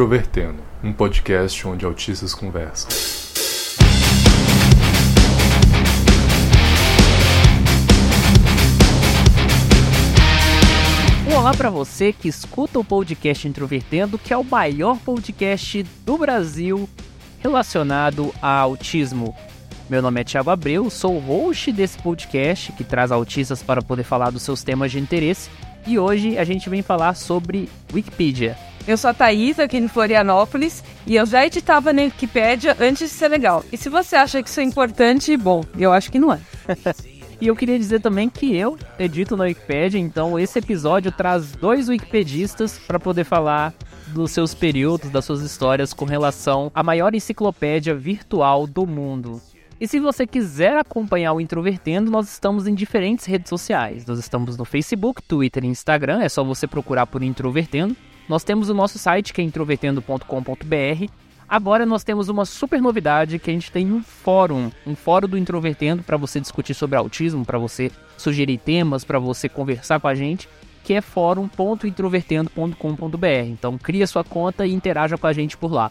Introvertendo, um podcast onde autistas conversam. Olá para você que escuta o podcast Introvertendo, que é o maior podcast do Brasil relacionado a autismo. Meu nome é Thiago Abreu, sou o host desse podcast que traz autistas para poder falar dos seus temas de interesse e hoje a gente vem falar sobre Wikipedia. Eu sou a Thaís, aqui em Florianópolis, e eu já editava na Wikipédia antes de ser legal. E se você acha que isso é importante, bom, eu acho que não é. E eu queria dizer também que eu edito na Wikipedia, então esse episódio traz dois wikipedistas para poder falar dos seus períodos, das suas histórias com relação à maior enciclopédia virtual do mundo. E se você quiser acompanhar o Introvertendo, nós estamos em diferentes redes sociais. Nós estamos no Facebook, Twitter e Instagram, é só você procurar por Introvertendo. Nós temos o nosso site que é introvertendo.com.br Agora nós temos uma super novidade que a gente tem um fórum, um fórum do Introvertendo para você discutir sobre autismo, para você sugerir temas, para você conversar com a gente, que é fórum.introvertendo.com.br. Então cria sua conta e interaja com a gente por lá.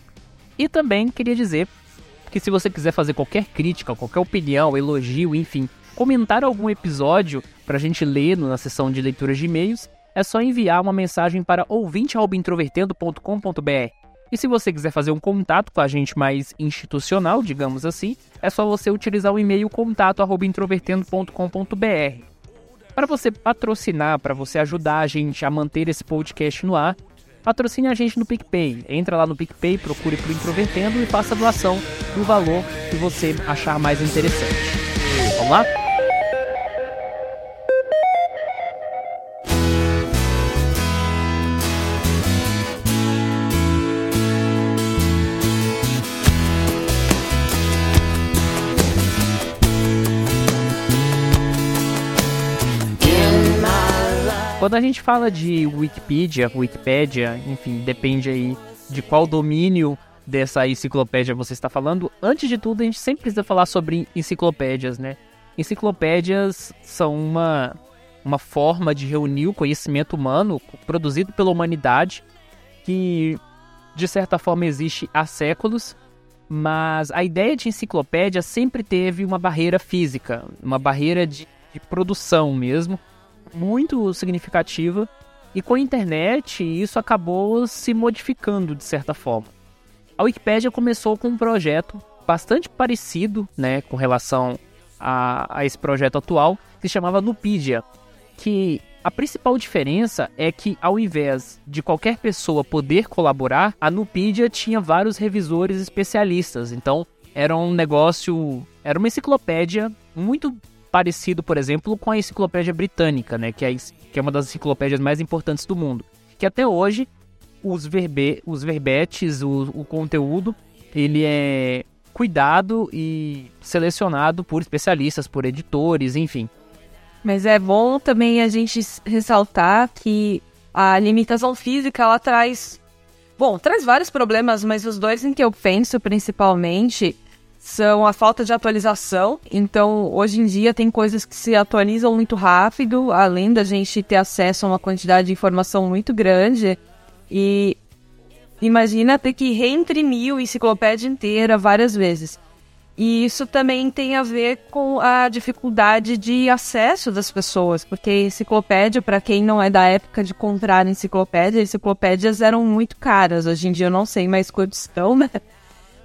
E também queria dizer que se você quiser fazer qualquer crítica, qualquer opinião, elogio, enfim, comentar algum episódio para a gente ler na seção de leituras de e-mails, é só enviar uma mensagem para ouvinte.introvertendo.com.br. E se você quiser fazer um contato com a gente mais institucional, digamos assim, é só você utilizar o e-mail contato@introvertendo.com.br. Para você patrocinar, para você ajudar a gente a manter esse podcast no ar, patrocine a gente no PicPay. Entra lá no PicPay, procure por Introvertendo e faça a doação do valor que você achar mais interessante. Vamos lá? Quando a gente fala de Wikipedia, Wikipedia, enfim, depende aí de qual domínio dessa enciclopédia você está falando. Antes de tudo, a gente sempre precisa falar sobre enciclopédias, né? Enciclopédias são uma, uma forma de reunir o conhecimento humano produzido pela humanidade que, de certa forma, existe há séculos, mas a ideia de enciclopédia sempre teve uma barreira física, uma barreira de, de produção mesmo muito significativa. E com a internet, isso acabou se modificando de certa forma. A Wikipédia começou com um projeto bastante parecido né, com relação a, a esse projeto atual, que se chamava Nupedia, que a principal diferença é que, ao invés de qualquer pessoa poder colaborar, a Nupedia tinha vários revisores especialistas. Então, era um negócio, era uma enciclopédia muito parecido, por exemplo, com a Enciclopédia Britânica, né, que é, que é uma das enciclopédias mais importantes do mundo. Que até hoje, os, verbe, os verbetes, o, o conteúdo, ele é cuidado e selecionado por especialistas, por editores, enfim. Mas é bom também a gente ressaltar que a limitação física ela traz, bom, traz vários problemas, mas os dois em que eu penso principalmente são a falta de atualização. Então, hoje em dia, tem coisas que se atualizam muito rápido, além da gente ter acesso a uma quantidade de informação muito grande. E imagina ter que reimprimir a enciclopédia inteira várias vezes. E isso também tem a ver com a dificuldade de acesso das pessoas, porque enciclopédia, para quem não é da época de comprar enciclopédia, enciclopédias eram muito caras. Hoje em dia eu não sei mais quanto estão, né?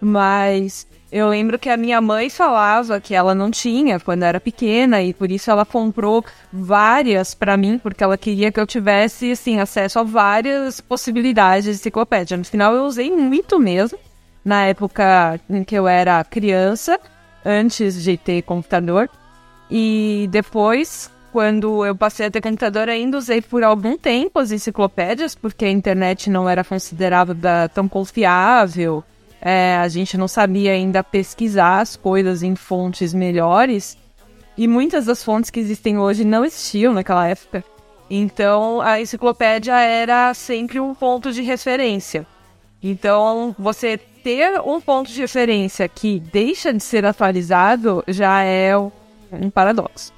Mas eu lembro que a minha mãe falava que ela não tinha quando era pequena e por isso ela comprou várias para mim, porque ela queria que eu tivesse assim acesso a várias possibilidades de enciclopédia. No final eu usei muito mesmo na época em que eu era criança, antes de ter computador. E depois, quando eu passei a ter computador ainda, usei por algum tempo as enciclopédias, porque a internet não era considerada tão confiável é, a gente não sabia ainda pesquisar as coisas em fontes melhores. E muitas das fontes que existem hoje não existiam naquela época. Então a enciclopédia era sempre um ponto de referência. Então você ter um ponto de referência que deixa de ser atualizado já é um paradoxo.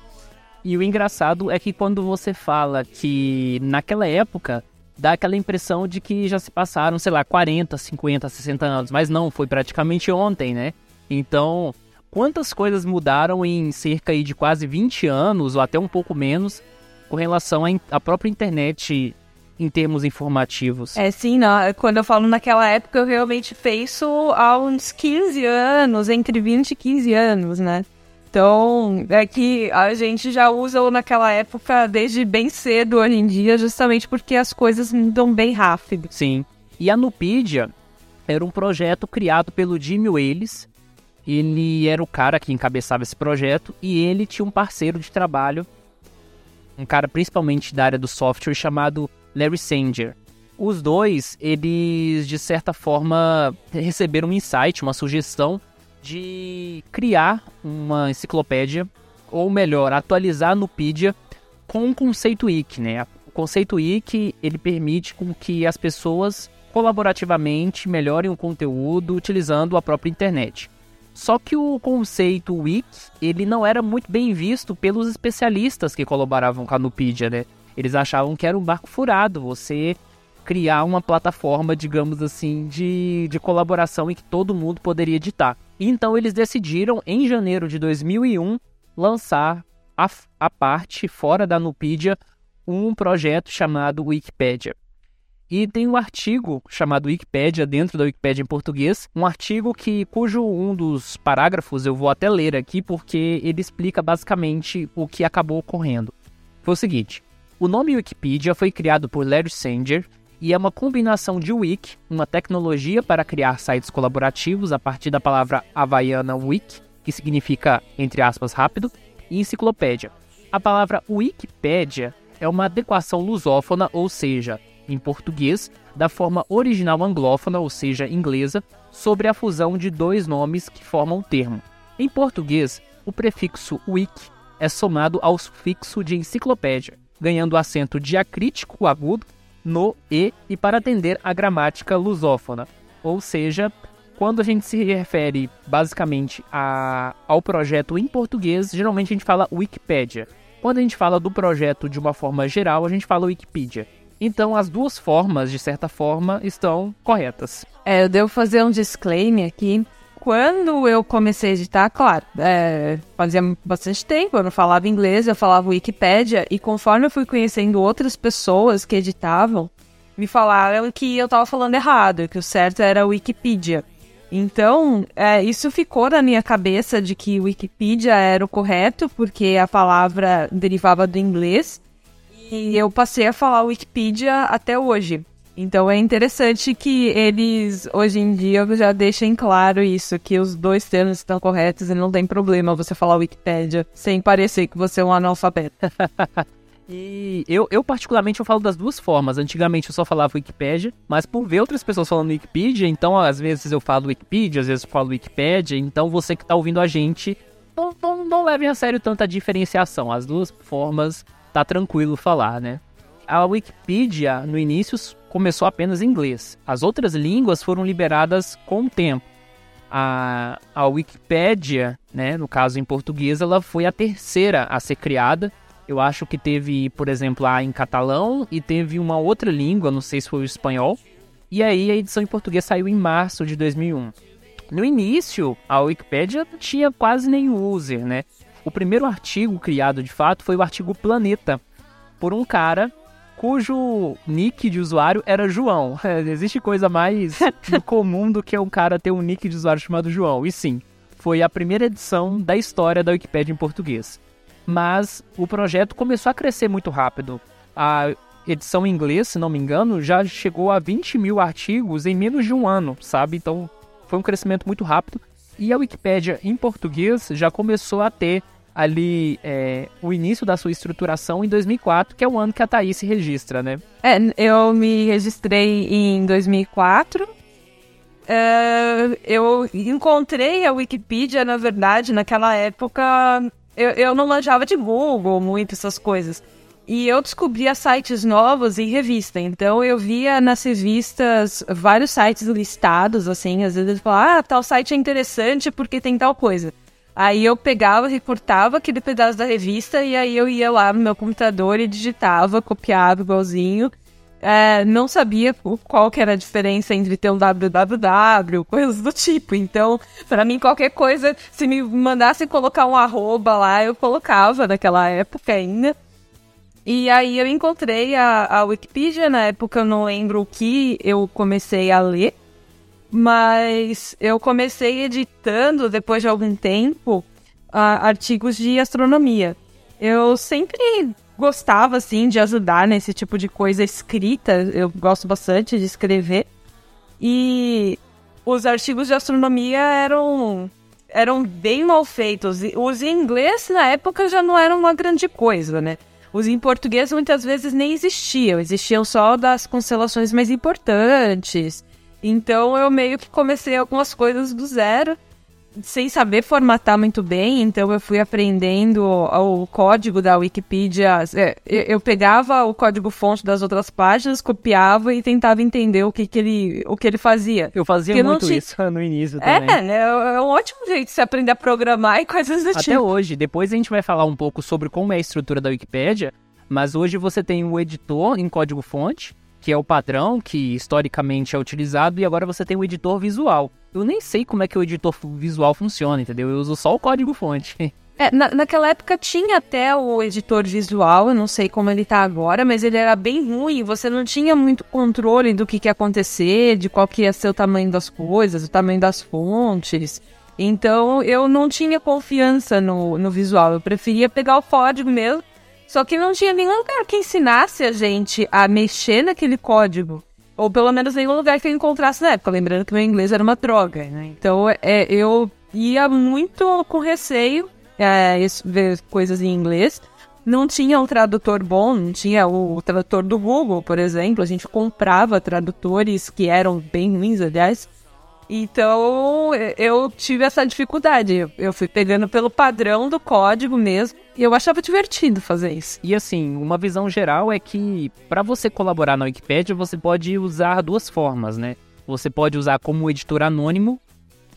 E o engraçado é que quando você fala que naquela época dá aquela impressão de que já se passaram, sei lá, 40, 50, 60 anos. Mas não, foi praticamente ontem, né? Então, quantas coisas mudaram em cerca de quase 20 anos, ou até um pouco menos, com relação à própria internet em termos informativos. É, sim, não. quando eu falo naquela época, eu realmente penso há uns 15 anos, entre 20 e 15 anos, né? Então, é que a gente já usa naquela época desde bem cedo hoje em dia, justamente porque as coisas mudam bem rápido. Sim. E a Nupedia era um projeto criado pelo Jimmy Wales. Ele era o cara que encabeçava esse projeto e ele tinha um parceiro de trabalho, um cara principalmente da área do software chamado Larry Sanger. Os dois, eles de certa forma receberam um insight, uma sugestão de criar uma enciclopédia, ou melhor, atualizar a Nupedia com um conceito IC, né? O conceito IC, ele permite com que as pessoas colaborativamente melhorem o conteúdo utilizando a própria internet. Só que o conceito Wiki, ele não era muito bem visto pelos especialistas que colaboravam com a Nupedia, né? Eles achavam que era um barco furado, você criar uma plataforma, digamos assim, de, de colaboração em que todo mundo poderia editar. Então eles decidiram, em janeiro de 2001, lançar a, a parte, fora da Nupedia, um projeto chamado Wikipedia. E tem um artigo chamado Wikipedia dentro da Wikipedia em português, um artigo que cujo um dos parágrafos eu vou até ler aqui porque ele explica basicamente o que acabou ocorrendo. Foi o seguinte: o nome Wikipedia foi criado por Larry Sanger e é uma combinação de wiki, uma tecnologia para criar sites colaborativos a partir da palavra havaiana wiki, que significa, entre aspas, rápido, e enciclopédia. A palavra Wikipédia é uma adequação lusófona, ou seja, em português, da forma original anglófona, ou seja, inglesa, sobre a fusão de dois nomes que formam o termo. Em português, o prefixo wiki é somado ao sufixo de enciclopédia, ganhando acento diacrítico agudo no e e para atender a gramática lusófona. Ou seja, quando a gente se refere basicamente a, ao projeto em português, geralmente a gente fala Wikipédia. Quando a gente fala do projeto de uma forma geral, a gente fala Wikipedia. Então, as duas formas, de certa forma, estão corretas. É, eu devo fazer um disclaimer aqui quando eu comecei a editar, claro, é, fazia bastante tempo, eu não falava inglês, eu falava Wikipédia, e conforme eu fui conhecendo outras pessoas que editavam, me falaram que eu estava falando errado, que o certo era Wikipedia. Então, é, isso ficou na minha cabeça de que Wikipedia era o correto, porque a palavra derivava do inglês, e eu passei a falar Wikipedia até hoje. Então é interessante que eles, hoje em dia, já deixem claro isso, que os dois termos estão corretos e não tem problema você falar Wikipédia sem parecer que você é um analfabeto. E eu, eu, particularmente, eu falo das duas formas. Antigamente eu só falava Wikipédia, mas por ver outras pessoas falando Wikipedia, então às vezes eu falo Wikipedia, às vezes eu falo Wikipédia, então você que está ouvindo a gente, não, não, não leve a sério tanta diferenciação. As duas formas tá tranquilo falar, né? A Wikipedia, no início, começou apenas em inglês. As outras línguas foram liberadas com o tempo. A, a Wikipédia, né, no caso em português, ela foi a terceira a ser criada. Eu acho que teve, por exemplo, a em catalão e teve uma outra língua, não sei se foi o espanhol. E aí a edição em português saiu em março de 2001. No início, a Wikipédia não tinha quase nenhum user, né? O primeiro artigo criado de fato foi o artigo Planeta, por um cara cujo nick de usuário era João. Existe coisa mais comum do que um cara ter um nick de usuário chamado João. E sim, foi a primeira edição da história da Wikipedia em português. Mas o projeto começou a crescer muito rápido. A edição em inglês, se não me engano, já chegou a 20 mil artigos em menos de um ano, sabe? Então foi um crescimento muito rápido. E a Wikipédia em português já começou a ter ali é, o início da sua estruturação em 2004, que é o ano que a Thaís se registra, né? É, eu me registrei em 2004. É, eu encontrei a Wikipedia, na verdade, naquela época. Eu, eu não manjava de Google muito essas coisas. E eu descobria sites novos em revista. Então eu via nas revistas vários sites listados, assim. Às vezes eu falava, ah, tal site é interessante porque tem tal coisa. Aí eu pegava, recortava aquele pedaço da revista e aí eu ia lá no meu computador e digitava, copiava igualzinho. é, não sabia qual que era a diferença entre ter um www, coisas do tipo. Então, para mim, qualquer coisa, se me mandasse colocar um arroba lá, eu colocava naquela época ainda. E aí eu encontrei a, a Wikipedia, na época eu não lembro o que eu comecei a ler, mas eu comecei editando, depois de algum tempo, artigos de astronomia. Eu sempre gostava, assim, de ajudar nesse tipo de coisa escrita. Eu gosto bastante de escrever. E os artigos de astronomia eram eram bem mal feitos. Os em inglês, na época, já não eram uma grande coisa, né? Os em português muitas vezes nem existiam, existiam só das constelações mais importantes. Então eu meio que comecei algumas coisas do zero sem saber formatar muito bem, então eu fui aprendendo o código da Wikipedia. É, eu pegava o código-fonte das outras páginas, copiava e tentava entender o que, que, ele, o que ele fazia. Eu fazia Porque muito tinha... isso no início também. É, né? É um ótimo jeito de se aprender a programar e coisas do Até tipo. hoje. Depois a gente vai falar um pouco sobre como é a estrutura da Wikipedia, mas hoje você tem o editor em código-fonte, que é o padrão que historicamente é utilizado, e agora você tem o editor visual. Eu nem sei como é que o editor visual funciona, entendeu? Eu uso só o código-fonte. É, na, naquela época tinha até o editor visual, eu não sei como ele tá agora, mas ele era bem ruim, você não tinha muito controle do que, que ia acontecer, de qual que ia ser o tamanho das coisas, o tamanho das fontes. Então eu não tinha confiança no, no visual, eu preferia pegar o código mesmo, só que não tinha nenhum lugar que ensinasse a gente a mexer naquele código. Ou pelo menos nenhum lugar que eu encontrasse na época. Lembrando que meu inglês era uma droga, né? Então é, eu ia muito com receio é, ver coisas em inglês. Não tinha um tradutor bom, não tinha o, o tradutor do Google, por exemplo. A gente comprava tradutores que eram bem ruins, aliás. Então eu tive essa dificuldade. Eu fui pegando pelo padrão do código mesmo. Eu achava divertido fazer isso. E assim, uma visão geral é que para você colaborar na Wikipedia, você pode usar duas formas, né? Você pode usar como editor anônimo.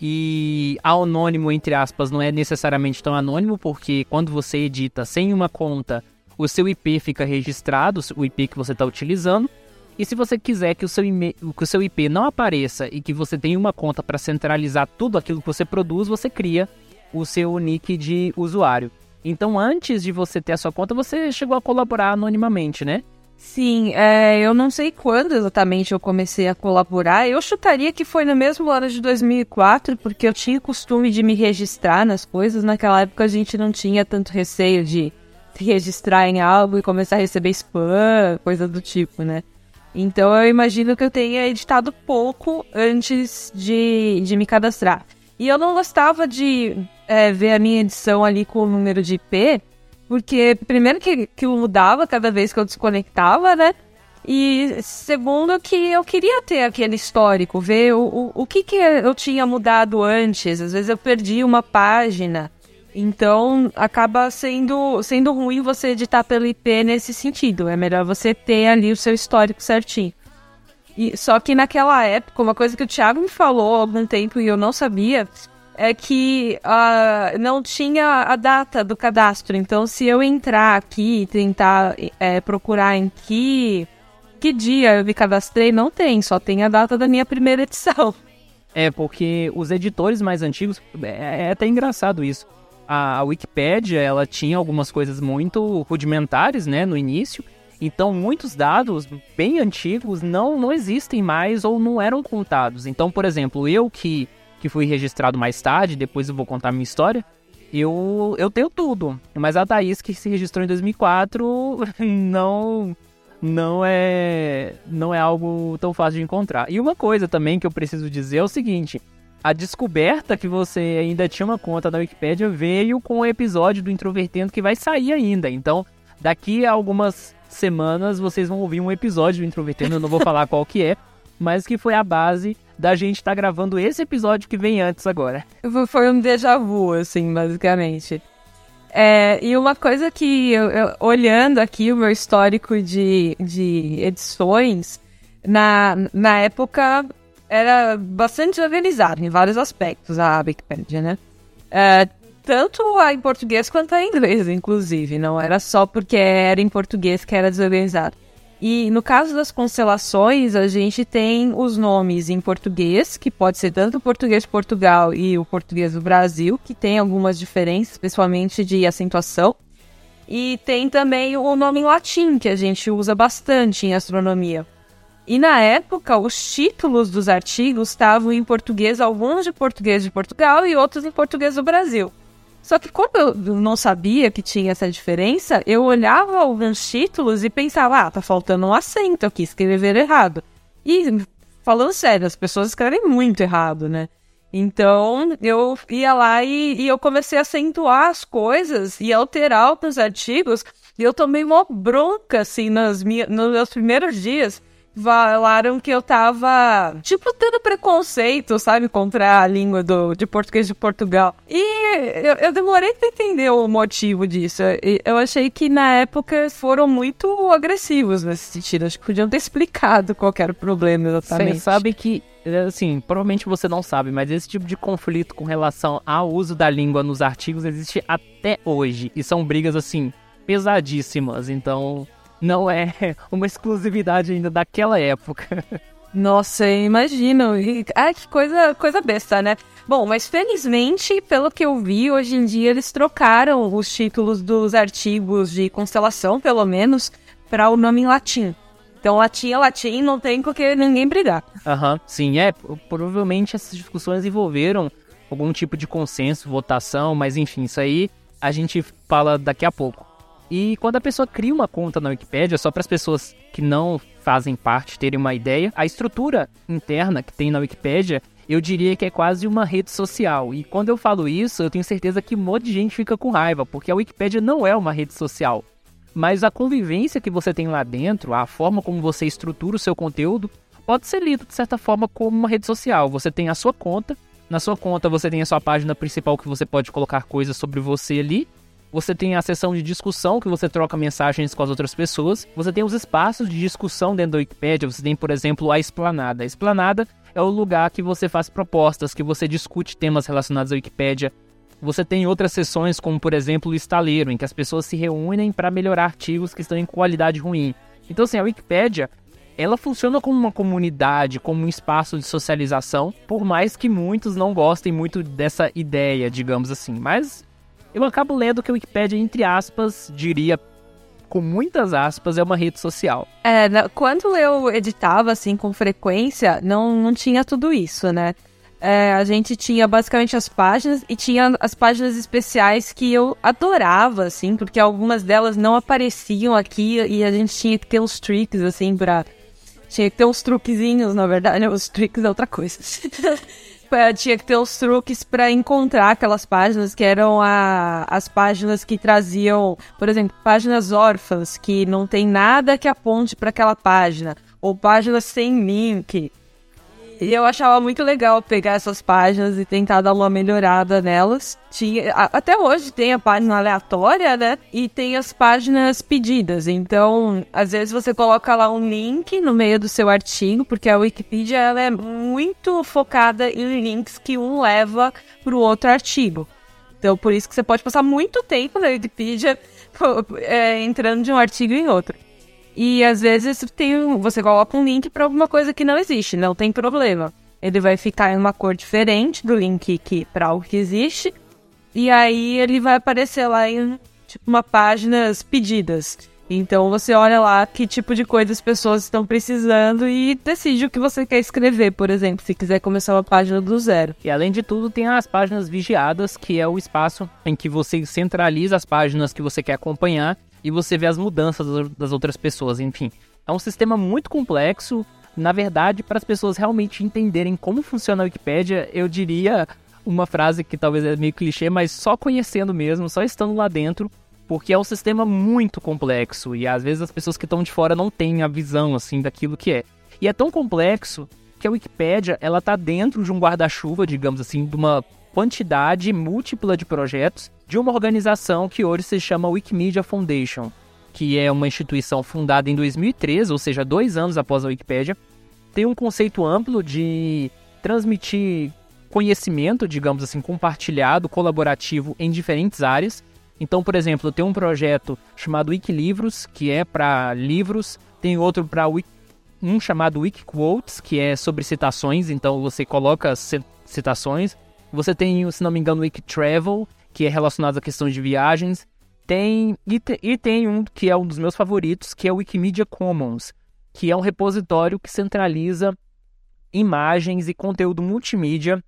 E anônimo, entre aspas, não é necessariamente tão anônimo, porque quando você edita sem uma conta, o seu IP fica registrado, o IP que você está utilizando. E se você quiser que o seu, que o seu IP não apareça e que você tenha uma conta para centralizar tudo aquilo que você produz, você cria o seu nick de usuário. Então, antes de você ter a sua conta, você chegou a colaborar anonimamente, né? Sim, é, eu não sei quando exatamente eu comecei a colaborar. Eu chutaria que foi no mesmo ano de 2004, porque eu tinha costume de me registrar nas coisas. Naquela época a gente não tinha tanto receio de se registrar em algo e começar a receber spam, coisa do tipo, né? Então eu imagino que eu tenha editado pouco antes de, de me cadastrar. E eu não gostava de é, ver a minha edição ali com o número de IP, porque primeiro que, que mudava cada vez que eu desconectava, né? E segundo que eu queria ter aquele histórico, ver o, o, o que, que eu tinha mudado antes. Às vezes eu perdi uma página. Então, acaba sendo, sendo ruim você editar pelo IP nesse sentido. É melhor você ter ali o seu histórico certinho. E, só que naquela época, uma coisa que o Thiago me falou há algum tempo e eu não sabia, é que uh, não tinha a data do cadastro. Então, se eu entrar aqui e tentar é, procurar em que, que dia eu me cadastrei, não tem, só tem a data da minha primeira edição. É, porque os editores mais antigos, é, é até engraçado isso a, a Wikipédia, ela tinha algumas coisas muito rudimentares, né, no início. Então, muitos dados bem antigos não, não existem mais ou não eram contados. Então, por exemplo, eu que, que fui registrado mais tarde, depois eu vou contar minha história, eu, eu tenho tudo. Mas a Thaís, que se registrou em 2004, não, não, é, não é algo tão fácil de encontrar. E uma coisa também que eu preciso dizer é o seguinte: a descoberta que você ainda tinha uma conta na Wikipedia veio com o episódio do Introvertendo que vai sair ainda. Então, daqui a algumas semanas vocês vão ouvir um episódio do Introvertendo, eu não vou falar qual que é, mas que foi a base da gente estar tá gravando esse episódio que vem antes agora. Foi um déjà vu, assim, basicamente. É, e uma coisa que, eu, eu, olhando aqui o meu histórico de, de edições, na, na época era bastante organizado em vários aspectos, a Wikipedia, né? É, tanto a em português quanto a em inglês, inclusive. Não era só porque era em português que era desorganizado. E no caso das constelações, a gente tem os nomes em português, que pode ser tanto o português de Portugal e o português do Brasil, que tem algumas diferenças, principalmente de acentuação. E tem também o nome em latim, que a gente usa bastante em astronomia. E na época, os títulos dos artigos estavam em português, alguns de português de Portugal e outros em português do Brasil. Só que quando eu não sabia que tinha essa diferença, eu olhava alguns títulos e pensava, ah, tá faltando um acento aqui, escrever errado. E, falando sério, as pessoas escrevem muito errado, né? Então, eu ia lá e, e eu comecei a acentuar as coisas e alterar alguns artigos. E eu tomei uma bronca, assim, nas minhas, nos meus primeiros dias falaram que eu tava, tipo, tendo preconceito, sabe, contra a língua do, de português de Portugal. E eu, eu demorei pra entender o motivo disso. Eu achei que na época foram muito agressivos nesse sentido. Acho que podiam ter explicado qual era o problema exatamente. Você sabe que assim, provavelmente você não sabe, mas esse tipo de conflito com relação ao uso da língua nos artigos existe até hoje. E são brigas, assim, pesadíssimas. Então, não é uma exclusividade ainda daquela época. Nossa, imagino. Ai, que coisa, coisa besta, né? Bom, mas felizmente, pelo que eu vi, hoje em dia eles trocaram os títulos dos artigos de constelação, pelo menos, para o nome em latim. Então, latim é latim, não tem com que ninguém brigar. Aham, uhum, sim, é. Provavelmente essas discussões envolveram algum tipo de consenso, votação, mas enfim, isso aí a gente fala daqui a pouco. E quando a pessoa cria uma conta na Wikipedia, só para as pessoas que não fazem parte terem uma ideia, a estrutura interna que tem na Wikipedia, eu diria que é quase uma rede social. E quando eu falo isso, eu tenho certeza que um monte de gente fica com raiva, porque a Wikipedia não é uma rede social. Mas a convivência que você tem lá dentro, a forma como você estrutura o seu conteúdo, pode ser lido de certa forma como uma rede social. Você tem a sua conta, na sua conta você tem a sua página principal que você pode colocar coisas sobre você ali, você tem a sessão de discussão, que você troca mensagens com as outras pessoas. Você tem os espaços de discussão dentro da Wikipedia. Você tem, por exemplo, a Esplanada. A Esplanada é o lugar que você faz propostas, que você discute temas relacionados à Wikipedia. Você tem outras sessões, como por exemplo o estaleiro, em que as pessoas se reúnem para melhorar artigos que estão em qualidade ruim. Então, assim, a Wikipedia ela funciona como uma comunidade, como um espaço de socialização, por mais que muitos não gostem muito dessa ideia, digamos assim. Mas eu acabo lendo que a Wikipedia, entre aspas, diria com muitas aspas, é uma rede social. É, quando eu editava assim com frequência, não, não tinha tudo isso, né? É, a gente tinha basicamente as páginas e tinha as páginas especiais que eu adorava, assim, porque algumas delas não apareciam aqui e a gente tinha que ter uns tricks, assim, pra. Tinha que ter uns truquezinhos, na verdade, né? os tricks é outra coisa. tinha que ter os truques para encontrar aquelas páginas que eram a, as páginas que traziam, por exemplo, páginas órfãs que não tem nada que aponte para aquela página, ou páginas sem link. E eu achava muito legal pegar essas páginas e tentar dar uma melhorada nelas. Tinha, até hoje tem a página aleatória, né? E tem as páginas pedidas. Então, às vezes você coloca lá um link no meio do seu artigo, porque a Wikipedia ela é muito focada em links que um leva para o outro artigo. Então, por isso que você pode passar muito tempo na Wikipedia é, entrando de um artigo em outro. E às vezes tem, você coloca um link para alguma coisa que não existe, não tem problema. Ele vai ficar em uma cor diferente do link que para algo que existe. E aí ele vai aparecer lá em tipo uma páginas pedidas. Então você olha lá que tipo de coisa as pessoas estão precisando e decide o que você quer escrever, por exemplo, se quiser começar uma página do zero. E além de tudo, tem as páginas vigiadas, que é o espaço em que você centraliza as páginas que você quer acompanhar e você vê as mudanças das outras pessoas, enfim. É um sistema muito complexo. Na verdade, para as pessoas realmente entenderem como funciona a Wikipédia, eu diria uma frase que talvez é meio clichê, mas só conhecendo mesmo, só estando lá dentro, porque é um sistema muito complexo e às vezes as pessoas que estão de fora não têm a visão assim daquilo que é. E é tão complexo que a Wikipédia, ela tá dentro de um guarda-chuva, digamos assim, de uma quantidade múltipla de projetos de uma organização que hoje se chama Wikimedia Foundation, que é uma instituição fundada em 2013, ou seja, dois anos após a Wikipédia, tem um conceito amplo de transmitir conhecimento, digamos assim, compartilhado, colaborativo em diferentes áreas. Então, por exemplo, tem um projeto chamado Wikilivros, que é para livros Tem outro para um chamado Wikiquotes, que é sobre citações, então você coloca citações. Você tem, se não me engano, o Wikitravel, que é relacionado a questões de viagens. Tem e, te, e tem um que é um dos meus favoritos, que é o Wikimedia Commons, que é um repositório que centraliza imagens e conteúdo multimídia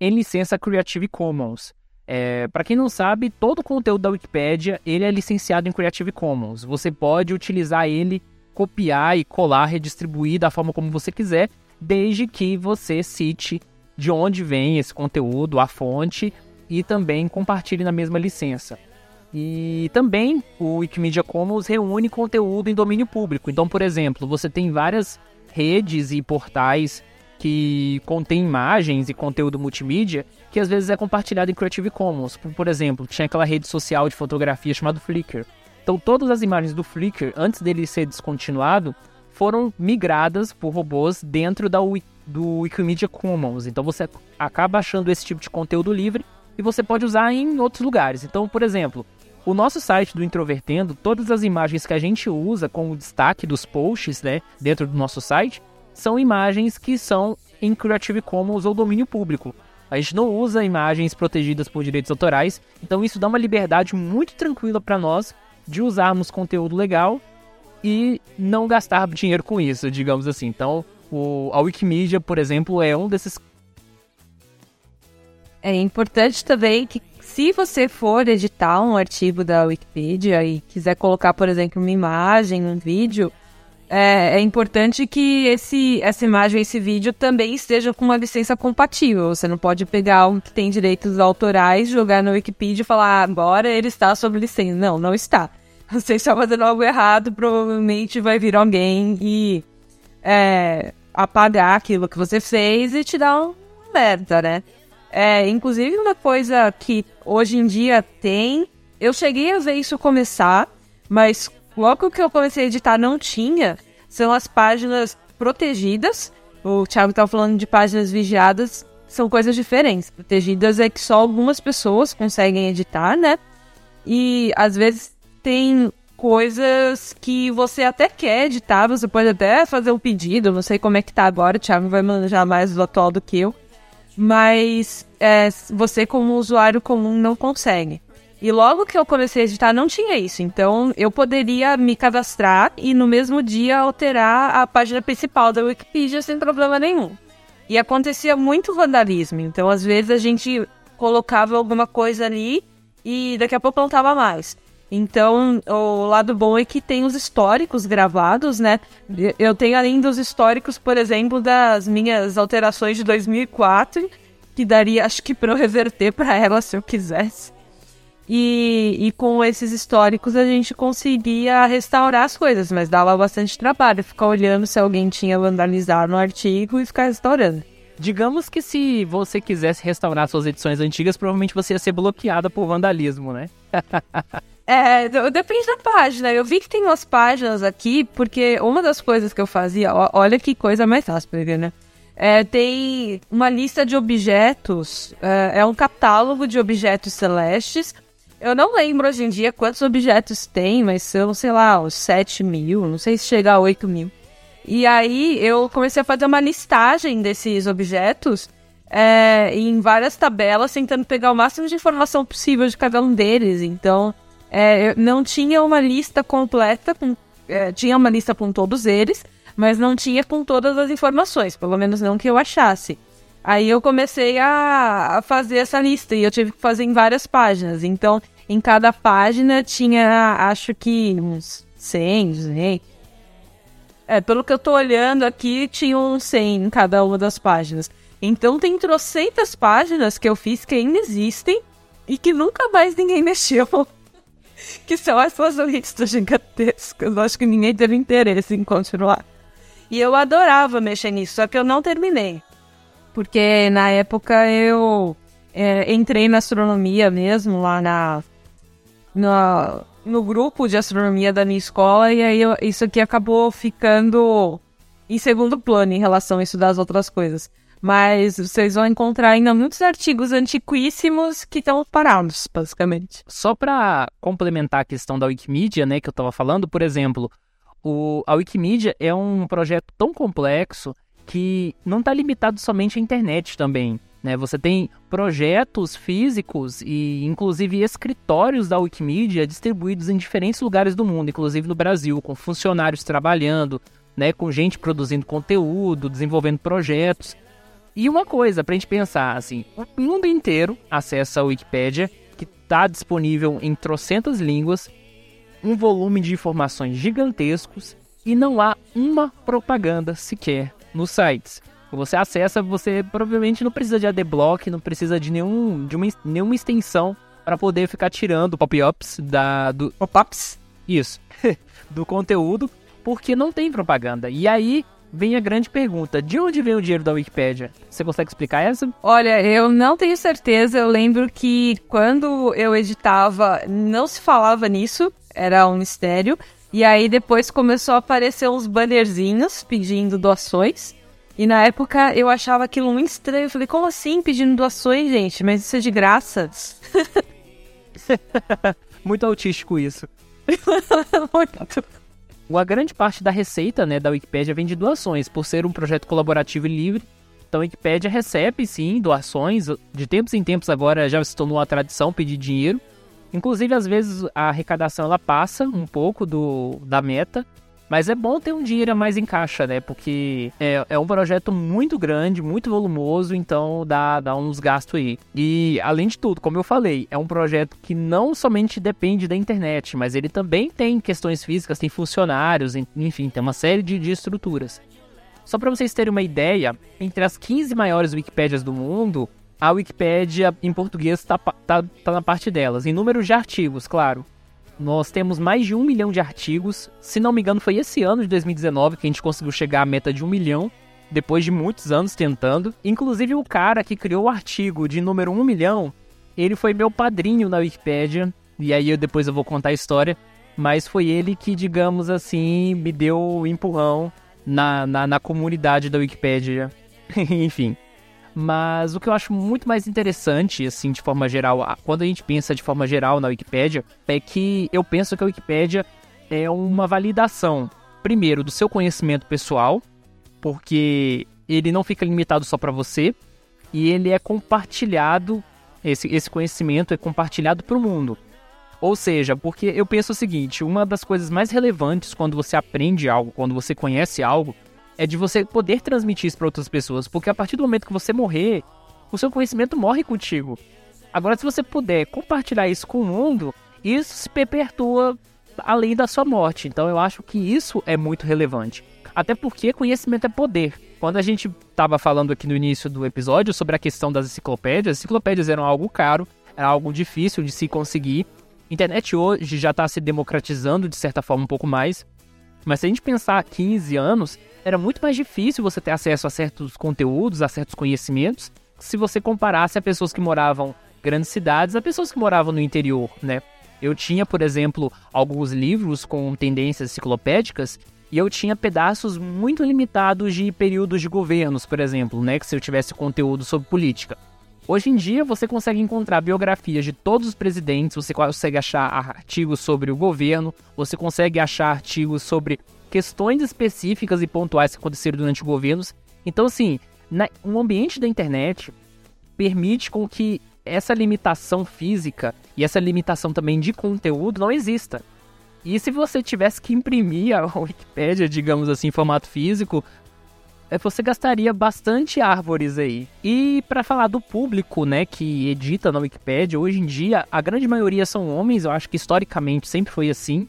em licença Creative Commons. É, para quem não sabe, todo o conteúdo da Wikipedia ele é licenciado em Creative Commons. Você pode utilizar ele, copiar e colar, redistribuir da forma como você quiser, desde que você cite de onde vem esse conteúdo, a fonte e também compartilhe na mesma licença. E também o Wikimedia Commons reúne conteúdo em domínio público. Então, por exemplo, você tem várias redes e portais que contém imagens e conteúdo multimídia que às vezes é compartilhado em Creative Commons. Por exemplo, tinha aquela rede social de fotografia chamada Flickr. Então todas as imagens do Flickr, antes dele ser descontinuado, foram migradas por robôs dentro da, do Wikimedia Commons. Então você acaba achando esse tipo de conteúdo livre e você pode usar em outros lugares. Então, por exemplo, o nosso site do Introvertendo, todas as imagens que a gente usa com o destaque dos posts, né, dentro do nosso site, são imagens que são em Creative Commons ou domínio público. A gente não usa imagens protegidas por direitos autorais, então isso dá uma liberdade muito tranquila para nós de usarmos conteúdo legal e não gastar dinheiro com isso, digamos assim. Então, o, a Wikimedia, por exemplo, é um desses. É importante também que, se você for editar um artigo da Wikipedia e quiser colocar, por exemplo, uma imagem, um vídeo, é, é, importante que esse, essa imagem, esse vídeo também esteja com uma licença compatível. Você não pode pegar algo que tem direitos autorais, jogar no Wikipedia e falar, ah, agora ele está sob licença. Não, não está. Você está fazendo algo errado, provavelmente vai vir alguém e é, apagar aquilo que você fez e te dar um merda, né? É, inclusive, uma coisa que hoje em dia tem, eu cheguei a ver isso começar, mas Logo que eu comecei a editar não tinha, são as páginas protegidas. O Thiago estava falando de páginas vigiadas, são coisas diferentes. Protegidas é que só algumas pessoas conseguem editar, né? E às vezes tem coisas que você até quer editar, você pode até fazer um pedido, não sei como é que tá agora, o Thiago vai manejar mais do atual do que eu. Mas é, você como usuário comum não consegue. E logo que eu comecei a editar, não tinha isso. Então, eu poderia me cadastrar e no mesmo dia alterar a página principal da Wikipedia sem problema nenhum. E acontecia muito vandalismo. Então, às vezes, a gente colocava alguma coisa ali e daqui a pouco não tava mais. Então, o lado bom é que tem os históricos gravados, né? Eu tenho além dos históricos, por exemplo, das minhas alterações de 2004, que daria, acho que, para eu reverter para ela se eu quisesse. E, e com esses históricos a gente conseguia restaurar as coisas, mas dava bastante trabalho ficar olhando se alguém tinha vandalizado no artigo e ficar restaurando. Digamos que se você quisesse restaurar suas edições antigas, provavelmente você ia ser bloqueada por vandalismo, né? é, depende da página. Eu vi que tem umas páginas aqui, porque uma das coisas que eu fazia, olha que coisa mais áspera, né? É, tem uma lista de objetos, é, é um catálogo de objetos celestes eu não lembro hoje em dia quantos objetos tem, mas são, sei lá, uns 7 mil, não sei se chega a 8 mil. E aí eu comecei a fazer uma listagem desses objetos é, em várias tabelas, tentando pegar o máximo de informação possível de cada um deles. Então, é, não tinha uma lista completa, com, é, tinha uma lista com todos eles, mas não tinha com todas as informações, pelo menos não que eu achasse. Aí eu comecei a, a fazer essa lista e eu tive que fazer em várias páginas. Então, em cada página tinha, acho que uns 100, 200. É, pelo que eu tô olhando aqui, tinha uns 100 em cada uma das páginas. Então tem trocentas páginas que eu fiz que ainda existem e que nunca mais ninguém mexeu. que são essas listas gigantescas. Eu acho que ninguém teve interesse em continuar. E eu adorava mexer nisso, só que eu não terminei. Porque na época eu é, entrei na astronomia mesmo, lá na no, no grupo de astronomia da minha escola, e aí eu, isso aqui acabou ficando em segundo plano em relação a estudar as outras coisas. Mas vocês vão encontrar ainda muitos artigos antiquíssimos que estão parados, basicamente. Só para complementar a questão da Wikimedia, né, que eu estava falando, por exemplo, o, a Wikimedia é um projeto tão complexo que não está limitado somente à internet também. Né? Você tem projetos físicos e, inclusive, escritórios da Wikimedia distribuídos em diferentes lugares do mundo, inclusive no Brasil, com funcionários trabalhando, né? com gente produzindo conteúdo, desenvolvendo projetos. E uma coisa para a gente pensar, assim, o mundo inteiro acessa a Wikipédia, que está disponível em trocentas línguas, um volume de informações gigantescos e não há uma propaganda sequer nos sites você acessa, você provavelmente não precisa de adblock, não precisa de, nenhum, de uma, nenhuma extensão para poder ficar tirando pop-ups da do pop-ups. Isso. do conteúdo, porque não tem propaganda. E aí vem a grande pergunta: de onde vem o dinheiro da Wikipedia? Você consegue explicar essa? Olha, eu não tenho certeza. Eu lembro que quando eu editava, não se falava nisso, era um mistério. E aí depois começou a aparecer uns bannerzinhos pedindo doações. E na época eu achava aquilo muito estranho. Eu falei, como assim pedindo doações, gente? Mas isso é de graça. muito autístico isso. muito. Uma grande parte da receita né, da Wikipédia vem de doações, por ser um projeto colaborativo e livre. Então a Wikipédia recebe sim doações. De tempos em tempos agora já se tornou uma tradição pedir dinheiro. Inclusive, às vezes a arrecadação ela passa um pouco do, da meta. Mas é bom ter um dinheiro a mais em caixa, né? Porque é, é um projeto muito grande, muito volumoso, então dá, dá uns gastos aí. E, além de tudo, como eu falei, é um projeto que não somente depende da internet, mas ele também tem questões físicas, tem funcionários, enfim, tem uma série de, de estruturas. Só para vocês terem uma ideia, entre as 15 maiores Wikipédias do mundo, a Wikipédia em português está tá, tá na parte delas, em números de artigos, claro. Nós temos mais de um milhão de artigos. Se não me engano, foi esse ano de 2019 que a gente conseguiu chegar à meta de um milhão, depois de muitos anos tentando. Inclusive, o cara que criou o artigo de número um milhão, ele foi meu padrinho na Wikipédia. E aí eu, depois eu vou contar a história. Mas foi ele que, digamos assim, me deu o um empurrão na, na, na comunidade da Wikipédia. Enfim. Mas o que eu acho muito mais interessante, assim, de forma geral, quando a gente pensa de forma geral na Wikipédia, é que eu penso que a Wikipédia é uma validação, primeiro, do seu conhecimento pessoal, porque ele não fica limitado só para você, e ele é compartilhado, esse, esse conhecimento é compartilhado para o mundo. Ou seja, porque eu penso o seguinte: uma das coisas mais relevantes quando você aprende algo, quando você conhece algo, é de você poder transmitir isso para outras pessoas, porque a partir do momento que você morrer, o seu conhecimento morre contigo. Agora, se você puder compartilhar isso com o mundo, isso se perpetua além da sua morte. Então, eu acho que isso é muito relevante. Até porque conhecimento é poder. Quando a gente estava falando aqui no início do episódio sobre a questão das enciclopédias, as enciclopédias eram algo caro, era algo difícil de se conseguir. Internet hoje já está se democratizando de certa forma um pouco mais. Mas se a gente pensar 15 anos, era muito mais difícil você ter acesso a certos conteúdos, a certos conhecimentos, se você comparasse a pessoas que moravam grandes cidades a pessoas que moravam no interior, né? Eu tinha, por exemplo, alguns livros com tendências enciclopédicas e eu tinha pedaços muito limitados de períodos de governos, por exemplo, né, que se eu tivesse conteúdo sobre política. Hoje em dia você consegue encontrar biografias de todos os presidentes, você consegue achar artigos sobre o governo, você consegue achar artigos sobre questões específicas e pontuais que aconteceram durante governos. Então, assim, na, um ambiente da internet permite com que essa limitação física e essa limitação também de conteúdo não exista. E se você tivesse que imprimir a Wikipédia, digamos assim, em formato físico, é, você gastaria bastante árvores aí. E para falar do público, né, que edita na Wikipédia, hoje em dia a grande maioria são homens, eu acho que historicamente sempre foi assim.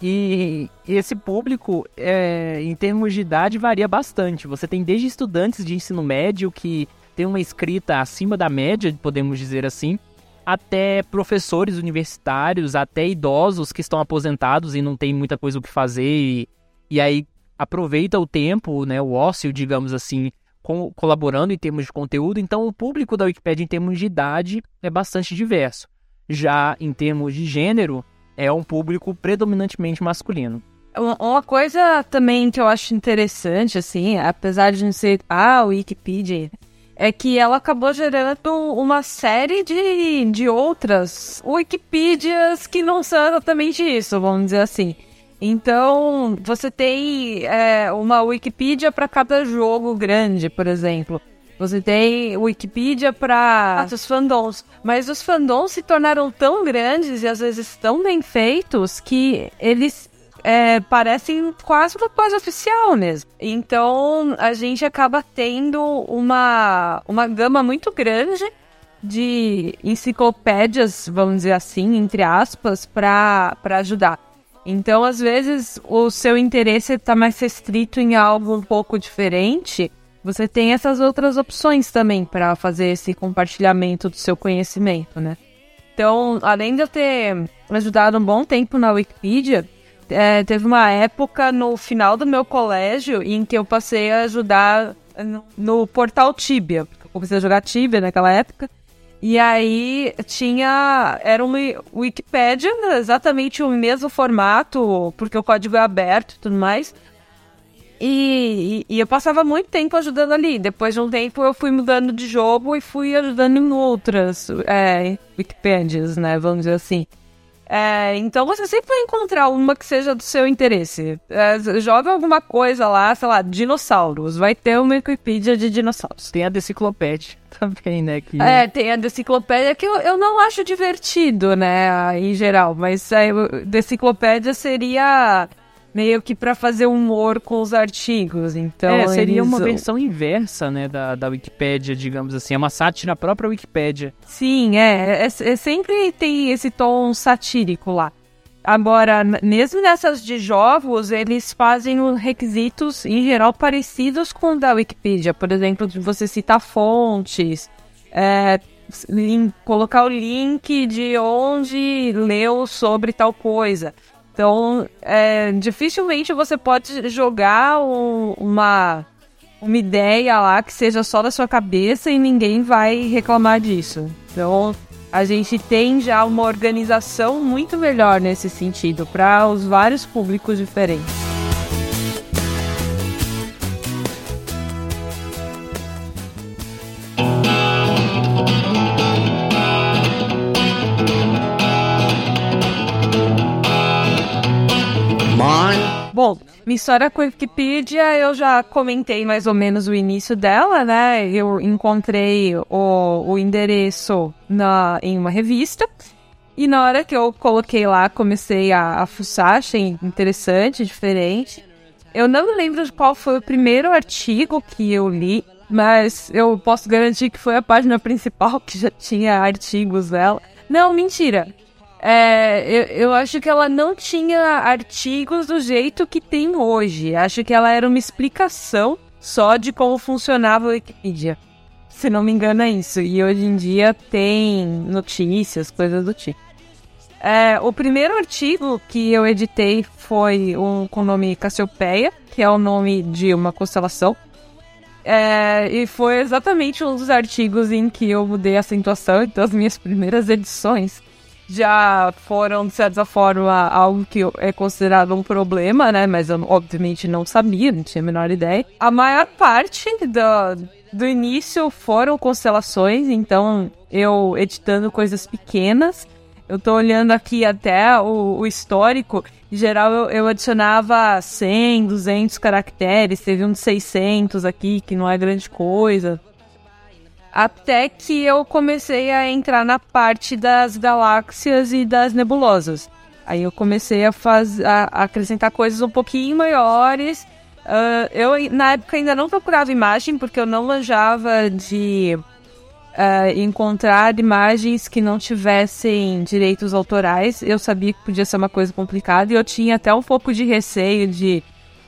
E esse público, é, em termos de idade, varia bastante. Você tem desde estudantes de ensino médio que tem uma escrita acima da média, podemos dizer assim, até professores universitários, até idosos que estão aposentados e não tem muita coisa o que fazer e, e aí aproveita o tempo, né, o ócio, digamos assim, colaborando em termos de conteúdo. Então, o público da Wikipedia em termos de idade é bastante diverso. Já em termos de gênero, é um público predominantemente masculino. Uma coisa também que eu acho interessante, assim, apesar de não ser a Wikipedia, é que ela acabou gerando uma série de, de outras Wikipedias que não são exatamente isso, vamos dizer assim. Então, você tem é, uma Wikipedia para cada jogo grande, por exemplo. Você tem Wikipedia para os fandoms, mas os fandoms se tornaram tão grandes e às vezes tão bem feitos que eles é, parecem quase uma coisa oficial mesmo. Então a gente acaba tendo uma, uma gama muito grande de enciclopédias, vamos dizer assim, entre aspas, para ajudar. Então, às vezes, o seu interesse está mais restrito em algo um pouco diferente. Você tem essas outras opções também para fazer esse compartilhamento do seu conhecimento, né? Então, além de eu ter ajudado um bom tempo na Wikipedia, é, teve uma época no final do meu colégio em que eu passei a ajudar no, no portal Tibia. Eu comecei a jogar Tibia naquela época. E aí tinha. Era uma Wikipédia, exatamente o mesmo formato, porque o código é aberto e tudo mais. E, e, e, eu passava muito tempo ajudando ali. Depois de um tempo eu fui mudando de jogo e fui ajudando em outras é, Wikipédias, né? Vamos dizer assim. É, então você sempre vai encontrar uma que seja do seu interesse. É, joga alguma coisa lá, sei lá, dinossauros. Vai ter uma Wikipedia de dinossauros. Tem a deciclopédia também, né? Que... É, tem a deciclopédia que eu, eu não acho divertido, né, em geral. Mas a deciclopédia seria meio que para fazer humor com os artigos. Então, é, seria eles... uma versão inversa, né, da, da Wikipédia, digamos assim. É uma sátira própria Wikipédia. Sim, é, é, é sempre tem esse tom satírico lá. Agora, mesmo nessas de jogos, eles fazem requisitos, em geral, parecidos com o da Wikipedia. Por exemplo, de você citar fontes, é, colocar o link de onde leu sobre tal coisa. Então, é, dificilmente você pode jogar um, uma, uma ideia lá que seja só da sua cabeça e ninguém vai reclamar disso. Então, a gente tem já uma organização muito melhor nesse sentido para os vários públicos diferentes. Minha história com a Wikipedia, eu já comentei mais ou menos o início dela, né? Eu encontrei o, o endereço na, em uma revista. E na hora que eu coloquei lá, comecei a, a fuçar, achei interessante, diferente. Eu não lembro qual foi o primeiro artigo que eu li, mas eu posso garantir que foi a página principal que já tinha artigos dela. Não, mentira. É, eu, eu acho que ela não tinha artigos do jeito que tem hoje. Acho que ela era uma explicação só de como funcionava a Wikipedia. Se não me engano, é isso. E hoje em dia tem notícias, coisas do tipo. É, o primeiro artigo que eu editei foi um com o nome Cassiopeia, que é o nome de uma constelação. É, e foi exatamente um dos artigos em que eu mudei a acentuação, então as minhas primeiras edições já foram, de certa forma, algo que é considerado um problema, né? Mas eu, obviamente, não sabia, não tinha a menor ideia. A maior parte do, do início foram constelações, então eu editando coisas pequenas. Eu tô olhando aqui até o, o histórico. Em geral, eu, eu, adicionava 100, 200 caracteres. Teve um de 600 aqui, que não é grande coisa. Até que eu comecei a entrar na parte das galáxias e das nebulosas. Aí eu comecei a, faz, a, acrescentar coisas um pouquinho maiores. Uh, eu, na época, ainda não procurava imagem, porque eu não manjava de uh, encontrar imagens que não tivessem direitos autorais. Eu sabia que podia ser uma coisa complicada e eu tinha até um pouco de receio de.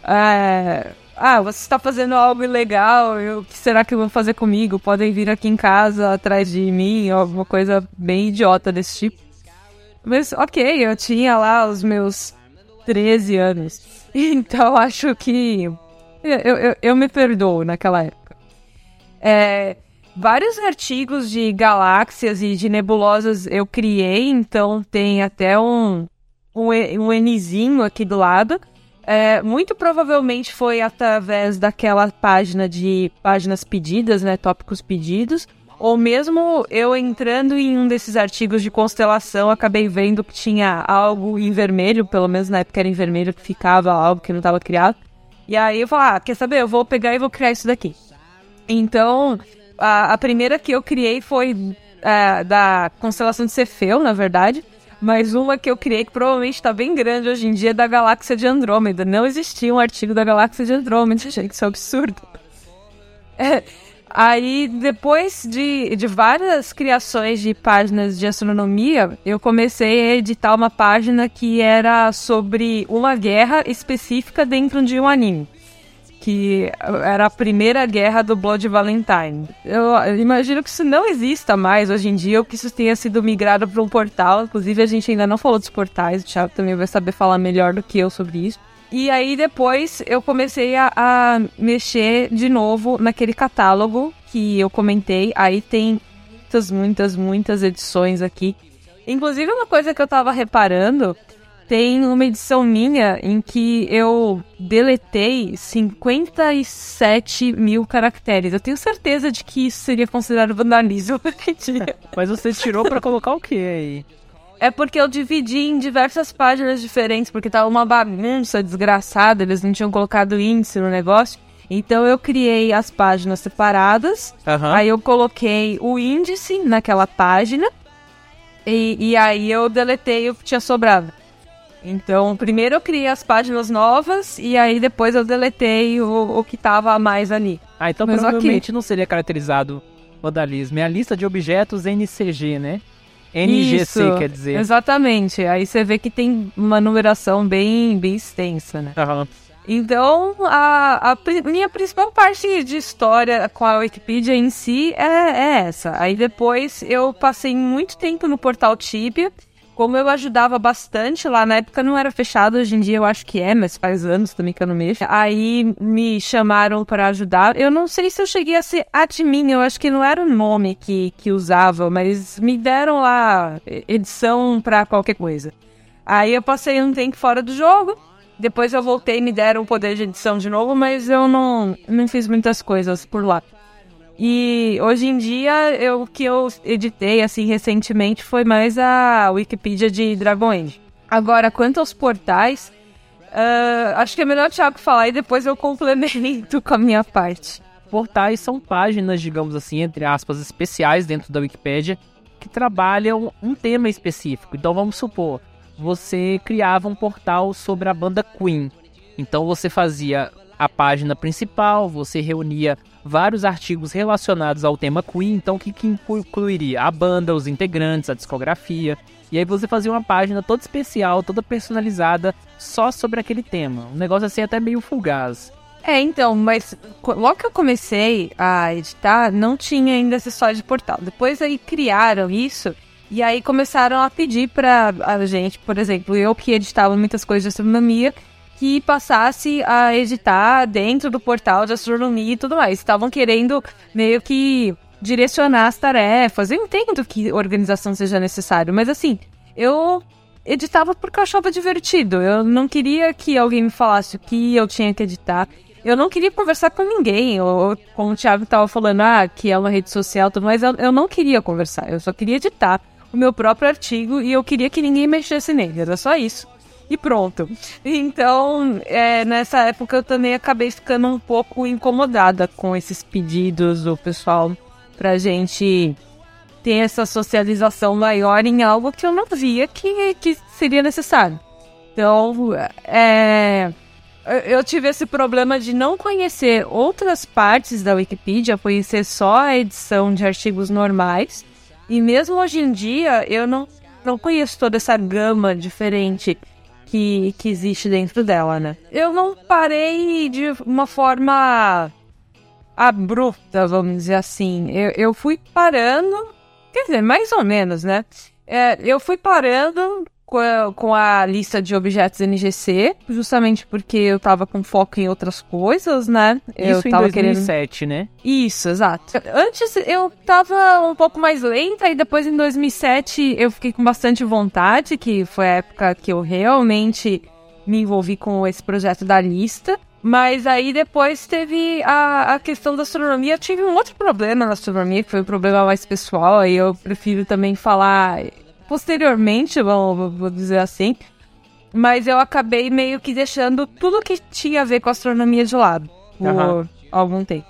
Uh, ah, você está fazendo algo ilegal, o que será que vão fazer comigo? Podem vir aqui em casa atrás de mim, alguma coisa bem idiota desse tipo. Mas ok, eu tinha lá os meus 13 anos. Então acho que eu, eu, eu me perdoo naquela época. É, vários artigos de galáxias e de nebulosas eu criei, então tem até um, um, um Nzinho aqui do lado. É, muito provavelmente foi através daquela página de páginas pedidas, né? Tópicos pedidos. ou mesmo eu entrando em um desses artigos de constelação, acabei vendo que tinha algo em vermelho, pelo menos na época era em vermelho, que ficava algo que não estava criado. E aí eu falei, ah, quer saber? Eu vou pegar e vou criar isso daqui. Então, a, a primeira que eu criei foi é, da constelação de Cefeu, na verdade. Mas uma que eu criei que provavelmente está bem grande hoje em dia é da galáxia de Andrômeda. Não existia um artigo da galáxia de Andrômeda, gente, isso é um absurdo. É, aí, depois de, de várias criações de páginas de astronomia, eu comecei a editar uma página que era sobre uma guerra específica dentro de um anime que era a primeira guerra do Blood Valentine. Eu, imagino que isso não exista mais hoje em dia, ou que isso tenha sido migrado para um portal. Inclusive, a gente ainda não falou dos portais, o Thiago também vai saber falar melhor do que eu sobre isso. E aí depois eu comecei a, a mexer de novo naquele catálogo que eu comentei. Aí tem muitas, muitas, muitas edições aqui. Inclusive, uma coisa que eu tava reparando tem uma edição minha em que eu deletei 57 mil caracteres. Eu tenho certeza de que isso seria considerado vandalismo Mas você tirou para colocar o que aí? É porque eu dividi em diversas páginas diferentes, porque tava uma bagunça desgraçada, eles não tinham colocado índice no negócio. Então eu criei as páginas separadas, uhum. aí eu coloquei o índice naquela página, e, e aí eu deletei o que tinha sobrado. Então, primeiro eu criei as páginas novas e aí depois eu deletei o, o que tava a mais ali. Ah, então Mas provavelmente aqui... não seria caracterizado vandalismo. É a lista de objetos NCG, né? NGC, Isso, quer dizer. Exatamente. Aí você vê que tem uma numeração bem, bem extensa, né? Uhum. Então, a, a, minha principal parte de história com a Wikipedia em si é, é essa. Aí depois eu passei muito tempo no portal Tibia como eu ajudava bastante lá, na época não era fechado, hoje em dia eu acho que é, mas faz anos também que eu não mexo. Aí me chamaram para ajudar. Eu não sei se eu cheguei a ser admin, eu acho que não era o nome que, que usava, mas me deram lá edição para qualquer coisa. Aí eu passei um tempo fora do jogo, depois eu voltei e me deram o poder de edição de novo, mas eu não, não fiz muitas coisas por lá. E hoje em dia, eu, o que eu editei, assim, recentemente foi mais a Wikipedia de Dragon Age. Agora, quanto aos portais, uh, acho que é melhor o Thiago falar e depois eu complemento com a minha parte. Portais são páginas, digamos assim, entre aspas, especiais dentro da Wikipedia que trabalham um tema específico. Então, vamos supor, você criava um portal sobre a banda Queen. Então, você fazia a página principal, você reunia vários artigos relacionados ao tema Queen, então o que, que incluiria? A banda, os integrantes, a discografia. E aí você fazia uma página toda especial, toda personalizada, só sobre aquele tema. Um negócio assim até meio fugaz. É, então, mas logo que eu comecei a editar, não tinha ainda acessório de portal. Depois aí criaram isso e aí começaram a pedir pra a gente, por exemplo, eu que editava muitas coisas de astronomia, que passasse a editar dentro do portal de astronomia e tudo mais. Estavam querendo meio que direcionar as tarefas. Eu entendo que organização seja necessário, mas assim, eu editava porque eu achava divertido. Eu não queria que alguém me falasse o que eu tinha que editar. Eu não queria conversar com ninguém, ou como o Thiago estava falando, ah, que é uma rede social, tudo mais, eu, eu não queria conversar. Eu só queria editar o meu próprio artigo e eu queria que ninguém mexesse nele. Era só isso e pronto. Então, é, nessa época eu também acabei ficando um pouco incomodada com esses pedidos do pessoal pra gente ter essa socialização maior em algo que eu não via que, que seria necessário. Então, é, eu tive esse problema de não conhecer outras partes da Wikipedia, conhecer só a edição de artigos normais. E mesmo hoje em dia, eu não, não conheço toda essa gama diferente que, que existe dentro dela, né? Eu não parei de uma forma abrupta, vamos dizer assim. Eu, eu fui parando, quer dizer, mais ou menos, né? É, eu fui parando com a, lista de objetos NGC, justamente porque eu tava com foco em outras coisas, né? Eu Isso tava em 2007, querendo... né? Isso, exato. Antes eu tava um pouco mais lenta e depois em 2007 eu fiquei com bastante vontade, que foi a época que eu realmente me envolvi com esse projeto da lista. Mas aí depois teve a, a questão da astronomia. Eu tive um outro problema na astronomia, que foi um problema mais pessoal, aí eu prefiro também falar posteriormente, vou, dizer assim. Mas eu acabei meio que deixando tudo que tinha a ver com astronomia de lado por Aham. algum tempo.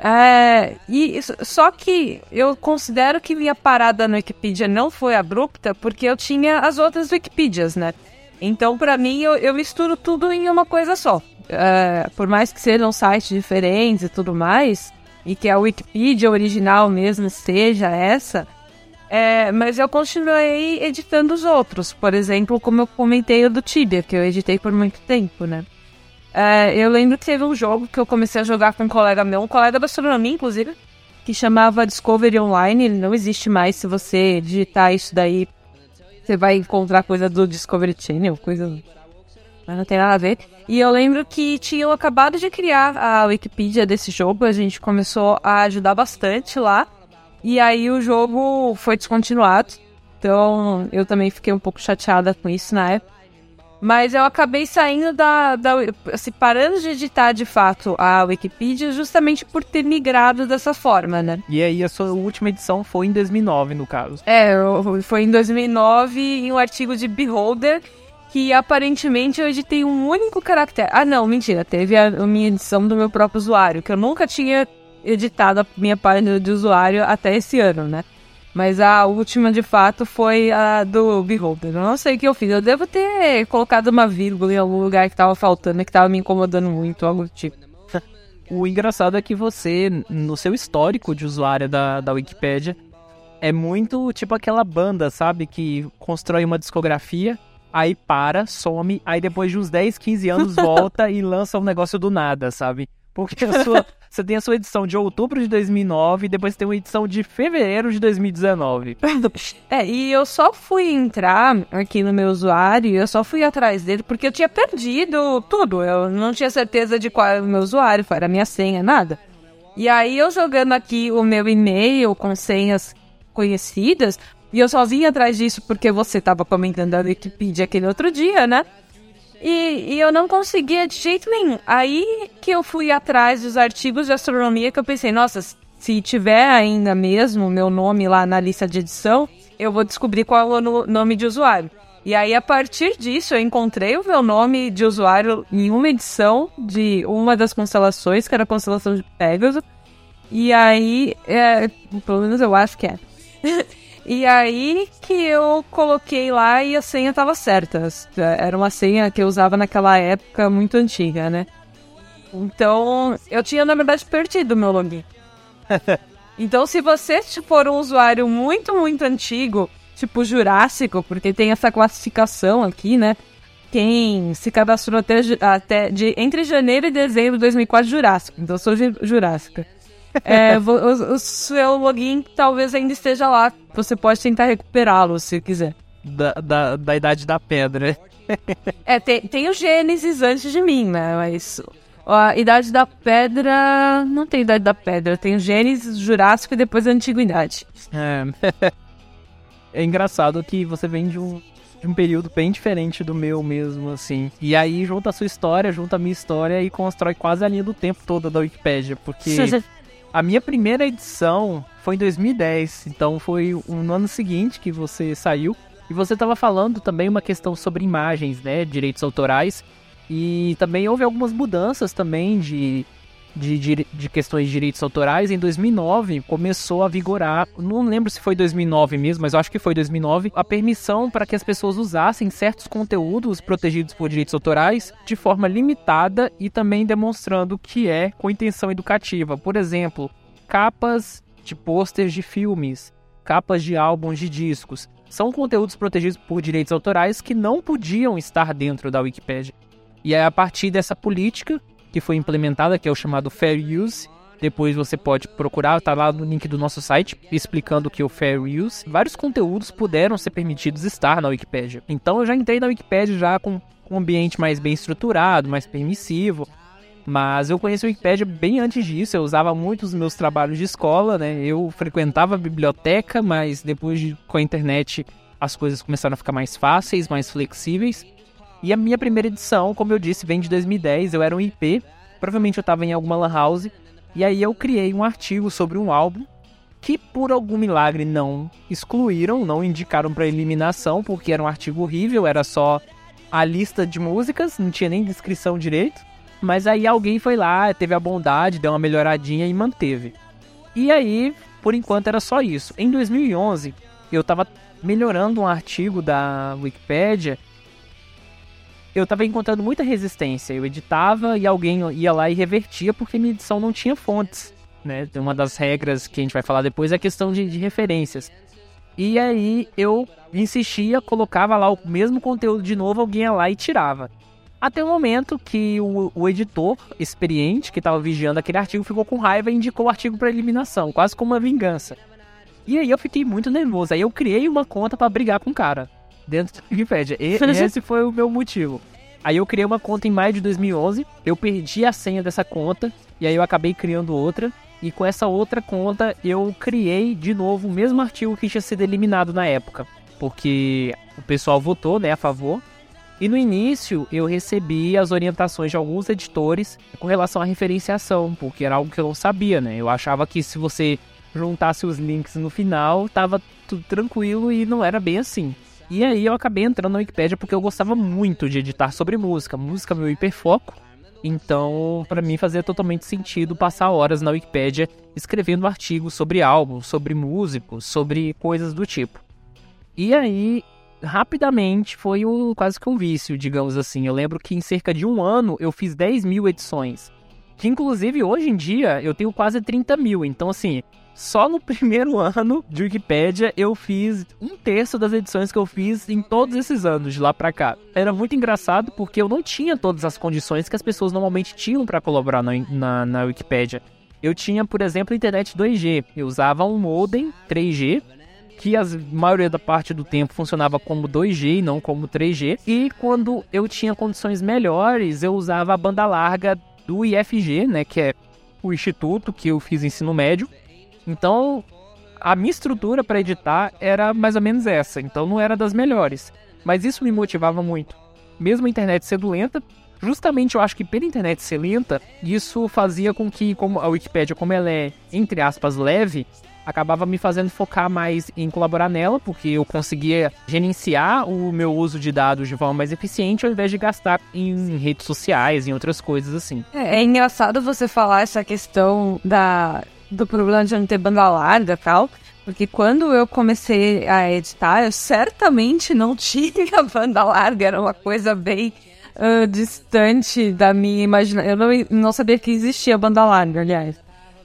É, e só que eu considero que minha parada no Wikipedia não foi abrupta porque eu tinha as outras Wikipedias, né? Então, pra mim, eu, eu misturo tudo em uma coisa só. É, por mais que sejam sites diferentes e tudo mais, e que a Wikipedia original mesmo seja essa, é, mas eu continuei editando os outros. Por exemplo, como eu comentei o do Tibia, que eu editei por muito tempo, né? É, eu lembro que teve um jogo que eu comecei a jogar com um colega meu, um colega da astronomia, inclusive, que chamava Discovery Online. Ele não existe mais. Se você digitar isso daí, você vai encontrar coisa do Discovery Channel, coisa. Mas não tem nada a ver. E eu lembro que tinham acabado de criar a Wikipedia desse jogo. A gente começou a ajudar bastante lá. E aí o jogo foi descontinuado. Então eu também fiquei um pouco chateada com isso na época. Mas eu acabei saindo da, da. Assim, parando de editar de fato a Wikipedia justamente por ter migrado dessa forma, né? E aí a sua última edição foi em 2009, no caso. É, foi em 2009 em um artigo de Beholder que aparentemente eu editei um único caractere. Ah, não, mentira. Teve a, a minha edição do meu próprio usuário, que eu nunca tinha editado a minha página de usuário até esse ano, né? Mas a última, de fato, foi a do Beholder. Eu não sei o que eu fiz. Eu devo ter colocado uma vírgula em algum lugar que tava faltando, que tava me incomodando muito, algo do tipo. O engraçado é que você, no seu histórico de usuário da, da Wikipédia, é muito tipo aquela banda, sabe? Que constrói uma discografia, aí para, some, aí depois de uns 10, 15 anos volta e lança um negócio do nada, sabe? Porque a sua, você tem a sua edição de outubro de 2009 e depois tem uma edição de fevereiro de 2019. É, e eu só fui entrar aqui no meu usuário, eu só fui atrás dele porque eu tinha perdido tudo. Eu não tinha certeza de qual era o meu usuário, qual era a minha senha, nada. E aí eu jogando aqui o meu e-mail com senhas conhecidas, e eu só vim atrás disso porque você tava comentando da Wikipedia aquele outro dia, né? E, e eu não conseguia de jeito nenhum. Aí que eu fui atrás dos artigos de astronomia que eu pensei, nossa, se tiver ainda mesmo meu nome lá na lista de edição, eu vou descobrir qual é o no- nome de usuário. E aí, a partir disso, eu encontrei o meu nome de usuário em uma edição de uma das constelações, que era a constelação de Pegasus. E aí, é, pelo menos eu acho que é. E aí que eu coloquei lá e a senha tava certa. Era uma senha que eu usava naquela época muito antiga, né? Então, eu tinha, na verdade, perdido o meu login. então, se você for um usuário muito, muito antigo, tipo Jurássico, porque tem essa classificação aqui, né? Quem se cadastrou até, até de, entre janeiro e dezembro de 2004, Jurássico. Então, eu sou ju- Jurássica. É, o, o seu login talvez ainda esteja lá. Você pode tentar recuperá-lo se quiser. Da, da, da idade da pedra. É, tem, tem o Gênesis antes de mim, né? Mas a Idade da Pedra. Não tem Idade da Pedra. Tem o Gênesis, Jurássico e depois a Antiguidade. É. é engraçado que você vem de um, de um período bem diferente do meu mesmo, assim. E aí junta a sua história, junta a minha história e constrói quase a linha do tempo toda da Wikipédia. Porque a minha primeira edição foi em 2010, então foi no ano seguinte que você saiu. E você estava falando também uma questão sobre imagens, né? Direitos autorais. E também houve algumas mudanças também de, de, de, de questões de direitos autorais. Em 2009 começou a vigorar, não lembro se foi 2009 mesmo, mas eu acho que foi 2009, a permissão para que as pessoas usassem certos conteúdos protegidos por direitos autorais de forma limitada e também demonstrando que é com intenção educativa. Por exemplo, capas de pôsteres de filmes, capas de álbuns de discos. São conteúdos protegidos por direitos autorais que não podiam estar dentro da Wikipédia. E é a partir dessa política que foi implementada, que é o chamado Fair Use. Depois você pode procurar, tá lá no link do nosso site, explicando o que é o Fair Use. Vários conteúdos puderam ser permitidos estar na Wikipédia. Então eu já entrei na Wikipédia já com um ambiente mais bem estruturado, mais permissivo. Mas eu conheci a Wikipédia bem antes disso, eu usava muito os meus trabalhos de escola, né? Eu frequentava a biblioteca, mas depois de, com a internet as coisas começaram a ficar mais fáceis, mais flexíveis. E a minha primeira edição, como eu disse, vem de 2010, eu era um IP, provavelmente eu estava em alguma lan house, e aí eu criei um artigo sobre um álbum que por algum milagre não excluíram, não indicaram para eliminação, porque era um artigo horrível, era só a lista de músicas, não tinha nem descrição direito. Mas aí alguém foi lá, teve a bondade, deu uma melhoradinha e manteve. E aí, por enquanto era só isso. Em 2011, eu estava melhorando um artigo da Wikipedia. Eu estava encontrando muita resistência. Eu editava e alguém ia lá e revertia porque minha edição não tinha fontes. Né? Uma das regras que a gente vai falar depois é a questão de, de referências. E aí eu insistia, colocava lá o mesmo conteúdo de novo, alguém ia lá e tirava. Até o momento que o, o editor experiente que estava vigiando aquele artigo ficou com raiva e indicou o artigo para eliminação, quase como uma vingança. E aí eu fiquei muito nervoso. Aí eu criei uma conta para brigar com o cara dentro do Wikipedia. E, esse foi o meu motivo. Aí eu criei uma conta em maio de 2011, eu perdi a senha dessa conta e aí eu acabei criando outra. E com essa outra conta eu criei de novo o mesmo artigo que tinha sido eliminado na época, porque o pessoal votou, né, a favor. E no início eu recebi as orientações de alguns editores com relação à referenciação, porque era algo que eu não sabia, né? Eu achava que se você juntasse os links no final, tava tudo tranquilo e não era bem assim. E aí eu acabei entrando na Wikipedia porque eu gostava muito de editar sobre música. Música é meu hiperfoco. Então, para mim fazia totalmente sentido passar horas na Wikipedia escrevendo artigos sobre álbuns, sobre músicos, sobre coisas do tipo. E aí rapidamente foi um, quase que um vício, digamos assim. Eu lembro que em cerca de um ano eu fiz 10 mil edições. Que inclusive hoje em dia eu tenho quase 30 mil. Então, assim, só no primeiro ano de Wikipedia eu fiz um terço das edições que eu fiz em todos esses anos de lá pra cá. Era muito engraçado porque eu não tinha todas as condições que as pessoas normalmente tinham para colaborar na, na, na Wikipedia. Eu tinha, por exemplo, internet 2G. Eu usava um modem 3G que a maioria da parte do tempo funcionava como 2G e não como 3G. E quando eu tinha condições melhores, eu usava a banda larga do IFG, né, que é o instituto que eu fiz ensino médio. Então, a minha estrutura para editar era mais ou menos essa, então não era das melhores. Mas isso me motivava muito. Mesmo a internet sendo lenta, justamente eu acho que pela internet ser lenta, isso fazia com que, como a Wikipedia, como ela é, entre aspas, leve, acabava me fazendo focar mais em colaborar nela, porque eu conseguia gerenciar o meu uso de dados de forma mais eficiente, ao invés de gastar em redes sociais, em outras coisas assim. É, é engraçado você falar essa questão da, do problema de não ter banda larga e tal, porque quando eu comecei a editar, eu certamente não tinha banda larga, era uma coisa bem uh, distante da minha imaginação. Eu não, não sabia que existia banda larga, aliás.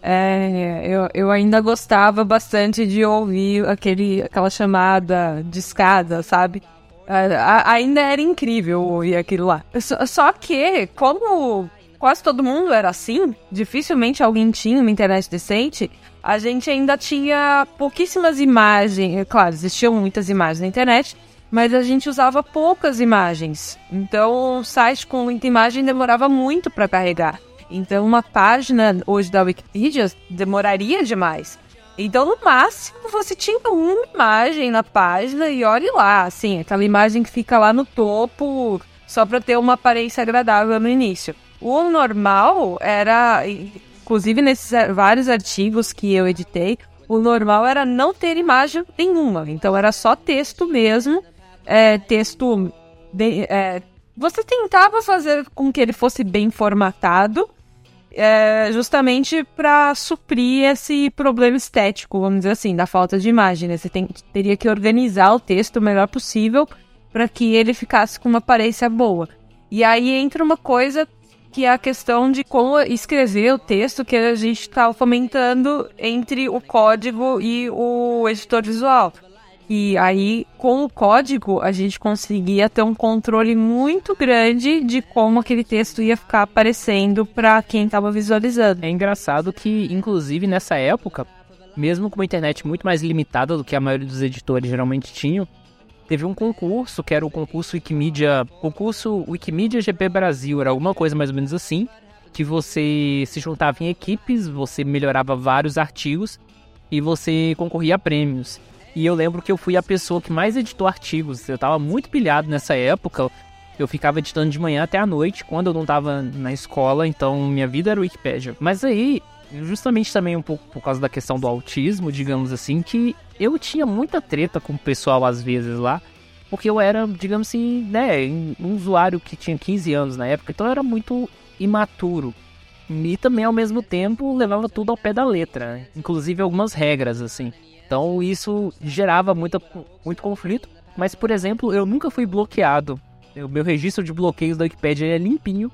É, eu, eu ainda gostava bastante de ouvir aquele, aquela chamada de escada, sabe? A, ainda era incrível ouvir aquilo lá. Só, só que, como quase todo mundo era assim, dificilmente alguém tinha uma internet decente, a gente ainda tinha pouquíssimas imagens. É claro, existiam muitas imagens na internet, mas a gente usava poucas imagens. Então, o site com muita imagem demorava muito para carregar. Então, uma página hoje da Wikipedia demoraria demais. Então, no máximo, você tinha uma imagem na página e olhe lá, assim, aquela imagem que fica lá no topo só para ter uma aparência agradável no início. O normal era, inclusive nesses vários artigos que eu editei, o normal era não ter imagem nenhuma. Então, era só texto mesmo, é, texto. De, é, você tentava fazer com que ele fosse bem formatado é, justamente para suprir esse problema estético, vamos dizer assim, da falta de imagem. Né? Você tem, teria que organizar o texto o melhor possível para que ele ficasse com uma aparência boa. E aí entra uma coisa que é a questão de como escrever o texto que a gente está fomentando entre o código e o editor visual. E aí, com o código, a gente conseguia ter um controle muito grande de como aquele texto ia ficar aparecendo para quem estava visualizando. É engraçado que, inclusive, nessa época, mesmo com uma internet muito mais limitada do que a maioria dos editores geralmente tinham, teve um concurso, que era o concurso Wikimedia, concurso Wikimedia GP Brasil, era alguma coisa mais ou menos assim, que você se juntava em equipes, você melhorava vários artigos e você concorria a prêmios. E eu lembro que eu fui a pessoa que mais editou artigos. Eu tava muito pilhado nessa época. Eu ficava editando de manhã até a noite, quando eu não tava na escola, então minha vida era Wikipedia. Mas aí, justamente também um pouco por causa da questão do autismo, digamos assim, que eu tinha muita treta com o pessoal às vezes lá, porque eu era, digamos assim, né, um usuário que tinha 15 anos na época, então eu era muito imaturo. E também, ao mesmo tempo, levava tudo ao pé da letra, inclusive algumas regras, assim. Então isso gerava muita, muito conflito. Mas, por exemplo, eu nunca fui bloqueado. O meu registro de bloqueios da Wikipedia é limpinho,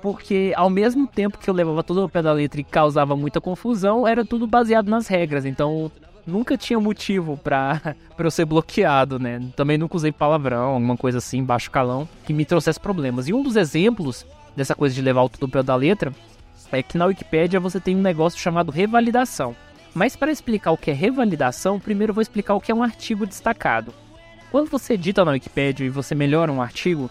porque ao mesmo tempo que eu levava tudo ao pé da letra e causava muita confusão, era tudo baseado nas regras. Então nunca tinha motivo pra eu ser bloqueado, né? Também nunca usei palavrão, alguma coisa assim, baixo calão, que me trouxesse problemas. E um dos exemplos dessa coisa de levar tudo ao pé da letra é que na Wikipédia você tem um negócio chamado revalidação. Mas para explicar o que é revalidação, primeiro eu vou explicar o que é um artigo destacado. Quando você edita na Wikipédia e você melhora um artigo,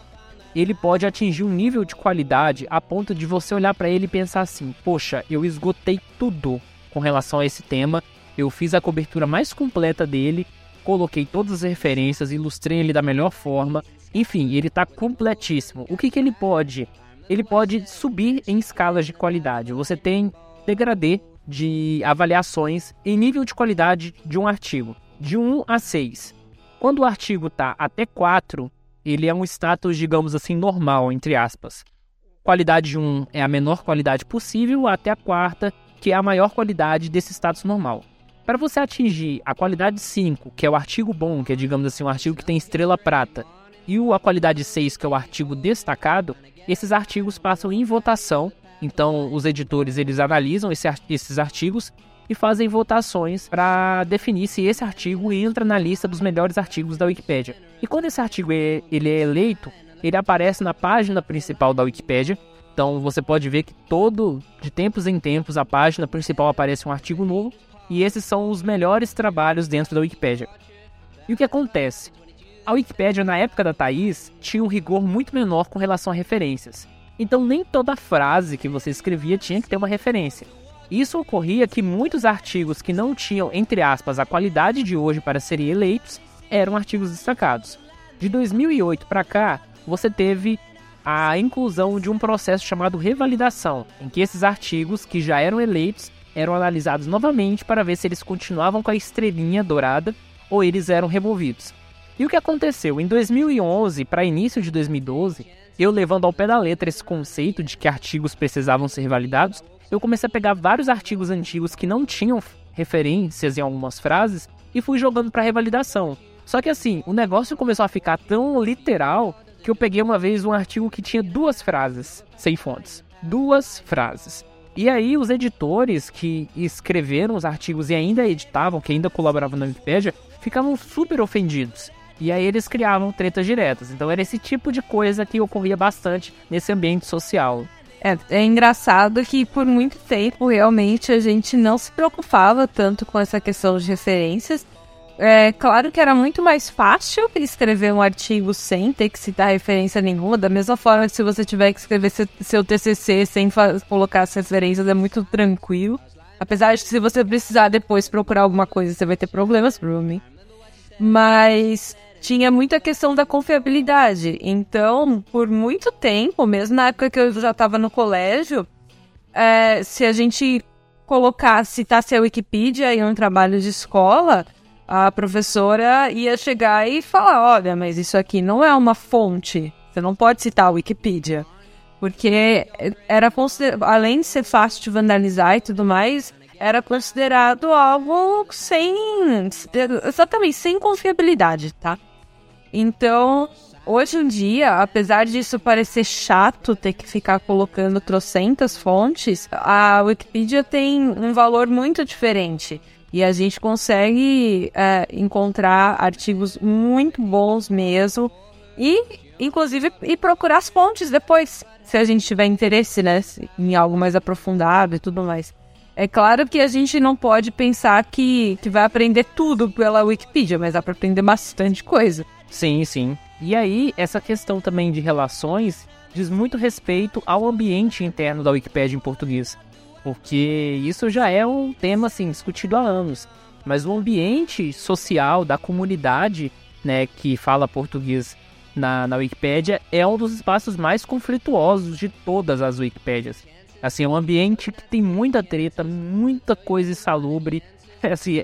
ele pode atingir um nível de qualidade a ponto de você olhar para ele e pensar assim: poxa, eu esgotei tudo com relação a esse tema eu fiz a cobertura mais completa dele, coloquei todas as referências, ilustrei ele da melhor forma. Enfim, ele está completíssimo. O que, que ele pode? Ele pode subir em escalas de qualidade. Você tem degradê de avaliações em nível de qualidade de um artigo, de 1 a 6. Quando o artigo está até 4, ele é um status, digamos assim, normal, entre aspas. Qualidade de 1 é a menor qualidade possível, até a quarta, que é a maior qualidade desse status normal. Para você atingir a qualidade 5, que é o artigo bom, que é, digamos assim, um artigo que tem estrela prata, e a qualidade 6, que é o artigo destacado, esses artigos passam em votação. Então, os editores eles analisam esse, esses artigos e fazem votações para definir se esse artigo entra na lista dos melhores artigos da Wikipédia. E quando esse artigo é, ele é eleito, ele aparece na página principal da Wikipédia. Então você pode ver que todo de tempos em tempos a página principal aparece um artigo novo e esses são os melhores trabalhos dentro da Wikipédia. E o que acontece? A Wikipédia, na época da Thaís, tinha um rigor muito menor com relação a referências. Então, nem toda frase que você escrevia tinha que ter uma referência. Isso ocorria que muitos artigos que não tinham, entre aspas, a qualidade de hoje para serem eleitos eram artigos destacados. De 2008 para cá, você teve a inclusão de um processo chamado revalidação, em que esses artigos que já eram eleitos eram analisados novamente para ver se eles continuavam com a estrelinha dourada ou eles eram removidos. E o que aconteceu? Em 2011 para início de 2012, eu levando ao pé da letra esse conceito de que artigos precisavam ser validados, eu comecei a pegar vários artigos antigos que não tinham referências em algumas frases e fui jogando para revalidação. Só que assim, o negócio começou a ficar tão literal que eu peguei uma vez um artigo que tinha duas frases sem fontes. Duas frases. E aí os editores que escreveram os artigos e ainda editavam, que ainda colaboravam na Wikipedia, ficavam super ofendidos. E aí eles criavam tretas diretas. Então era esse tipo de coisa que ocorria bastante nesse ambiente social. É, é engraçado que por muito tempo realmente a gente não se preocupava tanto com essa questão de referências é claro que era muito mais fácil escrever um artigo sem ter que citar referência nenhuma, da mesma forma que se você tiver que escrever seu, TCC sem colocar as referências é muito tranquilo. Apesar de que se você precisar depois procurar alguma coisa, você vai ter problemas, provavelmente. Mas tinha muita questão da confiabilidade. Então, por muito tempo, mesmo na época que eu já estava no colégio, é, se a gente colocasse, citasse a Wikipedia em um trabalho de escola, a professora ia chegar e falar: olha, mas isso aqui não é uma fonte. Você não pode citar a Wikipedia. Porque era além de ser fácil de vandalizar e tudo mais, era considerado algo sem. exatamente, sem confiabilidade, tá? Então, hoje em dia, apesar disso parecer chato ter que ficar colocando trocentas fontes, a Wikipedia tem um valor muito diferente. E a gente consegue é, encontrar artigos muito bons mesmo. E, inclusive, e procurar as fontes depois, se a gente tiver interesse, né? Em algo mais aprofundado e tudo mais. É claro que a gente não pode pensar que, que vai aprender tudo pela Wikipedia, mas dá para aprender bastante coisa. Sim, sim. E aí, essa questão também de relações diz muito respeito ao ambiente interno da Wikipedia em português porque isso já é um tema assim discutido há anos. Mas o ambiente social da comunidade, né, que fala português na, na Wikipédia é um dos espaços mais conflituosos de todas as Wikipédias. Assim, é um ambiente que tem muita treta, muita coisa insalubre. Assim,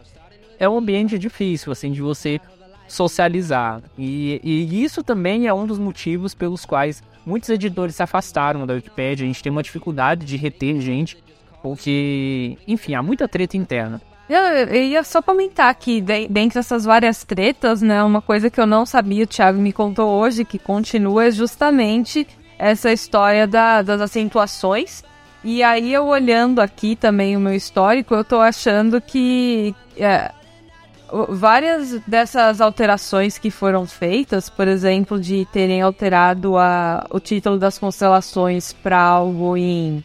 é um ambiente difícil, assim, de você socializar. E, e isso também é um dos motivos pelos quais muitos editores se afastaram da Wikipédia. A gente tem uma dificuldade de reter gente, porque, enfim, há muita treta interna. Eu, eu ia só comentar que dentre essas várias tretas, né, uma coisa que eu não sabia, o Thiago me contou hoje, que continua, é justamente essa história da, das acentuações. E aí eu olhando aqui também o meu histórico, eu tô achando que é, várias dessas alterações que foram feitas, por exemplo, de terem alterado a, o título das constelações para algo em,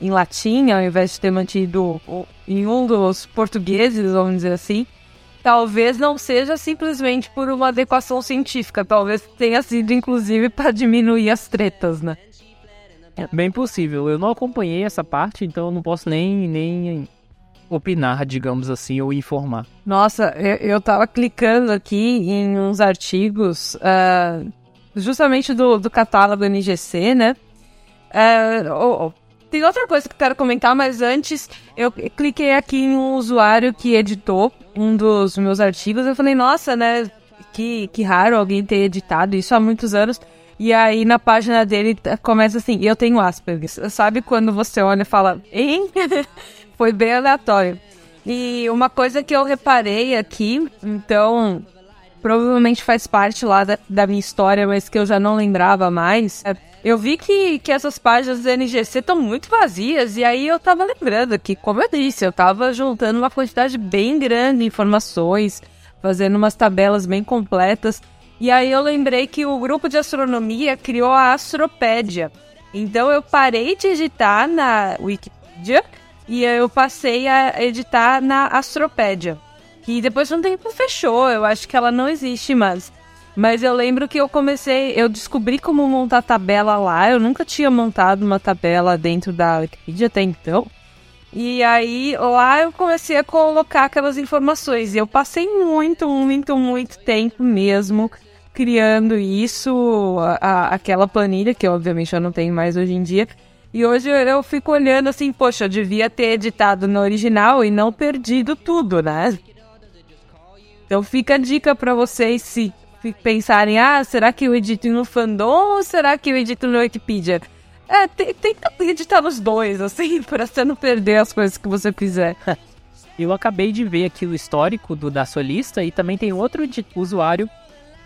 em latim, ao invés de ter mantido em um dos portugueses, vamos dizer assim, talvez não seja simplesmente por uma adequação científica, talvez tenha sido inclusive para diminuir as tretas, né? Bem possível. Eu não acompanhei essa parte, então eu não posso nem, nem opinar, digamos assim, ou informar. Nossa, eu, eu tava clicando aqui em uns artigos, uh, justamente do, do catálogo NGC, né? Uh, oh, oh. Tem outra coisa que eu quero comentar, mas antes eu cliquei aqui em um usuário que editou um dos meus artigos. Eu falei, nossa, né? Que, que raro alguém ter editado isso há muitos anos. E aí na página dele começa assim, eu tenho Asperger. Sabe quando você olha e fala, hein? Foi bem aleatório. E uma coisa que eu reparei aqui, então provavelmente faz parte lá da, da, minha história, mas que eu já não lembrava mais. É, eu vi que, que essas páginas do NGC estão muito vazias, e aí eu tava lembrando que, como eu disse, eu tava juntando uma quantidade bem grande de informações, fazendo umas tabelas bem completas. E aí eu lembrei que o grupo de astronomia criou a Astropédia. Então eu parei de editar na Wikipedia e eu passei a editar na Astropédia. Que depois de um tempo fechou, eu acho que ela não existe mais. Mas eu lembro que eu comecei, eu descobri como montar tabela lá. Eu nunca tinha montado uma tabela dentro da Wikipedia até então. E aí lá eu comecei a colocar aquelas informações. E eu passei muito, muito, muito tempo mesmo criando isso, a, a, aquela planilha, que obviamente eu não tenho mais hoje em dia, e hoje eu fico olhando assim, poxa, eu devia ter editado no original e não perdido tudo, né? Então fica a dica para vocês se pensarem, ah, será que eu edito no fandom ou será que eu edito no Wikipedia? É, tenta editar nos dois, assim, para você não perder as coisas que você fizer. Eu acabei de ver aqui o histórico do, da sua lista e também tem outro usuário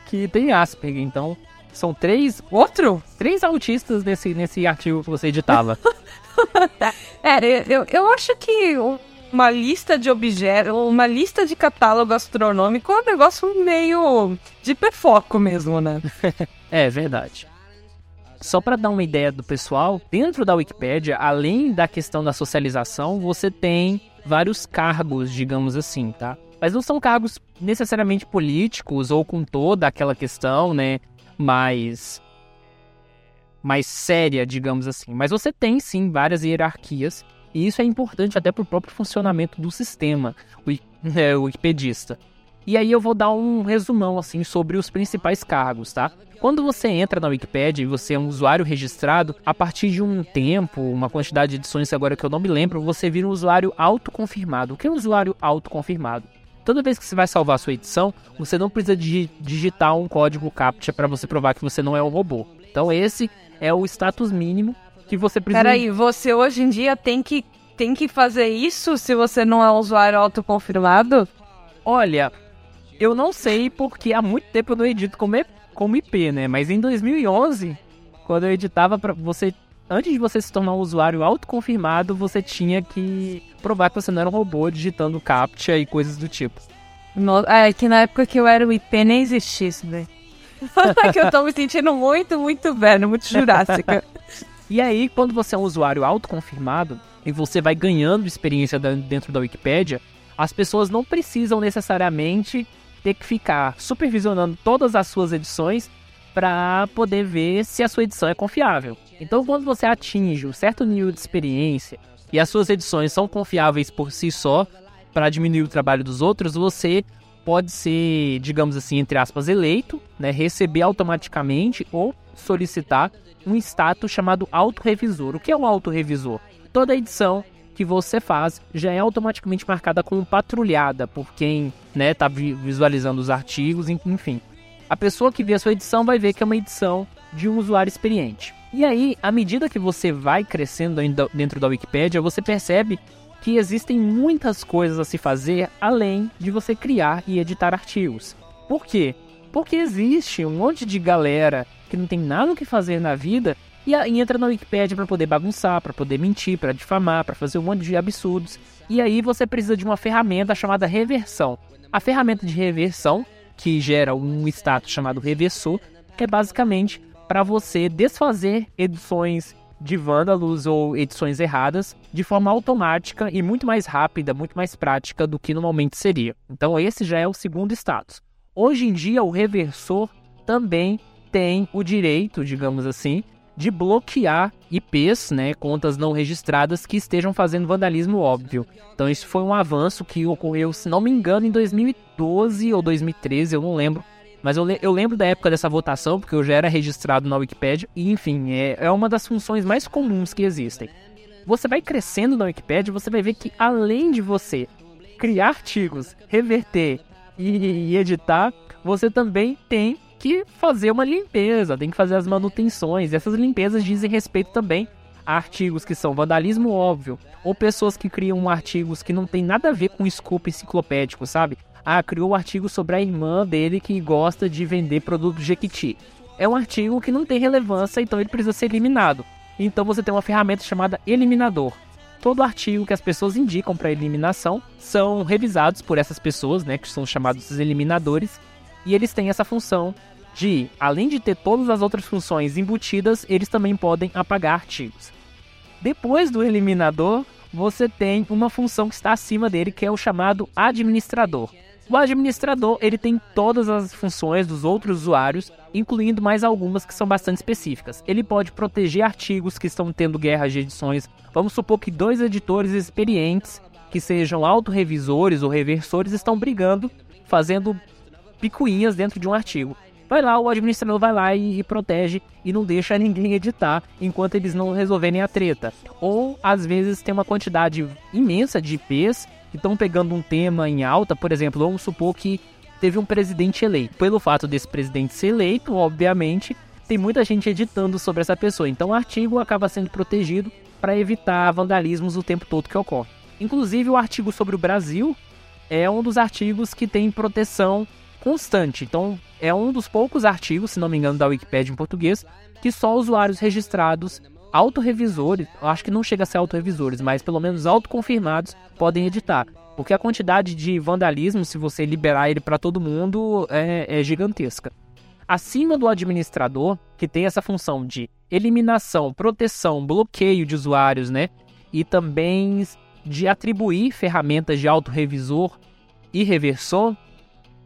que tem Asperger, então são três. Outro? Três autistas nesse, nesse artigo que você editava. é, eu, eu acho que uma lista de objetos, uma lista de catálogo astronômico é um negócio meio de perfoco mesmo, né? é verdade. Só para dar uma ideia do pessoal, dentro da Wikipédia, além da questão da socialização, você tem vários cargos, digamos assim, tá? Mas não são cargos necessariamente políticos ou com toda aquela questão, né, mais mais séria, digamos assim. Mas você tem sim várias hierarquias e isso é importante até para o próprio funcionamento do sistema, o, é, o wikipedista. E aí eu vou dar um resumão assim sobre os principais cargos, tá? Quando você entra na Wikipedia e você é um usuário registrado, a partir de um tempo, uma quantidade de edições agora que eu não me lembro, você vira um usuário autoconfirmado. O que é um usuário autoconfirmado? Toda vez que você vai salvar a sua edição, você não precisa digitar um código CAPTCHA para você provar que você não é um robô. Então esse é o status mínimo que você precisa. Peraí, você hoje em dia tem que, tem que fazer isso se você não é um usuário autoconfirmado? Olha, eu não sei porque há muito tempo eu não edito como, como IP, né? Mas em 2011, quando eu editava para você antes de você se tornar um usuário autoconfirmado, você tinha que provar que você não era um robô digitando CAPTCHA e coisas do tipo. No, é que na época que eu era o IP nem existia isso, velho. que eu tô me sentindo muito, muito velho, muito jurássica. e aí, quando você é um usuário autoconfirmado e você vai ganhando experiência dentro da Wikipédia, as pessoas não precisam necessariamente ter que ficar supervisionando todas as suas edições para poder ver se a sua edição é confiável. Então, quando você atinge um certo nível de experiência e as suas edições são confiáveis por si só, para diminuir o trabalho dos outros, você pode ser, digamos assim, entre aspas, eleito, né, receber automaticamente ou solicitar um status chamado autorrevisor. O que é um autorrevisor? Toda edição que você faz já é automaticamente marcada como patrulhada por quem está né, tá visualizando os artigos, enfim. A pessoa que vê a sua edição vai ver que é uma edição de um usuário experiente. E aí, à medida que você vai crescendo dentro da Wikipédia, você percebe que existem muitas coisas a se fazer além de você criar e editar artigos. Por quê? Porque existe um monte de galera que não tem nada o que fazer na vida e, entra na Wikipedia para poder bagunçar, para poder mentir, para difamar, para fazer um monte de absurdos. E aí você precisa de uma ferramenta chamada reversão. A ferramenta de reversão, que gera um status chamado reversor, que é basicamente para você desfazer edições de vândalos ou edições erradas de forma automática e muito mais rápida, muito mais prática do que normalmente seria. Então, esse já é o segundo status. Hoje em dia, o reversor também tem o direito, digamos assim, de bloquear IPs, né, contas não registradas que estejam fazendo vandalismo óbvio. Então isso foi um avanço que ocorreu, se não me engano, em 2012 ou 2013, eu não lembro, mas eu, eu lembro da época dessa votação, porque eu já era registrado na Wikipedia, e enfim, é, é uma das funções mais comuns que existem. Você vai crescendo na Wikipedia, você vai ver que além de você criar artigos, reverter e, e editar, você também tem que fazer uma limpeza, tem que fazer as manutenções. Essas limpezas dizem respeito também a artigos que são vandalismo óbvio, ou pessoas que criam artigos que não tem nada a ver com escopo enciclopédico, sabe? Ah, criou um artigo sobre a irmã dele que gosta de vender produtos Jequiti. É um artigo que não tem relevância, então ele precisa ser eliminado. Então você tem uma ferramenta chamada eliminador. Todo artigo que as pessoas indicam para eliminação são revisados por essas pessoas, né, que são chamados eliminadores, e eles têm essa função de, além de ter todas as outras funções embutidas, eles também podem apagar artigos. Depois do eliminador, você tem uma função que está acima dele, que é o chamado administrador. O administrador ele tem todas as funções dos outros usuários, incluindo mais algumas que são bastante específicas. Ele pode proteger artigos que estão tendo guerras de edições. Vamos supor que dois editores experientes, que sejam autorrevisores ou reversores, estão brigando, fazendo picuinhas dentro de um artigo. Vai lá, o administrador vai lá e, e, protege e não deixa ninguém editar enquanto eles não resolverem a treta. Ou às vezes tem uma quantidade imensa de IPs que estão pegando um tema em alta, por exemplo, vamos supor que teve um presidente eleito. Pelo fato desse presidente ser eleito, obviamente, tem muita gente editando sobre essa pessoa. Então o artigo acaba sendo protegido para evitar vandalismos o tempo todo que ocorre. Inclusive o artigo sobre o Brasil é um dos artigos que tem proteção constante. Então é um dos poucos artigos, se não me engano, da Wikipedia em português, que só usuários registrados autorrevisores, acho que não chega a ser autorrevisores, mas pelo menos autoconfirmados podem editar. Porque a quantidade de vandalismo, se você liberar ele para todo mundo, é, é gigantesca. Acima do administrador, que tem essa função de eliminação, proteção, bloqueio de usuários, né? E também de atribuir ferramentas de autorrevisor e reversor,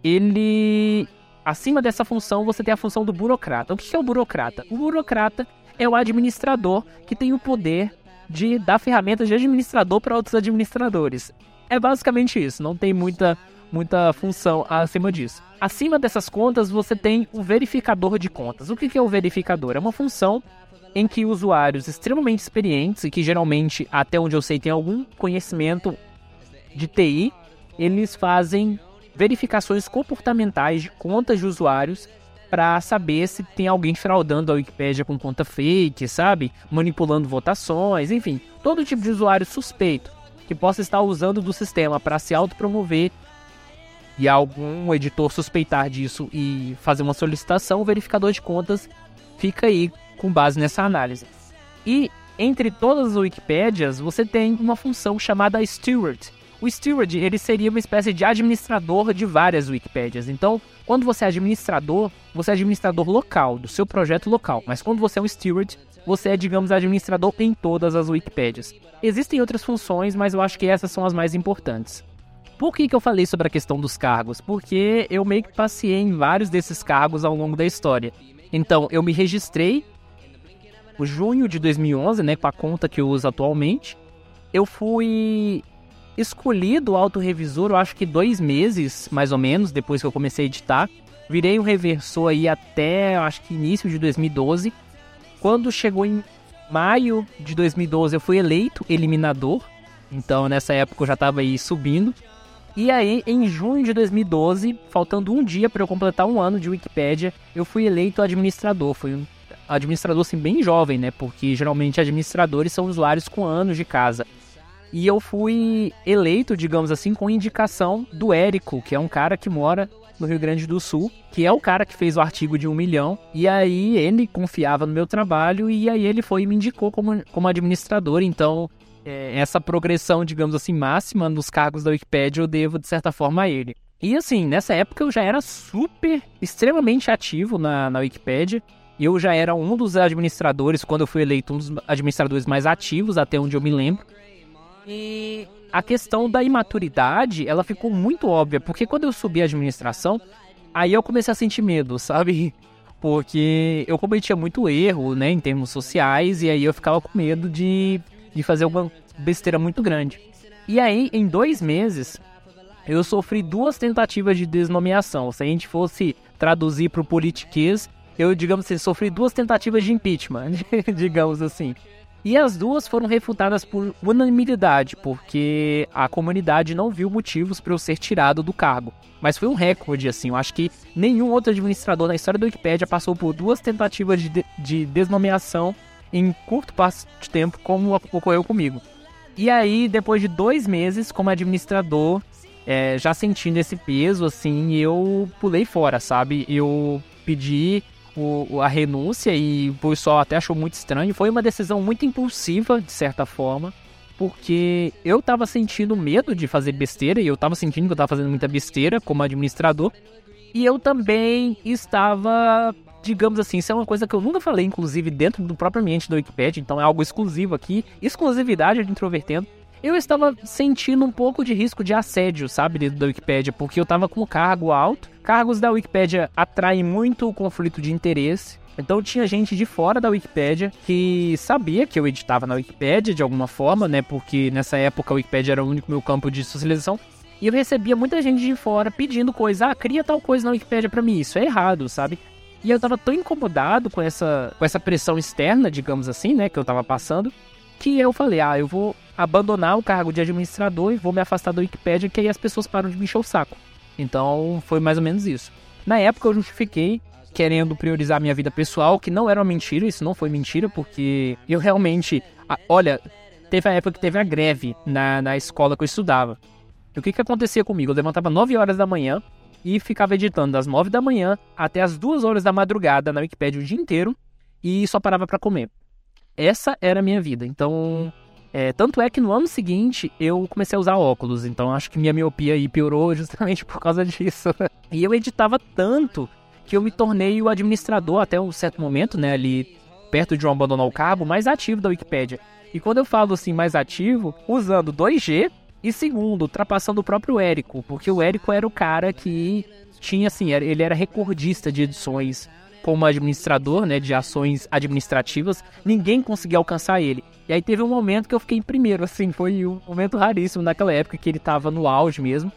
ele. Acima dessa função, você tem a função do burocrata. O que é o burocrata? O burocrata é o administrador que tem o poder de dar ferramentas de administrador para outros administradores. É basicamente isso, não tem muita, muita função acima disso. Acima dessas contas, você tem o verificador de contas. O que é o verificador? É uma função em que usuários extremamente experientes, e que geralmente, até onde eu sei, tem algum conhecimento de TI, eles fazem verificações comportamentais de contas de usuários para saber se tem alguém fraudando a Wikipédia com conta fake, sabe? Manipulando votações, enfim, todo tipo de usuário suspeito que possa estar usando do sistema para se autopromover e algum editor suspeitar disso e fazer uma solicitação, o verificador de contas fica aí com base nessa análise. E entre todas as Wikipédias, você tem uma função chamada steward. O steward ele seria uma espécie de administrador de várias Wikipédias. Então, quando você é administrador, você é administrador local, do seu projeto local. Mas quando você é um steward, você é, digamos, administrador em todas as Wikipédias. Existem outras funções, mas eu acho que essas são as mais importantes. Por que, que eu falei sobre a questão dos cargos? Porque eu meio que passei em vários desses cargos ao longo da história. Então, eu me registrei no junho de 2011, né, com a conta que eu uso atualmente. Eu fui escolhido o autorrevisor, eu acho que dois meses, mais ou menos, depois que eu comecei a editar. Virei um reversor aí até, acho que início de 2012. Quando chegou em maio de 2012, eu fui eleito eliminador. Então, nessa época, eu já estava aí subindo. E aí, em junho de 2012, faltando um dia para eu completar um ano de Wikipédia, eu fui eleito administrador. Fui um administrador assim, bem jovem, né? Porque geralmente administradores são usuários com anos de casa. E eu fui eleito, digamos assim, com indicação do Érico, que é um cara que mora no Rio Grande do Sul, que é o cara que fez o artigo de um milhão. E aí ele confiava no meu trabalho e aí ele foi e me indicou como, como administrador. Então, é, essa progressão, digamos assim, máxima nos cargos da Wikipedia eu devo, de certa forma, a ele. E assim, nessa época eu já era super, extremamente ativo na, na Wikipedia. Eu já era um dos administradores, quando eu fui eleito, um dos administradores mais ativos, até onde eu me lembro. E a questão da imaturidade, ela ficou muito óbvia, porque quando eu subi a administração, aí eu comecei a sentir medo, sabe? Porque eu cometia muito erro, né, em termos sociais, e aí eu ficava com medo de, de fazer alguma besteira muito grande. E aí, em dois meses, eu sofri duas tentativas de desnomeação. Se a gente fosse traduzir para o politiquês, eu, digamos assim, sofri duas tentativas de impeachment, digamos assim. E as duas foram refutadas por unanimidade, porque a comunidade não viu motivos para eu ser tirado do cargo. Mas foi um recorde, assim. Eu acho que nenhum outro administrador na história da Wikipédia passou por duas tentativas de, de, de desnomeação em curto espaço de tempo, como ocorreu comigo. E aí, depois de dois meses como administrador, é, já sentindo esse peso, assim, eu pulei fora, sabe? Eu pedi a renúncia e o pessoal até achou muito estranho. Foi uma decisão muito impulsiva, de certa forma, porque eu tava sentindo medo de fazer besteira e eu tava sentindo que eu tava fazendo muita besteira como administrador. E eu também estava, digamos assim, isso é uma coisa que eu nunca falei, inclusive, dentro do próprio ambiente da Wikipedia, então é algo exclusivo aqui, exclusividade de Introvertendo eu estava sentindo um pouco de risco de assédio, sabe, dentro da Wikipédia, porque eu estava com cargo alto. Cargos da Wikipédia atraem muito o conflito de interesse. Então tinha gente de fora da Wikipédia que sabia que eu editava na Wikipédia de alguma forma, né? Porque nessa época a Wikipédia era o único meu campo de socialização. E eu recebia muita gente de fora pedindo coisa, ah, cria tal coisa na Wikipédia para mim. Isso é errado, sabe? E eu tava tão incomodado com essa, com essa pressão externa, digamos assim, né, que eu tava passando, que eu falei, ah, eu vou abandonar o cargo de administrador e vou me afastar da Wikipédia, que aí as pessoas param de me encher o saco. Então foi mais ou menos isso. Na época eu justifiquei querendo priorizar minha vida pessoal, que não era uma mentira, isso não foi mentira, porque eu realmente. olha, teve a época que teve a greve na, na escola que eu estudava. E o que, que acontecia comigo? Eu levantava 9 horas da manhã e ficava editando das 9 da manhã até as 2 horas da madrugada na Wikipédia o dia inteiro e só parava para comer. Essa era a minha vida. Então, é, tanto é que no ano seguinte eu comecei a usar óculos, então acho que minha miopia aí piorou justamente por causa disso. e eu editava tanto que eu me tornei o administrador até um certo momento, né, ali perto de um abandonar o cabo, mais ativo da Wikipédia. E quando eu falo assim mais ativo, usando 2G e segundo, ultrapassando o próprio Érico, porque o Érico era o cara que tinha assim, ele era recordista de edições como administrador, né, de ações administrativas, ninguém conseguia alcançar ele. E aí teve um momento que eu fiquei em primeiro, assim, foi um momento raríssimo naquela época que ele estava no auge mesmo.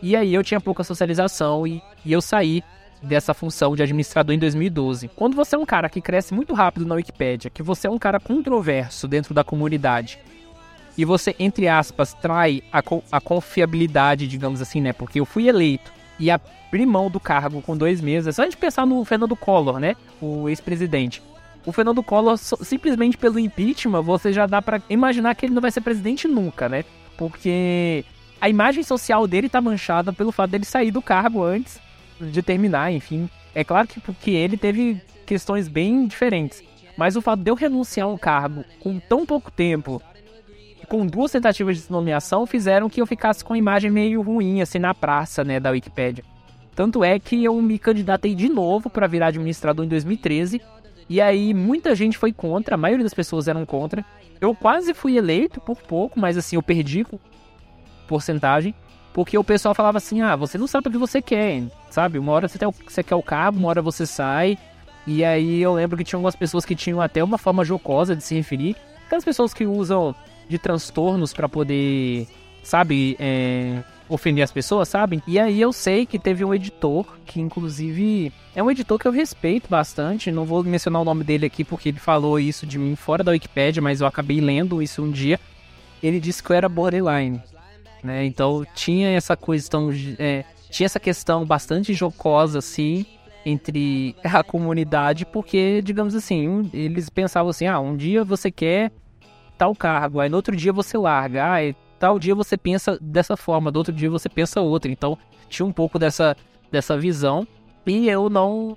E aí eu tinha pouca socialização e, e eu saí dessa função de administrador em 2012. Quando você é um cara que cresce muito rápido na Wikipédia, que você é um cara controverso dentro da comunidade, e você, entre aspas, trai a, a confiabilidade, digamos assim, né? Porque eu fui eleito e abrir mão do cargo com dois meses. É só a gente pensar no Fernando Collor, né? O ex-presidente. O Fernando Collor, simplesmente pelo impeachment, você já dá para imaginar que ele não vai ser presidente nunca, né? Porque a imagem social dele tá manchada pelo fato dele sair do cargo antes de terminar, enfim. É claro que porque ele teve questões bem diferentes. Mas o fato de eu renunciar a um cargo com tão pouco tempo, com duas tentativas de nomeação, fizeram que eu ficasse com a imagem meio ruim, assim, na praça, né, da Wikipédia. Tanto é que eu me candidatei de novo para virar administrador em 2013. E aí muita gente foi contra, a maioria das pessoas eram contra. Eu quase fui eleito por pouco, mas assim, eu perdi porcentagem. Porque o pessoal falava assim: ah, você não sabe o que você quer, sabe? Uma hora tem, você quer o cabo, uma hora você sai. E aí eu lembro que tinha algumas pessoas que tinham até uma forma jocosa de se referir. Aquelas pessoas que usam de transtornos para poder sabe, é, ofender as pessoas, sabe? E aí eu sei que teve um editor, que inclusive é um editor que eu respeito bastante, não vou mencionar o nome dele aqui porque ele falou isso de mim fora da Wikipédia, mas eu acabei lendo isso um dia. Ele disse que eu era borderline, né? Então tinha essa questão, é, tinha essa questão bastante jocosa assim entre a comunidade, porque digamos assim, eles pensavam assim, ah, um dia você quer tal cargo, aí no outro dia você larga, ah, tal dia você pensa dessa forma, do outro dia você pensa outra. Então tinha um pouco dessa, dessa visão. E eu não,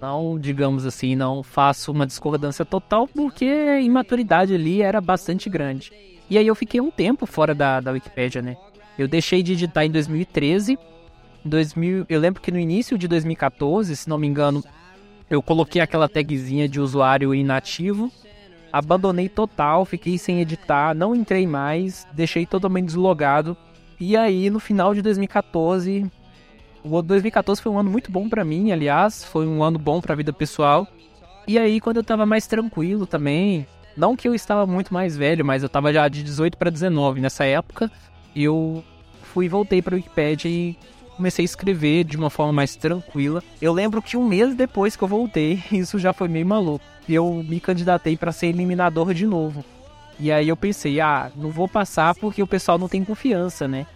não, digamos assim, não faço uma discordância total, porque a imaturidade ali era bastante grande. E aí eu fiquei um tempo fora da, da Wikipédia, né? Eu deixei de editar em 2013. 2000, eu lembro que no início de 2014, se não me engano, eu coloquei aquela tagzinha de usuário inativo abandonei total, fiquei sem editar, não entrei mais, deixei totalmente deslogado. E aí, no final de 2014, o 2014 foi um ano muito bom para mim, aliás, foi um ano bom para a vida pessoal. E aí, quando eu tava mais tranquilo também, não que eu estava muito mais velho, mas eu tava já de 18 para 19 nessa época, eu fui voltei para Wikipedia e comecei a escrever de uma forma mais tranquila. Eu lembro que um mês depois que eu voltei, isso já foi meio maluco eu me candidatei para ser eliminador de novo. E aí eu pensei, ah, não vou passar porque o pessoal não tem confiança, né?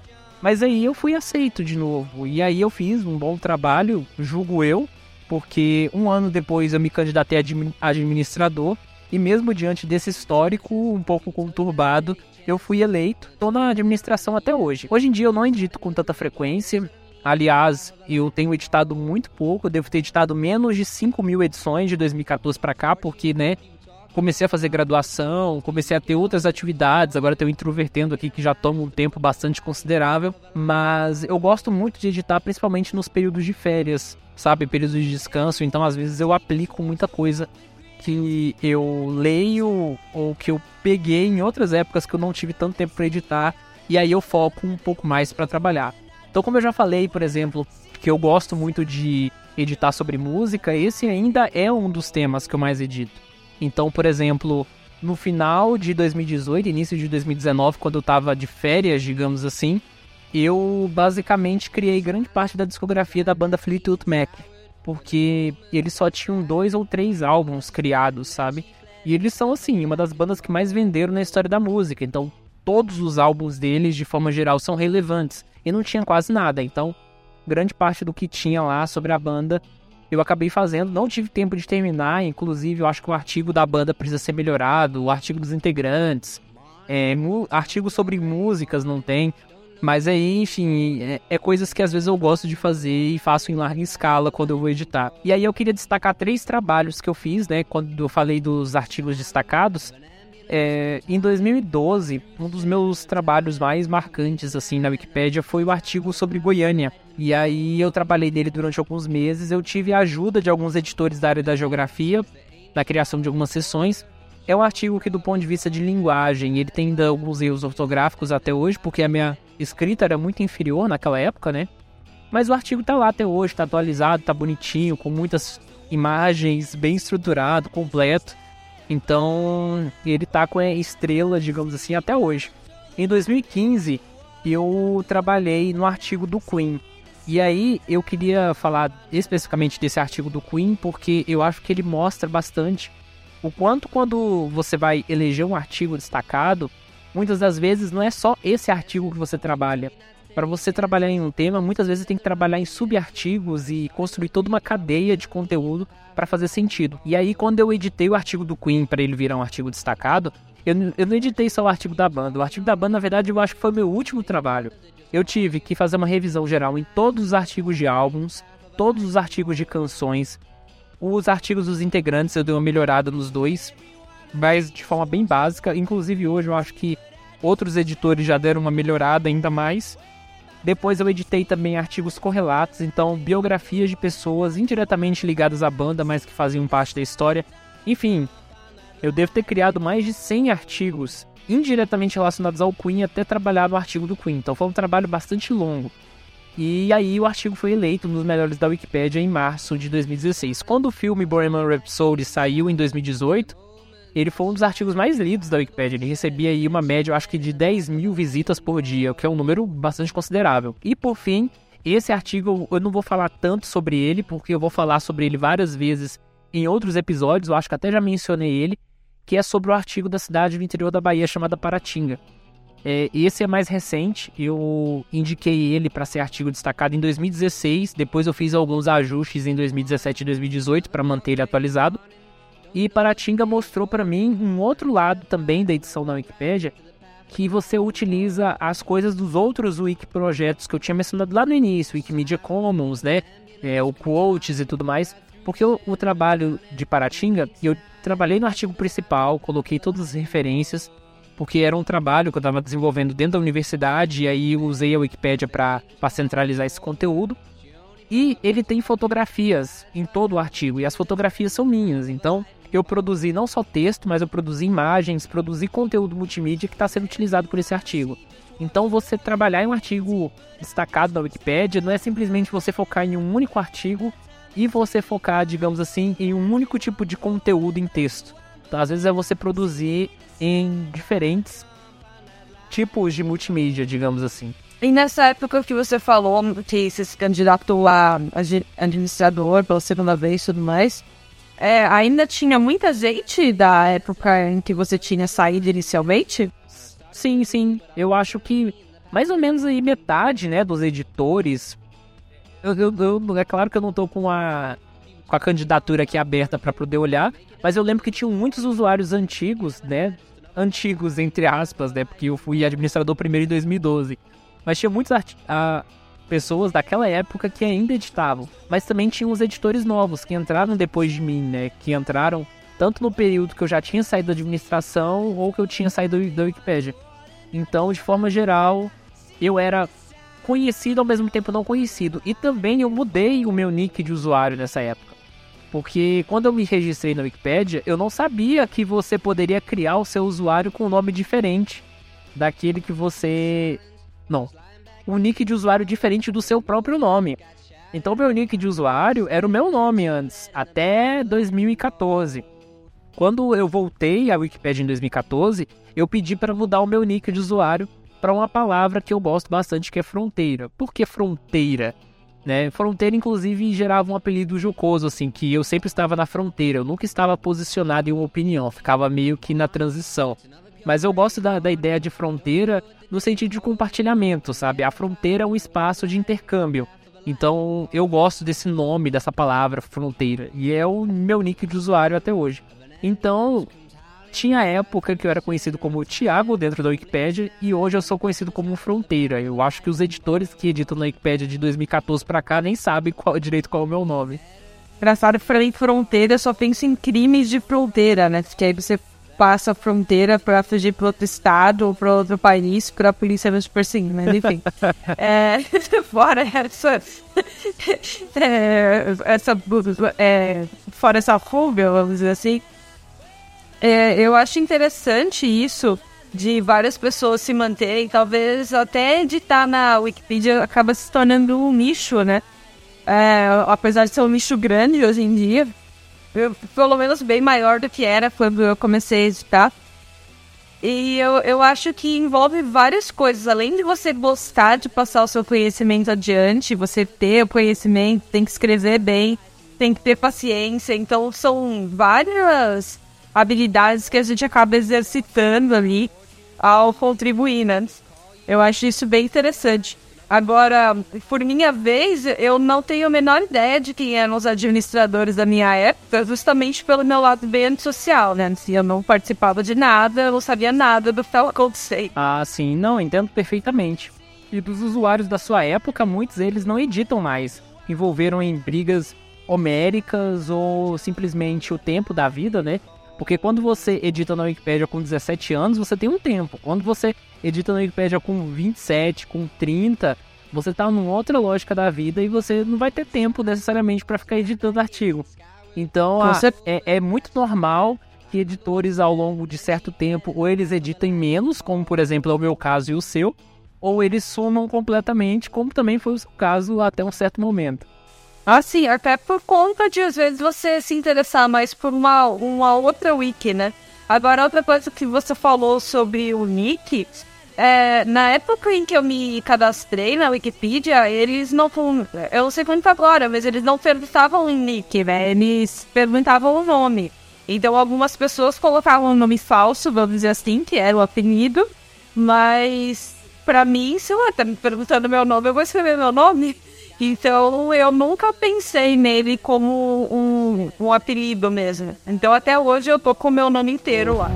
Mas aí eu fui aceito de novo. E aí eu fiz um bom trabalho, julgo eu, porque um ano depois eu me candidatei a administrador. E mesmo diante desse histórico um pouco conturbado, eu fui eleito. Estou na administração até hoje. Hoje em dia eu não edito com tanta frequência. Aliás, eu tenho editado muito pouco, devo ter editado menos de 5 mil edições de 2014 para cá, porque, né, comecei a fazer graduação, comecei a ter outras atividades, agora tenho introvertendo aqui que já toma um tempo bastante considerável, mas eu gosto muito de editar principalmente nos períodos de férias, sabe, períodos de descanso, então às vezes eu aplico muita coisa que eu leio ou que eu peguei em outras épocas que eu não tive tanto tempo para editar e aí eu foco um pouco mais para trabalhar. Então, como eu já falei, por exemplo, que eu gosto muito de editar sobre música, esse ainda é um dos temas que eu mais edito. Então, por exemplo, no final de 2018, início de 2019, quando eu tava de férias, digamos assim, eu basicamente criei grande parte da discografia da banda Fleetwood Mac, porque eles só tinham dois ou três álbuns criados, sabe? E eles são assim, uma das bandas que mais venderam na história da música, então todos os álbuns deles, de forma geral, são relevantes e não tinha quase nada. Então, grande parte do que tinha lá sobre a banda eu acabei fazendo. Não tive tempo de terminar, inclusive eu acho que o artigo da banda precisa ser melhorado, o artigo dos integrantes, é, artigo sobre músicas não tem. Mas aí, enfim, é, é, coisas que às vezes eu gosto de fazer e faço em larga escala quando eu vou editar. E aí eu queria destacar três trabalhos que eu fiz, né? Quando eu falei dos artigos destacados. É, em 2012, um dos meus trabalhos mais marcantes assim na Wikipédia foi o artigo sobre Goiânia. E aí eu trabalhei nele durante alguns meses. Eu tive a ajuda de alguns editores da área da geografia na criação de algumas sessões. É um artigo que, do ponto de vista de linguagem, ele tem ainda alguns erros ortográficos até hoje, porque a minha escrita era muito inferior naquela época, né? Mas o artigo tá lá até hoje, tá atualizado, tá bonitinho, com muitas imagens, bem estruturado, completo. Então, ele tá com estrela, digamos assim, até hoje. Em 2015, eu trabalhei no artigo do Queen. E aí, eu queria falar especificamente desse artigo do Queen, porque eu acho que ele mostra bastante o quanto quando você vai eleger um artigo destacado, muitas das vezes não é só esse artigo que você trabalha. Para você trabalhar em um tema, muitas vezes tem que trabalhar em subartigos e construir toda uma cadeia de conteúdo para fazer sentido. E aí, quando eu editei o artigo do Queen para ele virar um artigo destacado, eu, eu não editei só o artigo da banda. O artigo da banda, na verdade, eu acho que foi meu último trabalho. Eu tive que fazer uma revisão geral em todos os artigos de álbuns, todos os artigos de canções, os artigos dos integrantes, eu dei uma melhorada nos dois, mas de forma bem básica. Inclusive, hoje eu acho que outros editores já deram uma melhorada ainda mais. Depois eu editei também artigos correlatos, então biografias de pessoas indiretamente ligadas à banda, mas que faziam parte da história. Enfim, eu devo ter criado mais de 100 artigos indiretamente relacionados ao Queen até trabalhar no artigo do Queen. Então foi um trabalho bastante longo. E aí o artigo foi eleito um dos melhores da Wikipedia em março de 2016. Quando o filme Bohemian Rhapsody saiu em 2018, ele foi um dos artigos mais lidos da Wikipedia. Ele recebia aí uma média, eu acho que de 10 mil visitas por dia, o que é um número bastante considerável. E por fim, esse artigo eu não vou falar tanto sobre ele, porque eu vou falar sobre ele várias vezes em outros episódios, eu acho que até já mencionei ele, que é sobre o artigo da cidade do interior da Bahia chamada Paratinga. É, esse é mais recente, eu indiquei ele para ser artigo destacado em 2016, depois eu fiz alguns ajustes em 2017 e 2018 para manter ele atualizado. E Paratinga mostrou para mim um outro lado também da edição da Wikipédia, que você utiliza as coisas dos outros wiki projetos que eu tinha mencionado lá no início, Wikimedia Commons, né, é, o quotes e tudo mais, porque o, o trabalho de Paratinga, eu trabalhei no artigo principal, coloquei todas as referências, porque era um trabalho que eu estava desenvolvendo dentro da universidade, e aí usei a Wikipédia para centralizar esse conteúdo. E ele tem fotografias em todo o artigo, e as fotografias são minhas, então eu produzi não só texto, mas eu produzi imagens, produzi conteúdo multimídia que está sendo utilizado por esse artigo. Então, você trabalhar em um artigo destacado da Wikipédia não é simplesmente você focar em um único artigo e você focar, digamos assim, em um único tipo de conteúdo em texto. Então, às vezes é você produzir em diferentes tipos de multimídia, digamos assim. E nessa época que você falou que você se candidatou a administrador pela segunda vez e tudo mais, é, ainda tinha muita gente da época em que você tinha saído inicialmente? Sim, sim. Eu acho que mais ou menos aí metade, né, dos editores. Eu, eu, eu é claro que eu não tô com a, com a candidatura aqui aberta para poder olhar, mas eu lembro que tinham muitos usuários antigos, né? Antigos, entre aspas, né? Porque eu fui administrador primeiro em 2012. Mas tinha muitos a, pessoas daquela época que ainda editavam. Mas também tinha os editores novos que entraram depois de mim, né? Que entraram tanto no período que eu já tinha saído da administração ou que eu tinha saído da Wikipedia. Então, de forma geral, eu era conhecido ao mesmo tempo não conhecido. E também eu mudei o meu nick de usuário nessa época. Porque quando eu me registrei na Wikipedia, eu não sabia que você poderia criar o seu usuário com um nome diferente daquele que você. Não, um nick de usuário diferente do seu próprio nome. Então, meu nick de usuário era o meu nome antes, até 2014. Quando eu voltei à Wikipedia em 2014, eu pedi para mudar o meu nick de usuário para uma palavra que eu gosto bastante, que é fronteira. Por que fronteira? Né? Fronteira, inclusive, gerava um apelido jocoso, assim, que eu sempre estava na fronteira, eu nunca estava posicionado em uma opinião, ficava meio que na transição. Mas eu gosto da, da ideia de fronteira no sentido de compartilhamento, sabe? A fronteira é um espaço de intercâmbio. Então eu gosto desse nome, dessa palavra, fronteira. E é o meu nick de usuário até hoje. Então, tinha época que eu era conhecido como Thiago dentro da Wikipédia e hoje eu sou conhecido como Fronteira. Eu acho que os editores que editam na Wikipédia de 2014 para cá nem sabem qual direito qual é o meu nome. Engraçado, falei fronteira, só penso em crimes de fronteira, né? Que aí você passa a fronteira para fugir para outro estado ou para outro país para a polícia nos perseguir, mas enfim. é, fora essa. É, essa é, fora essa fúvia, vamos dizer assim. É, eu acho interessante isso de várias pessoas se manterem, talvez até editar na Wikipedia acaba se tornando um nicho, né? É, apesar de ser um nicho grande hoje em dia, pelo menos bem maior do que era quando eu comecei a editar. E eu, eu acho que envolve várias coisas. Além de você gostar de passar o seu conhecimento adiante, você ter o conhecimento, tem que escrever bem, tem que ter paciência. Então, são várias habilidades que a gente acaba exercitando ali ao contribuir, né? Eu acho isso bem interessante. Agora, por minha vez, eu não tenho a menor ideia de quem eram os administradores da minha época, justamente pelo meu lado bem antissocial, né? Eu não participava de nada, eu não sabia nada do que estava. Ah, sim, não, entendo perfeitamente. E dos usuários da sua época, muitos deles não editam mais. Envolveram em brigas homéricas ou simplesmente o tempo da vida, né? Porque quando você edita na Wikipedia com 17 anos, você tem um tempo. Quando você edita na Wikipedia com 27, com 30, você tá numa outra lógica da vida e você não vai ter tempo necessariamente para ficar editando artigo. Então a, é, é muito normal que editores ao longo de certo tempo ou eles editem menos, como por exemplo é o meu caso e o seu, ou eles sumam completamente, como também foi o seu caso até um certo momento. Assim, até por conta de às vezes você se interessar mais por uma, uma outra wiki, né? Agora, outra coisa que você falou sobre o nick, é, na época em que eu me cadastrei na Wikipedia, eles não. Eu não sei quanto agora, mas eles não perguntavam nick, né? Eles perguntavam o nome. Então, algumas pessoas colocavam um nome falso, vamos dizer assim, que era o apelido, mas pra mim, sei lá, tá me perguntando meu nome, eu vou escrever meu nome. Então eu nunca pensei nele como um, um apelido mesmo. Então até hoje eu tô com o meu nome inteiro lá.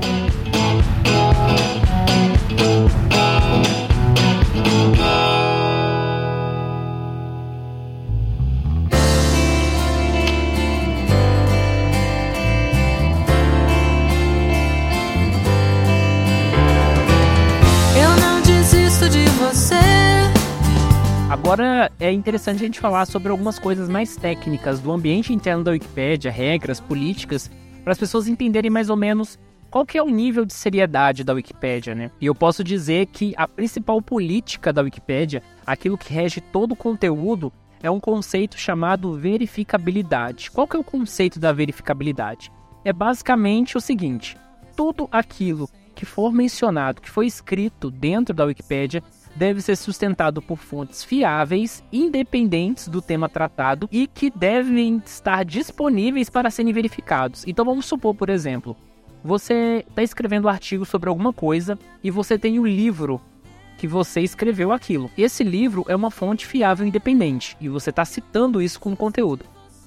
Agora é interessante a gente falar sobre algumas coisas mais técnicas do ambiente interno da Wikipédia, regras, políticas, para as pessoas entenderem mais ou menos qual que é o nível de seriedade da Wikipédia, né? E eu posso dizer que a principal política da Wikipédia, aquilo que rege todo o conteúdo, é um conceito chamado verificabilidade. Qual que é o conceito da verificabilidade? É basicamente o seguinte: tudo aquilo que for mencionado, que foi escrito dentro da Wikipédia, deve ser sustentado por fontes fiáveis, independentes do tema tratado e que devem estar disponíveis para serem verificados. Então vamos supor, por exemplo, você está escrevendo um artigo sobre alguma coisa e você tem o um livro que você escreveu aquilo. Esse livro é uma fonte fiável independente e você está citando isso como conteúdo.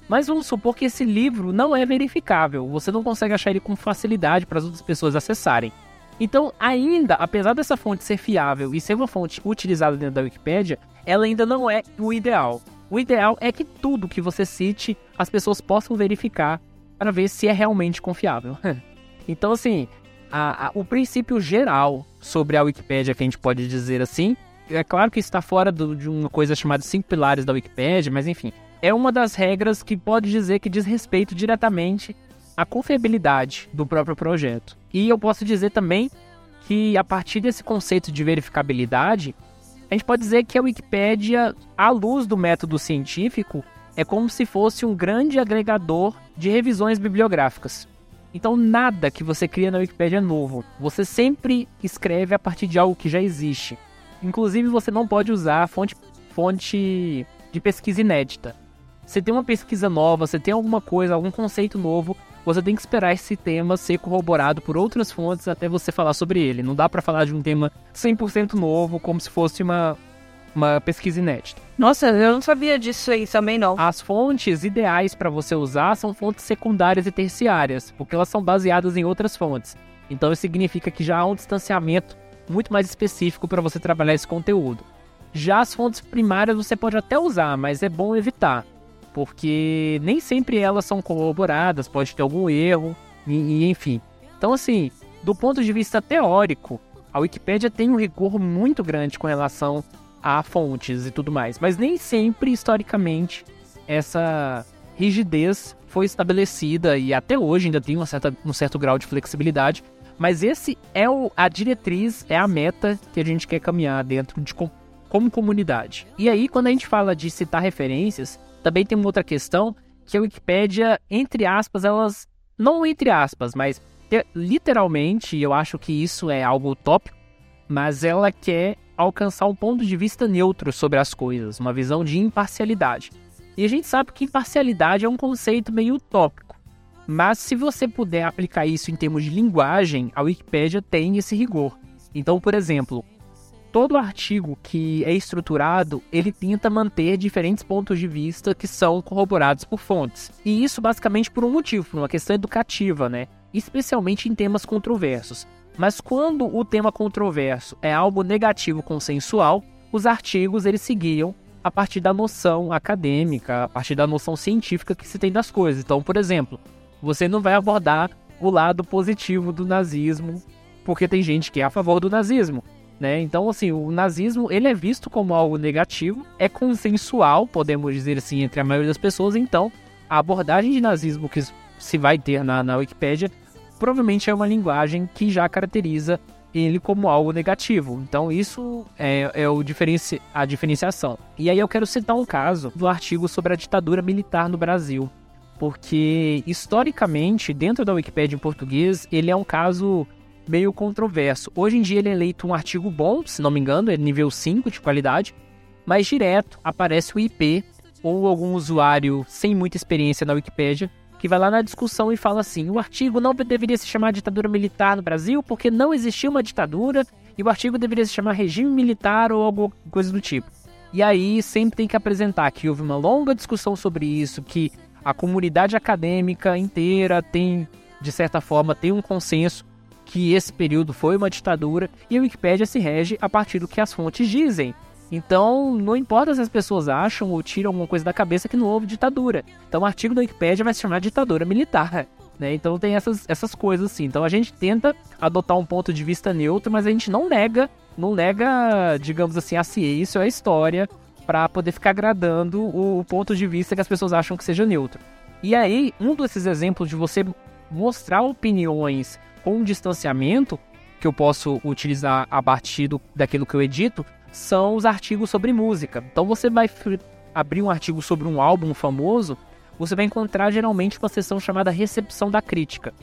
Mas vamos supor que esse livro não é verificável, você não consegue achar ele com facilidade para as outras pessoas acessarem. Então, ainda, apesar dessa fonte ser fiável e ser uma fonte utilizada dentro da Wikipédia, ela ainda não é o ideal. O ideal é que tudo que você cite as pessoas possam verificar para ver se é realmente confiável. então, assim, a, a, o princípio geral sobre a Wikipédia, que a gente pode dizer assim, é claro que está fora do, de uma coisa chamada cinco pilares da Wikipédia, mas enfim, é uma das regras que pode dizer que diz respeito diretamente à confiabilidade do próprio projeto. E eu posso dizer também que a partir desse conceito de verificabilidade, a gente pode dizer que a Wikipédia, à luz do método científico, é como se fosse um grande agregador de revisões bibliográficas. Então, nada que você cria na Wikipédia é novo. Você sempre escreve a partir de algo que já existe. Inclusive, você não pode usar fonte, fonte de pesquisa inédita. Você tem uma pesquisa nova, você tem alguma coisa, algum conceito novo, você tem que esperar esse tema ser corroborado por outras fontes até você falar sobre ele. Não dá para falar de um tema 100% novo como se fosse uma, uma pesquisa inédita. Nossa, eu não sabia disso aí também não. As fontes ideais para você usar são fontes secundárias e terciárias, porque elas são baseadas em outras fontes. Então isso significa que já há um distanciamento muito mais específico para você trabalhar esse conteúdo. Já as fontes primárias você pode até usar, mas é bom evitar porque nem sempre elas são corroboradas, pode ter algum erro, e, e, enfim. Então, assim, do ponto de vista teórico, a Wikipédia tem um rigor muito grande com relação a fontes e tudo mais, mas nem sempre, historicamente, essa rigidez foi estabelecida e até hoje ainda tem uma certa, um certo grau de flexibilidade, mas esse é o, a diretriz, é a meta que a gente quer caminhar dentro de como comunidade. E aí, quando a gente fala de citar referências, também tem uma outra questão que a Wikipédia, entre aspas, elas. Não entre aspas, mas literalmente, eu acho que isso é algo utópico, mas ela quer alcançar um ponto de vista neutro sobre as coisas, uma visão de imparcialidade. E a gente sabe que imparcialidade é um conceito meio utópico. Mas se você puder aplicar isso em termos de linguagem, a Wikipédia tem esse rigor. Então, por exemplo, todo artigo que é estruturado, ele tenta manter diferentes pontos de vista que são corroborados por fontes. E isso basicamente por um motivo, por uma questão educativa, né? Especialmente em temas controversos. Mas quando o tema controverso é algo negativo consensual, os artigos eles seguiam a partir da noção acadêmica, a partir da noção científica que se tem das coisas. Então, por exemplo, você não vai abordar o lado positivo do nazismo, porque tem gente que é a favor do nazismo. Né? Então, assim, o nazismo ele é visto como algo negativo, é consensual, podemos dizer assim, entre a maioria das pessoas. Então, a abordagem de nazismo que se vai ter na, na Wikipédia provavelmente é uma linguagem que já caracteriza ele como algo negativo. Então, isso é, é o diferenci a diferenciação. E aí eu quero citar um caso do artigo sobre a ditadura militar no Brasil. porque historicamente, dentro da Wikipédia em português, ele é um caso meio controverso. Hoje em dia ele é eleito um artigo bom, se não me engano, é nível 5 de qualidade, mas direto aparece o IP ou algum usuário sem muita experiência na Wikipédia que vai lá na discussão e fala assim: o artigo não deveria se chamar ditadura militar no Brasil porque não existia uma ditadura e o artigo deveria se chamar regime militar ou alguma coisa do tipo. E aí sempre tem que apresentar que houve uma longa discussão sobre isso, que a comunidade acadêmica inteira tem, de certa forma, tem um consenso que esse período foi uma ditadura e a Wikipédia se rege a partir do que as fontes dizem. Então, não importa se as pessoas acham ou tiram alguma coisa da cabeça que não houve ditadura. Então, o artigo da Wikipédia vai se chamar ditadura militar. Né? Então, tem essas, essas coisas assim. Então, a gente tenta adotar um ponto de vista neutro, mas a gente não nega, não nega, digamos assim, a ciência ou a história para poder ficar agradando o, o ponto de vista que as pessoas acham que seja neutro. E aí, um desses exemplos de você mostrar opiniões com distanciamento, que eu posso utilizar a partir do, daquilo que eu edito, são os artigos sobre música. Então você vai abrir um artigo sobre um álbum famoso, você vai encontrar geralmente uma seção chamada recepção da crítica.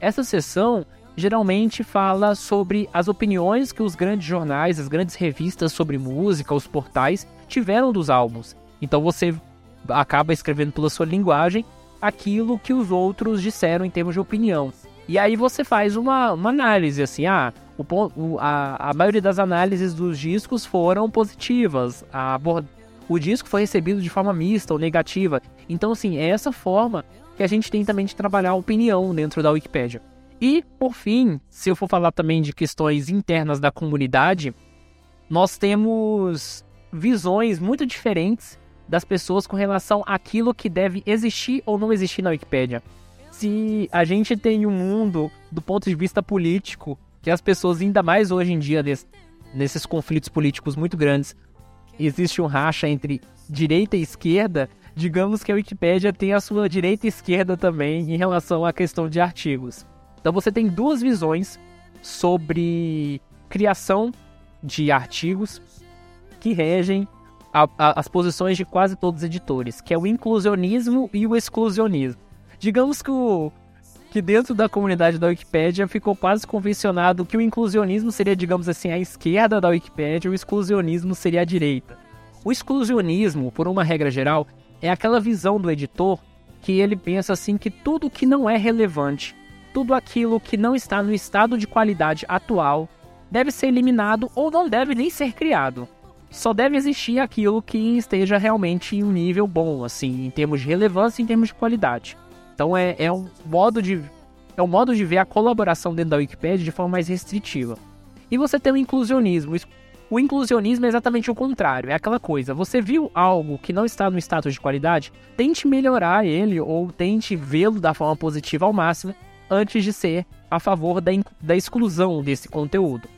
Essa seção geralmente fala sobre as opiniões que os grandes jornais, as grandes revistas sobre música, os portais tiveram dos álbuns. Então você acaba escrevendo pela sua linguagem aquilo que os outros disseram em termos de opinião. E aí você faz uma, uma análise, assim, ah, o, a, a maioria das análises dos discos foram positivas, a, o disco foi recebido de forma mista ou negativa. Então, assim, é essa forma que a gente tem também de trabalhar a opinião dentro da Wikipédia. E, por fim, se eu for falar também de questões internas da comunidade, nós temos visões muito diferentes das pessoas com relação àquilo que deve existir ou não existir na Wikipédia se a gente tem um mundo do ponto de vista político que as pessoas, ainda mais hoje em dia, nesses conflitos políticos muito grandes, existe um racha entre direita e esquerda, digamos que a Wikipédia tem a sua direita e esquerda também em relação à questão de artigos. Então você tem duas visões sobre criação de artigos que regem a, a, as posições de quase todos os editores, que é o inclusionismo e o exclusionismo. Digamos que, o, que dentro da comunidade da Wikipédia ficou quase convencionado que o inclusionismo seria, digamos assim, a esquerda da Wikipédia e o exclusionismo seria a direita. O exclusionismo, por uma regra geral, é aquela visão do editor que ele pensa assim que tudo que não é relevante, tudo aquilo que não está no estado de qualidade atual, deve ser eliminado ou não deve nem ser criado. Só deve existir aquilo que esteja realmente em um nível bom, assim, em termos de relevância e em termos de qualidade. Então é, é um modo de é um modo de ver a colaboração dentro da Wikipedia de forma mais restritiva. E você tem o inclusionismo. O inclusionismo é exatamente o contrário, é aquela coisa, você viu algo que não está no status de qualidade, tente melhorar ele ou tente vê-lo da forma positiva ao máximo antes de ser a favor da, da exclusão desse conteúdo.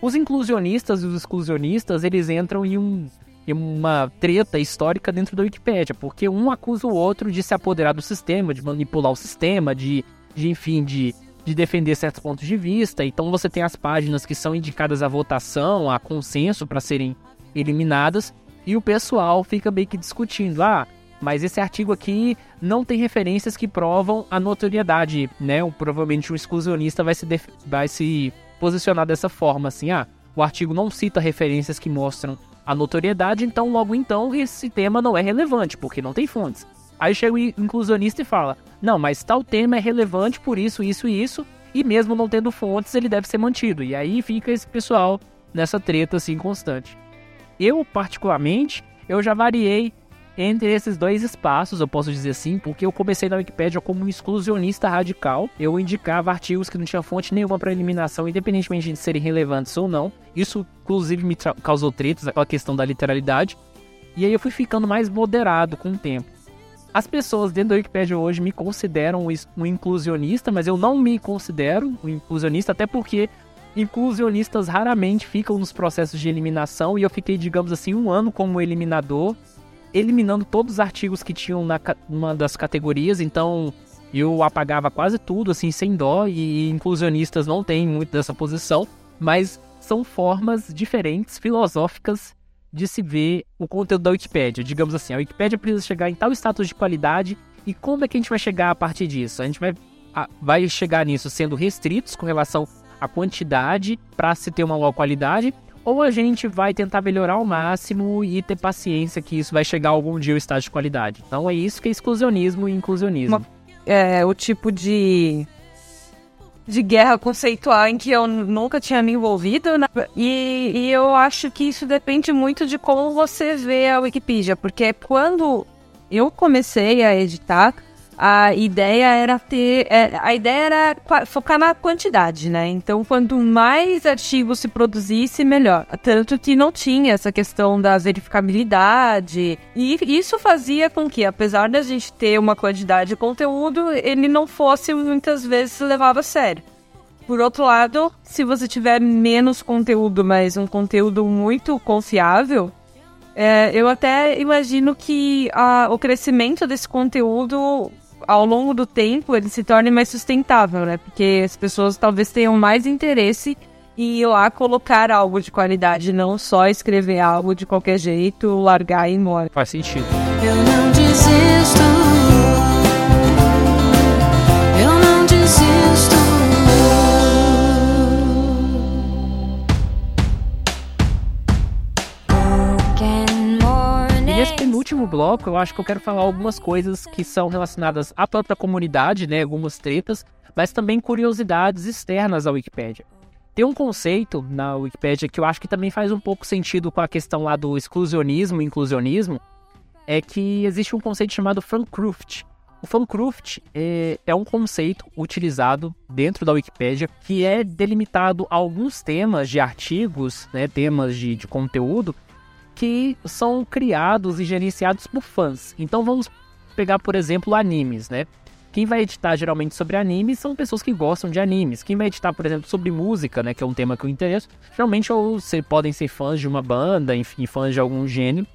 Os inclusionistas e os exclusionistas, eles entram em um e uma treta histórica dentro da Wikipédia, porque um acusa o outro de se apoderar do sistema, de manipular o sistema, de, de enfim, de, de defender certos pontos de vista. Então você tem as páginas que são indicadas à votação, a consenso para serem eliminadas, e o pessoal fica meio que discutindo, ah, mas esse artigo aqui não tem referências que provam a notoriedade, né? Provavelmente um exclusionista vai se, vai se posicionar dessa forma, assim, ah, o artigo não cita referências que mostram a notoriedade, então logo então esse tema não é relevante, porque não tem fontes. Aí chega o inclusionista e fala: não, mas tal tema é relevante por isso, isso e isso, e mesmo não tendo fontes, ele deve ser mantido. E aí fica esse pessoal nessa treta assim constante. Eu, particularmente, eu já variei entre esses dois espaços, eu posso dizer assim, porque eu comecei na Wikipedia como um exclusionista radical. Eu indicava artigos que não tinham fonte nenhuma para eliminação, independentemente de serem relevantes ou não. Isso, inclusive, me causou tretas, aquela questão da literalidade. E aí eu fui ficando mais moderado com o tempo. As pessoas dentro da Wikipedia hoje me consideram um inclusionista, mas eu não me considero um inclusionista, até porque inclusionistas raramente ficam nos processos de eliminação e eu fiquei, digamos assim, um ano como eliminador eliminando todos os artigos que tinham na uma das categorias, então eu apagava quase tudo, assim, sem dó, e inclusionistas não têm muito dessa posição, mas são formas diferentes, filosóficas, de se ver o conteúdo da Wikipédia. Digamos assim, a Wikipédia precisa chegar em tal status de qualidade E como é que a gente vai chegar a partir disso? A gente vai, a, vai chegar nisso sendo restritos com relação à quantidade para se ter uma boa qualidade, ou a gente vai tentar melhorar ao máximo e ter paciência que isso vai chegar algum dia ao estágio de qualidade. Então é isso que é exclusionismo e inclusionismo. Uma, é o tipo de de guerra conceitual em que eu nunca tinha me envolvido. Né? E, e, eu acho que isso depende muito de como você vê a Wikipedia, porque quando eu comecei a editar, a ideia era ter. É, a ideia era focar na quantidade, né? Então, quanto mais artigos se produzisse, melhor. Tanto que não tinha essa questão da verificabilidade. E isso fazia com que, apesar da gente ter uma quantidade de conteúdo, ele não fosse muitas vezes levado a sério. Por outro lado, se você tiver menos conteúdo, mas um conteúdo muito confiável, é, eu até imagino que a, o crescimento desse conteúdo ao longo do tempo ele se torne mais sustentável, né? Porque as pessoas talvez tenham mais interesse em ir lá colocar algo de qualidade, não só escrever algo de qualquer jeito, largar e ir embora. Faz sentido. Eu não desisto. Último bloco, eu acho que eu quero falar algumas coisas que são relacionadas à própria comunidade, né? Algumas tretas, mas também curiosidades externas à Wikipédia. Tem um conceito na Wikipédia que eu acho que também faz um pouco sentido com a questão lá do exclusionismo e inclusionismo, é que existe um conceito chamado Fancruft. O Fancruft é, é um conceito utilizado dentro da Wikipédia que é delimitado a alguns temas de artigos, né, temas de, de conteúdo, que são criados e gerenciados por fãs. Então vamos pegar, por exemplo, animes, né? Quem vai editar geralmente sobre animes são pessoas que gostam de animes. Quem vai editar, por exemplo, sobre música, né, que é um tema que eu interesso, geralmente ou se, podem ser fãs de uma banda, enfim, fãs de algum gênero.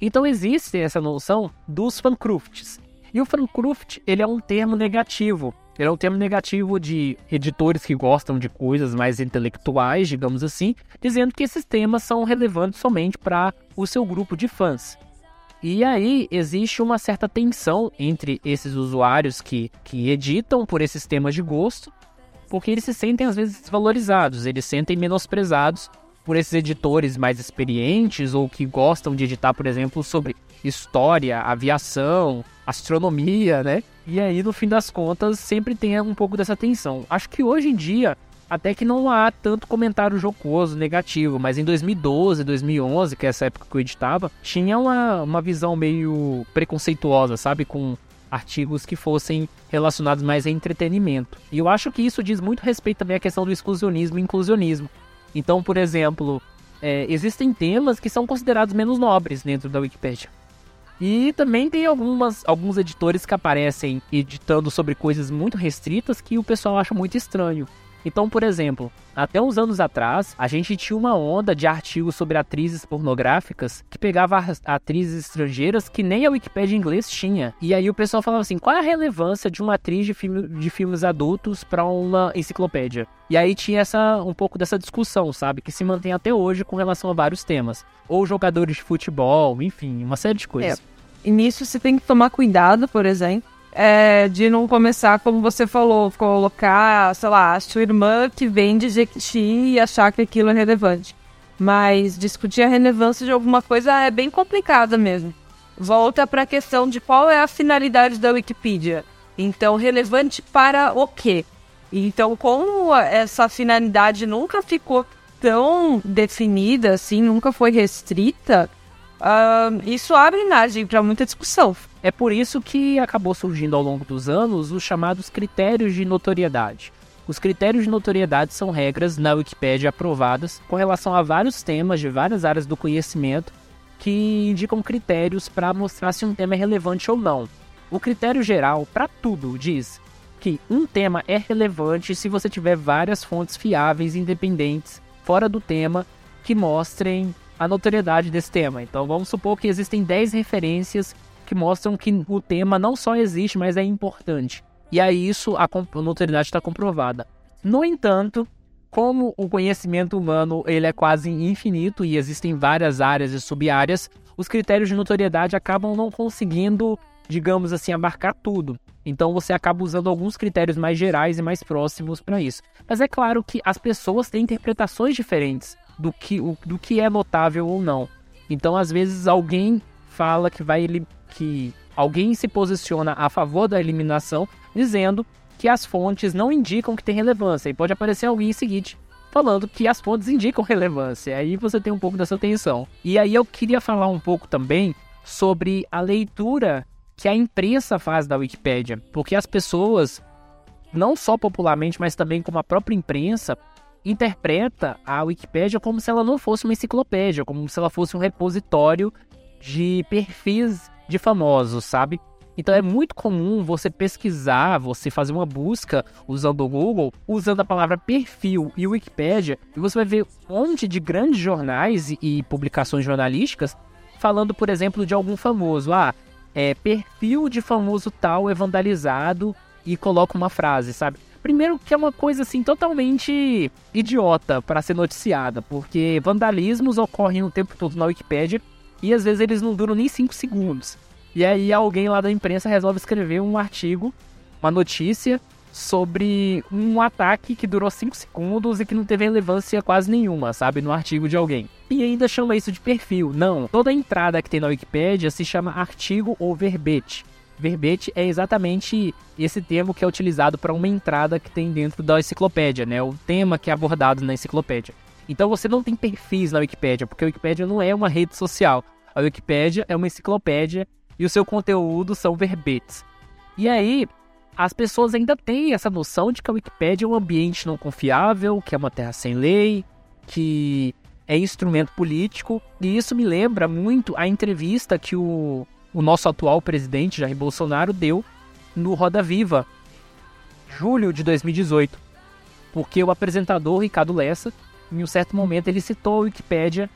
Então existe essa noção dos fancrufts. E o fancruft, ele é um termo negativo. Ele é um termo negativo de editores que gostam de coisas mais intelectuais, digamos assim, dizendo que esses temas são relevantes somente para o seu grupo de fãs. E aí existe uma certa tensão entre esses usuários que, que editam por esses temas de gosto, porque eles se sentem às vezes desvalorizados, eles se sentem menosprezados por esses editores mais experientes ou que gostam de editar, por exemplo, sobre história, aviação, astronomia, né? E aí, no fim das contas, sempre tem um pouco dessa tensão. Acho que hoje em dia, até que não há tanto comentário jocoso, negativo, mas em 2012, 2011, que é essa época que eu editava, tinha uma, uma visão meio preconceituosa, sabe? Com artigos que fossem relacionados mais a entretenimento. E eu acho que isso diz muito respeito também à questão do exclusionismo e inclusionismo. Então, por exemplo, é, existem temas que são considerados menos nobres dentro da Wikipedia. E também tem algumas, alguns editores que aparecem editando sobre coisas muito restritas que o pessoal acha muito estranho. Então, por exemplo, até uns anos atrás, a gente tinha uma onda de artigos sobre atrizes pornográficas que pegava atrizes estrangeiras que nem a Wikipédia em inglês tinha. E aí o pessoal falava assim: qual é a relevância de uma atriz de, filme, de filmes adultos para uma enciclopédia? E aí tinha essa um pouco dessa discussão, sabe? Que se mantém até hoje com relação a vários temas. Ou jogadores de futebol, enfim, uma série de coisas. É. E nisso você tem que tomar cuidado, por exemplo é, de não começar, como você falou, colocar, sei lá, a sua irmã que vende Jequiti e achar que aquilo é relevante. Mas discutir a relevância de alguma coisa é bem complicada mesmo. Volta para a questão de qual é a finalidade da Wikipedia. Então, relevante para o quê? Então, como essa finalidade nunca ficou tão definida assim, nunca foi restrita, Uh, isso abre margem para muita discussão. É por isso que acabou surgindo ao longo dos anos os chamados critérios de notoriedade. Os critérios de notoriedade são regras na Wikipédia aprovadas com relação a vários temas de várias áreas do conhecimento que indicam critérios para mostrar se um tema é relevante ou não. O critério geral para tudo diz que um tema é relevante se você tiver várias fontes fiáveis independentes fora do tema que mostrem a notoriedade desse tema. Então vamos supor que existem 10 referências que mostram que o tema não só existe, mas é importante. E aí isso a, notoriedade está comprovada. No entanto, como o conhecimento humano ele é quase infinito e existem várias áreas e sub-áreas, os critérios de notoriedade acabam não conseguindo digamos assim, abarcar tudo. Então você acaba usando alguns critérios mais gerais e mais próximos para isso. Mas é claro que as pessoas têm interpretações diferentes do que, o, do que é notável ou não. Então, às vezes, alguém fala que vai que alguém se posiciona a favor da eliminação, dizendo que as fontes não indicam que tem relevância. E pode aparecer alguém em seguinte falando que as fontes indicam relevância. Aí você tem um pouco dessa tensão. E aí eu queria falar um pouco também sobre a leitura que a imprensa faz da Wikipédia, porque as pessoas, não só popularmente, mas também como a própria imprensa, interpreta a Wikipédia como se ela não fosse uma enciclopédia, como se ela fosse um repositório de perfis de famosos, sabe? Então é muito comum você pesquisar, você fazer uma busca usando o Google, usando a palavra perfil e Wikipédia, e você vai ver um monte de grandes jornais e, publicações jornalísticas falando, por exemplo, de algum famoso. Ah, é perfil de famoso tal é vandalizado e coloca uma frase, sabe? Primeiro que é uma coisa assim totalmente idiota para ser noticiada, porque vandalismos ocorrem o tempo todo na Wikipédia e às vezes eles não duram nem 5 segundos. E aí alguém lá da imprensa resolve escrever um artigo, uma notícia sobre um ataque que durou 5 segundos e que não teve relevância quase nenhuma, sabe, no artigo de alguém. E ainda chama isso de perfil. Não, toda entrada que tem na Wikipédia se chama artigo ou verbete. Verbete é exatamente esse termo que é utilizado para uma entrada que tem dentro da enciclopédia, né? O tema que é abordado na enciclopédia. Então você não tem perfis na Wikipédia, porque a Wikipédia não é uma rede social. A Wikipédia é uma enciclopédia e o seu conteúdo são verbetes. E aí, as pessoas ainda têm essa noção de que a Wikipédia é um ambiente não confiável, que é uma terra sem lei, que é instrumento político. E isso me lembra muito a entrevista que o, o nosso atual presidente, Jair Bolsonaro, deu no Roda Viva, julho de 2018. Porque o apresentador Ricardo Lessa, em um certo momento, ele citou a Wikipédia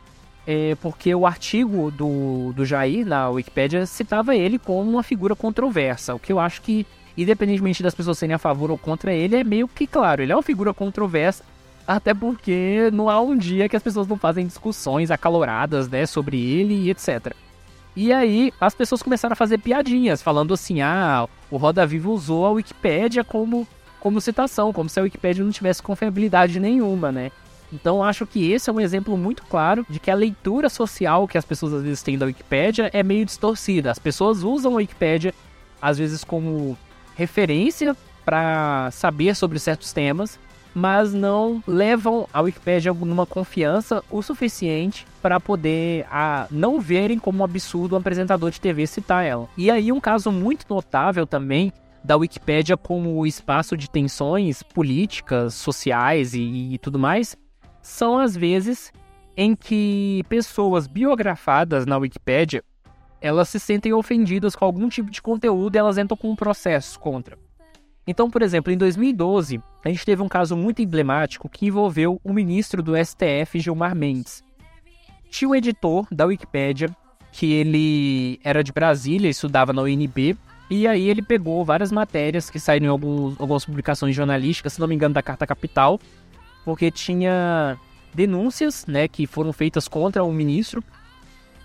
é, porque o artigo do, do Jair na Wikipédia citava ele como uma figura controversa, o que eu acho que, independentemente das pessoas serem a favor ou contra ele, é meio que claro, ele é uma figura controversa, até porque não há um dia que as pessoas não fazem discussões acaloradas né, sobre ele e etc. E aí as pessoas começaram a fazer piadinhas, falando assim, ah, o Roda Viva usou a Wikipédia como, como citação, como se a Wikipédia não tivesse confiabilidade nenhuma, né? Então acho que esse é um exemplo muito claro de que a leitura social que as pessoas às vezes têm da Wikipédia é meio distorcida. As pessoas usam a Wikipédia às vezes como referência para saber sobre certos temas, mas não levam a Wikipédia numa confiança o suficiente para poder a, não verem como um absurdo um apresentador de TV citar ela. E aí um caso muito notável também da Wikipédia como espaço de tensões políticas, sociais e, e tudo mais são as vezes em que pessoas biografadas na Wikipédia elas se sentem ofendidas com algum tipo de conteúdo e elas entram com um processo contra. Então, por exemplo, em 2012, a gente teve um caso muito emblemático que envolveu o ministro do STF, Gilmar Mendes. Tinha um editor da Wikipédia, que ele era de Brasília, estudava na UNB, e aí ele pegou várias matérias que saíram em alguns, algumas publicações jornalísticas, se não me engano, da Carta Capital, porque tinha denúncias, né, que foram feitas contra o ministro.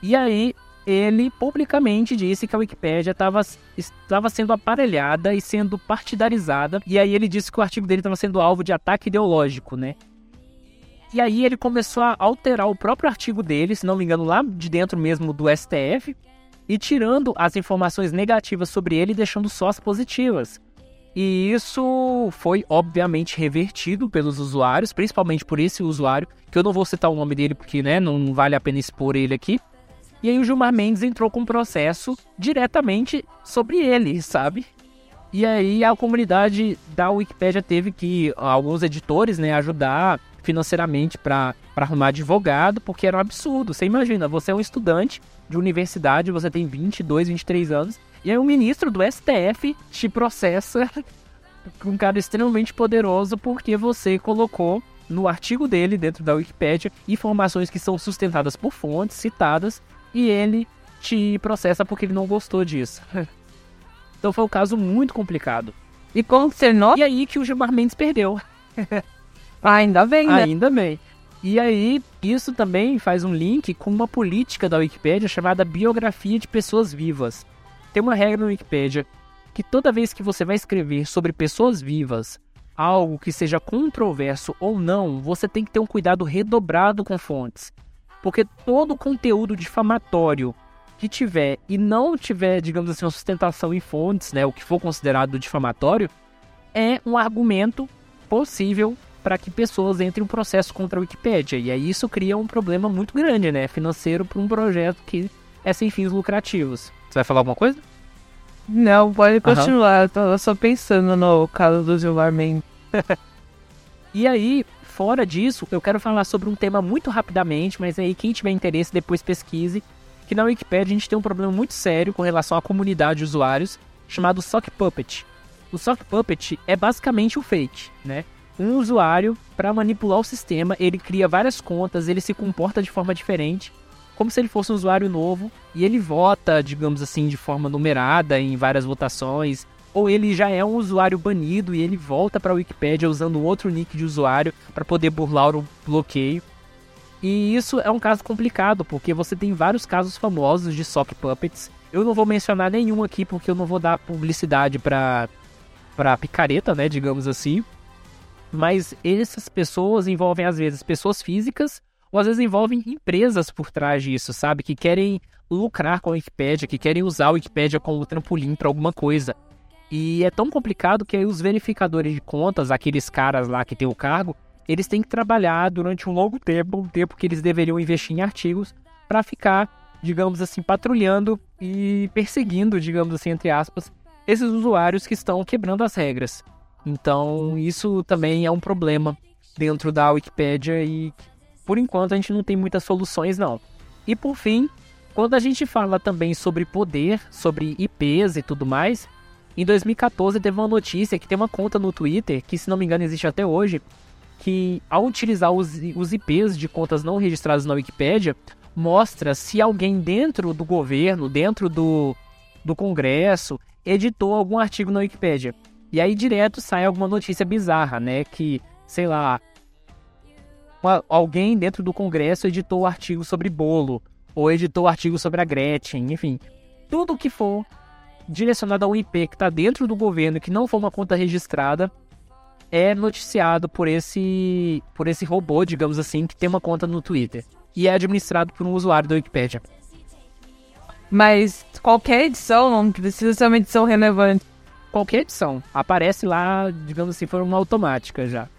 E aí ele publicamente disse que a Wikipédia estava estava sendo aparelhada e sendo partidarizada. E aí ele disse que o artigo dele estava sendo alvo de ataque ideológico, né? E aí ele começou a alterar o próprio artigo dele, se não me engano, lá de dentro mesmo do STF, e tirando as informações negativas sobre ele e deixando só as positivas. E isso foi obviamente revertido pelos usuários, principalmente por esse usuário, que eu não vou citar o nome dele porque né, não vale a pena expor ele aqui. E aí o Gilmar Mendes entrou com um processo diretamente sobre ele, sabe? E aí a comunidade da Wikipédia teve que alguns editores, né, ajudar financeiramente para arrumar advogado, porque era um absurdo. Você imagina, você é um estudante de universidade, você tem 22, 23 anos, e aí o ministro do STF te processa com um cara extremamente poderoso porque você colocou no artigo dele dentro da Wikipédia informações que são sustentadas por fontes citadas e ele te processa porque ele não gostou disso. então foi um caso muito complicado. E como nota? E aí que o Gilmar Mendes perdeu. Ainda bem, né? Ainda bem. E aí, isso também faz um link com uma política da Wikipédia chamada biografia de pessoas vivas. tem uma regra no Wikipedia que toda vez que você vai escrever sobre pessoas vivas, algo que seja controverso ou não, você tem que ter um cuidado redobrado com fontes. Porque todo conteúdo difamatório que tiver e não tiver, digamos assim, uma sustentação em fontes, né, o que for considerado difamatório, é um argumento possível para que pessoas entrem em um processo contra a Wikipédia. E aí isso cria um problema muito grande, né, financeiro para um projeto que é sem fins lucrativos. Você vai falar alguma coisa? Não, pode continuar. Eu tava só pensando no caso do Gilmar Mendes. E aí, fora disso, eu quero falar sobre um tema muito rapidamente, mas aí quem tiver interesse depois pesquise, que na Wikipedia a gente tem um problema muito sério com relação à comunidade de usuários, chamado Sock Puppet. O Sock Puppet é basicamente o fake, né? Um usuário, para manipular o sistema, ele cria várias contas, ele se comporta de forma diferente, como se ele fosse um usuário novo, e ele vota, digamos assim, de forma numerada em várias votações, ou ele já é um usuário banido e ele volta para a Wikipédia usando outro nick de usuário para poder burlar o bloqueio. E isso é um caso complicado, porque você tem vários casos famosos de sock puppets. Eu não vou mencionar nenhum aqui porque eu não vou dar publicidade para para picareta, né, digamos assim. Mas essas pessoas envolvem às vezes pessoas físicas ou às vezes envolvem empresas por trás disso, sabe, que querem lucrar com a Wikipédia, que querem usar a Wikipédia como trampolim para alguma coisa. E é tão complicado que os verificadores de contas, aqueles caras lá que tem o cargo, eles têm que trabalhar durante um longo tempo, um tempo que eles deveriam investir em artigos, para ficar, digamos assim, patrulhando e perseguindo, digamos assim, entre aspas, esses usuários que estão quebrando as regras. Então, isso também é um problema dentro da Wikipédia e, por enquanto, a gente não tem muitas soluções, não. E, por fim, quando a gente fala também sobre poder, sobre IPs e tudo mais, em 2014 teve uma notícia que tem uma conta no Twitter, que se não me engano existe até hoje, que ao utilizar os, os IPs de contas não registradas na Wikipédia, mostra se alguém dentro do governo, dentro do, do Congresso, editou algum artigo na Wikipédia. E aí direto sai alguma notícia bizarra, né? Que, sei lá, uma, alguém dentro do Congresso editou artigo sobre bolo, ou editou artigo sobre a Gretchen, enfim. Tudo que for direcionado a um IP que está dentro do governo, que não for uma conta registrada, é noticiado por esse, por esse robô, digamos assim, que tem uma conta no Twitter. E é administrado por um usuário da Wikipedia. Mas qualquer edição não precisa ser uma edição relevante. Qualquer edição. Aparece lá, digamos assim, forma automática já.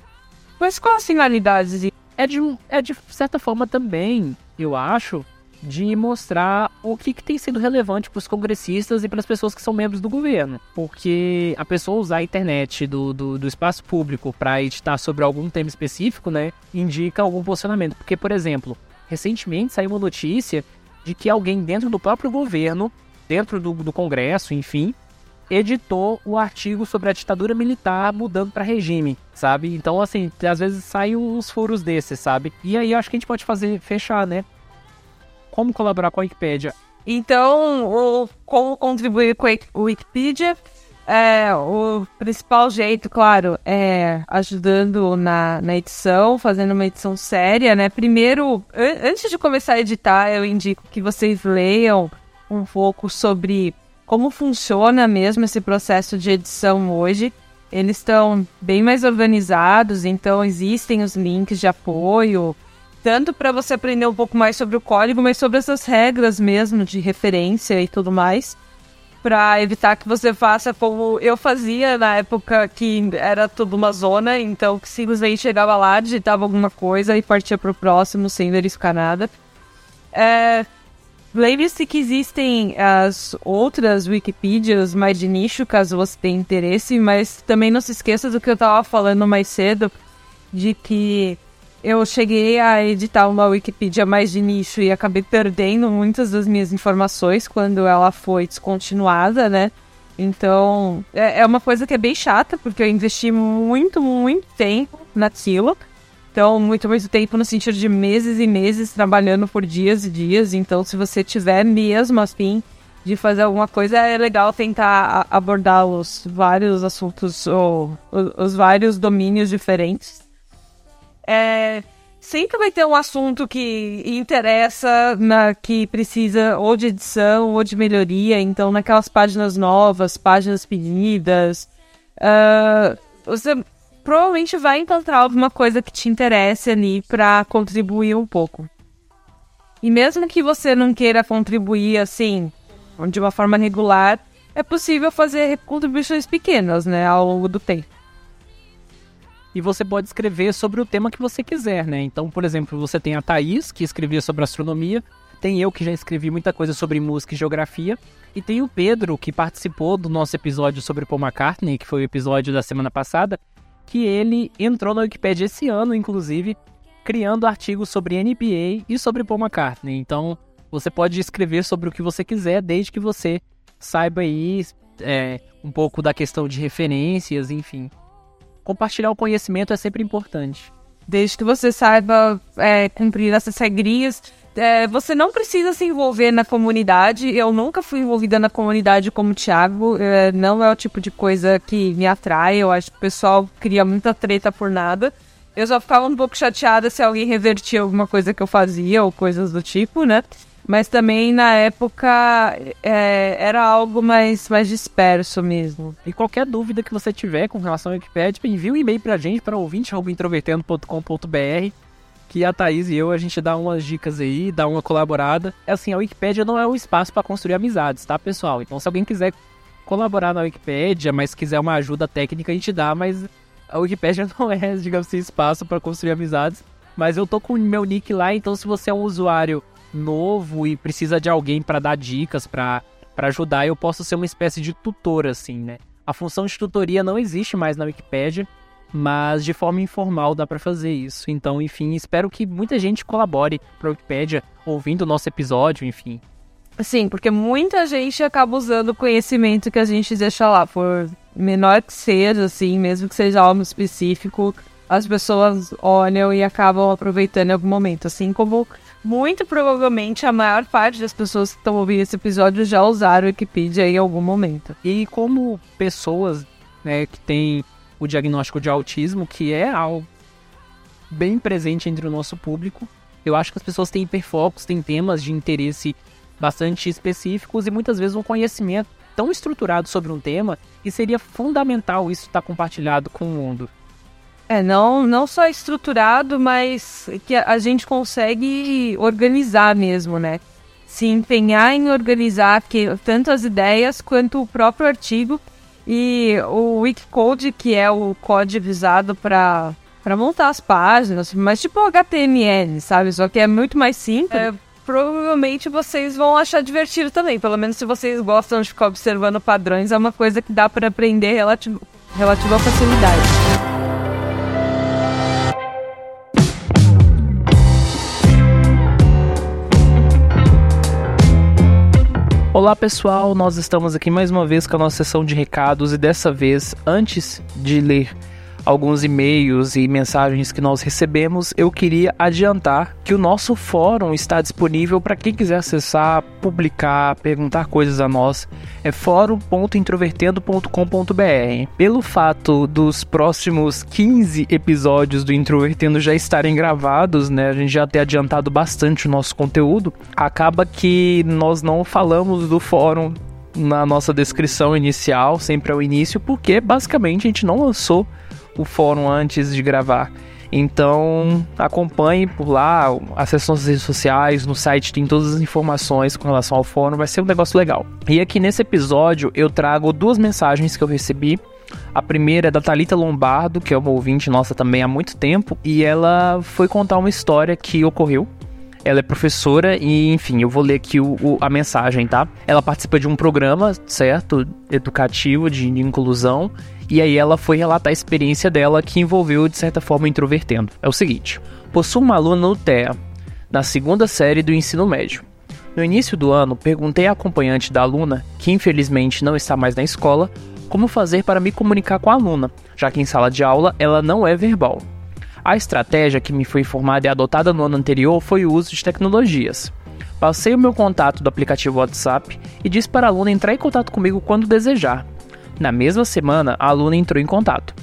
Mas qual a finalidade? É de, é de certa forma também, eu acho, de mostrar o que, que tem sido relevante para os congressistas e para as pessoas que são membros do governo. Porque a pessoa usar a internet do, do, do espaço público para editar sobre algum tema específico, né, indica algum posicionamento. Porque, por exemplo, recentemente saiu uma notícia de que alguém dentro do próprio governo, dentro do, do Congresso, enfim, editou o artigo sobre a ditadura militar mudando para regime, sabe? Então, assim, às vezes saem uns furos desses, sabe? E aí acho que a gente pode fazer, fechar, né? Como colaborar com a Wikipédia? Então, o, como contribuir com a Wikipedia? É, o principal jeito, claro, é ajudando na, na edição, fazendo uma edição séria, né? Primeiro, an- antes de começar a editar, eu indico que vocês leiam um pouco sobre como funciona mesmo esse processo de edição hoje. Eles estão bem mais organizados, então existem os links de apoio, tanto para você aprender um pouco mais sobre o código, mas sobre essas regras mesmo de referência e tudo mais, para evitar que você faça como eu fazia na época que era tudo uma zona, então que simplesmente chegava lá, digitava alguma coisa e partia pro próximo sem verificar nada. É, Lembre-se que existem as outras Wikipedias mais de nicho, caso você tenha interesse, mas também não se esqueça do que eu estava falando mais cedo, de que eu cheguei a editar uma Wikipedia mais de nicho e acabei perdendo muitas das minhas informações quando ela foi descontinuada, né? Então, é, é uma coisa que é bem chata, porque eu investi muito, muito tempo naquilo. Então, muito, muito tempo no sentido de meses e meses trabalhando por dias e dias. Então, se você tiver mesmo afim de fazer alguma coisa, é legal tentar abordar os vários assuntos ou os vários domínios diferentes. É, sempre vai ter um assunto que interessa, na, que precisa ou de edição ou de melhoria. Então, naquelas páginas novas, páginas pedidas, ah, você provavelmente vai encontrar alguma coisa que te interesse ali para contribuir um pouco. E mesmo que você não queira contribuir assim, de uma forma regular, é possível fazer contribuições pequenas, né, ao longo do tempo. E você pode escrever sobre o tema que você quiser, né? Então, por exemplo, você tem a Thaís, que escrevia sobre astronomia, tem eu que já escrevi muita coisa sobre música e geografia, e tem o Pedro, que participou do nosso episódio sobre Paul McCartney, que foi o episódio da semana passada, que ele entrou na Wikipedia esse ano, inclusive, criando artigos sobre NBA e sobre Paul McCartney. Então, você pode escrever sobre o que você quiser, desde que você saiba aí é, um pouco da questão de referências, enfim. Compartilhar o conhecimento é sempre importante. Desde que você saiba é, cumprir essas regrinhas, é, você não precisa se envolver na comunidade. Eu nunca fui envolvida na comunidade como o Thiago. É, não é o tipo de coisa que me atrai. Eu acho que o pessoal cria muita treta por nada. Eu só ficava um pouco chateada se alguém revertia alguma coisa que eu fazia ou coisas do tipo, né? Mas também na época é, era algo mais, mais disperso mesmo. E qualquer dúvida que você tiver com relação ao Wikipedia, envie um e-mail pra gente, para ouvinte.introvertendo.com.br que a Thaís e eu, a gente dá umas dicas aí, dá uma colaborada. É assim, a Wikipédia não é um espaço para construir amizades, tá, pessoal? Então, se alguém quiser colaborar na Wikipédia, mas quiser uma ajuda técnica, a gente dá, mas a Wikipédia não é, digamos assim, espaço para construir amizades. Mas eu tô com o meu nick lá, então se você é um usuário novo e precisa de alguém para dar dicas, para ajudar, eu posso ser uma espécie de tutor, assim, né? A função de tutoria não existe mais na Wikipédia, mas de forma informal dá para fazer isso. Então, enfim, espero que muita gente colabore para a Wikipédia ouvindo o nosso episódio, enfim. Sim, porque muita gente acaba usando o conhecimento que a gente deixa lá, por menor que seja, assim, mesmo que seja algo específico, as pessoas olham e acabam aproveitando em algum momento. Assim como muito provavelmente a maior parte das pessoas que estão ouvindo esse episódio já usaram o Wikipedia em algum momento. E como pessoas né, que têm o diagnóstico de autismo, que é algo bem presente entre o nosso público, eu acho que as pessoas têm hiperfocos, têm temas de interesse bastante específicos e muitas vezes um conhecimento tão estruturado sobre um tema que seria fundamental isso estar compartilhado com o mundo. É, não, não só estruturado, mas que a, gente consegue organizar mesmo, né? Se empenhar em organizar que, tanto as ideias quanto o próprio artigo e o Wikicode, que é o código usado para montar as páginas, mas tipo HTML, sabe? Só que é muito mais simples. É, provavelmente vocês vão achar divertido também. Pelo menos se vocês gostam de ficar observando padrões, é uma coisa que dá para aprender relativo, relativo à facilidade. Olá pessoal, nós estamos aqui mais uma vez com a nossa sessão de recados e dessa vez, antes de ler alguns e-mails e mensagens que nós recebemos, eu queria adiantar que o nosso fórum está disponível para quem quiser acessar, publicar, perguntar coisas a nós. É fórum.introvertendo.com.br. Pelo fato dos próximos 15 episódios do Introvertendo já estarem gravados, né, a gente já ter adiantado bastante o nosso conteúdo, acaba que nós não falamos do fórum na nossa descrição inicial, sempre ao início, porque basicamente a gente não lançou o fórum antes de gravar. Então acompanhe por lá, acesse nossas redes sociais, no site tem todas as informações com relação ao fórum, vai ser um negócio legal. E aqui nesse episódio eu trago duas mensagens que eu recebi. A primeira é da Talita Lombardo, que é uma ouvinte nossa também há muito tempo, e ela foi contar uma história que ocorreu ela é professora e, enfim, eu vou ler aqui o, o, a mensagem, tá? Ela participa de um programa, certo? Educativo, de inclusão. E aí ela foi relatar a experiência dela que envolveu, de certa forma, introvertendo. É o seguinte: possuo uma aluna no TEA, na segunda série do ensino médio. No início do ano, perguntei à acompanhante da aluna, que infelizmente não está mais na escola, como fazer para me comunicar com a aluna, já que em sala de aula ela não é verbal. A estratégia que me foi informada e adotada no ano anterior foi o uso de tecnologias. Passei o meu contato do aplicativo WhatsApp e disse para a aluna entrar em contato comigo quando desejar. Na mesma semana, a aluna entrou em contato.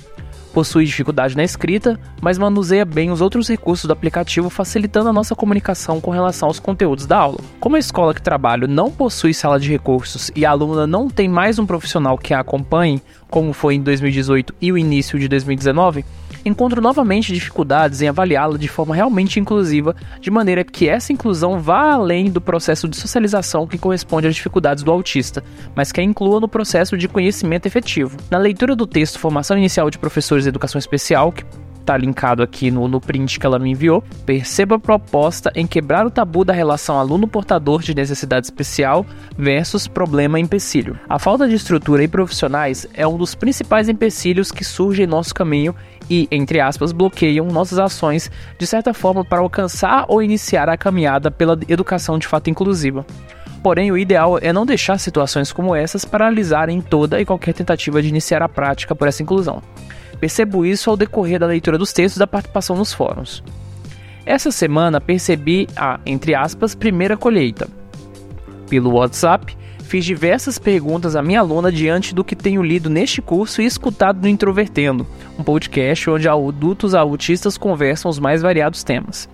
possui dificuldade na escrita, mas manuseia bem os outros recursos do aplicativo, facilitando a nossa comunicação com relação aos conteúdos da aula. Como a escola que trabalho não possui sala de recursos e a aluna não tem mais um profissional que a acompanhe, como foi em 2018 e o início de 2019, encontro novamente dificuldades em avaliá-la de forma realmente inclusiva, de maneira que essa inclusão vá além do processo de socialização que corresponde às dificuldades do autista, mas que a inclua no processo de conhecimento efetivo. Na leitura do texto Formação Inicial de Professores de Educação Especial, que está linkado aqui no, no print que ela me enviou, perceba a proposta em quebrar o tabu da relação aluno-portador de necessidade especial versus problema-empecilho. A falta de estrutura e profissionais é um dos principais empecilhos que surge em nosso caminho e, entre aspas, bloqueiam nossas ações de certa forma para alcançar ou iniciar a caminhada pela educação de fato inclusiva. Porém, o ideal é não deixar situações como essas paralisarem toda e qualquer tentativa de iniciar a prática por essa inclusão. Percebo isso ao decorrer da leitura dos textos e da participação nos fóruns. Essa semana percebi a, entre aspas, primeira colheita. Pelo WhatsApp, fiz diversas perguntas à minha aluna diante do que tenho lido neste curso e escutado no Introvertendo, um podcast onde adultos autistas conversam os mais variados temas.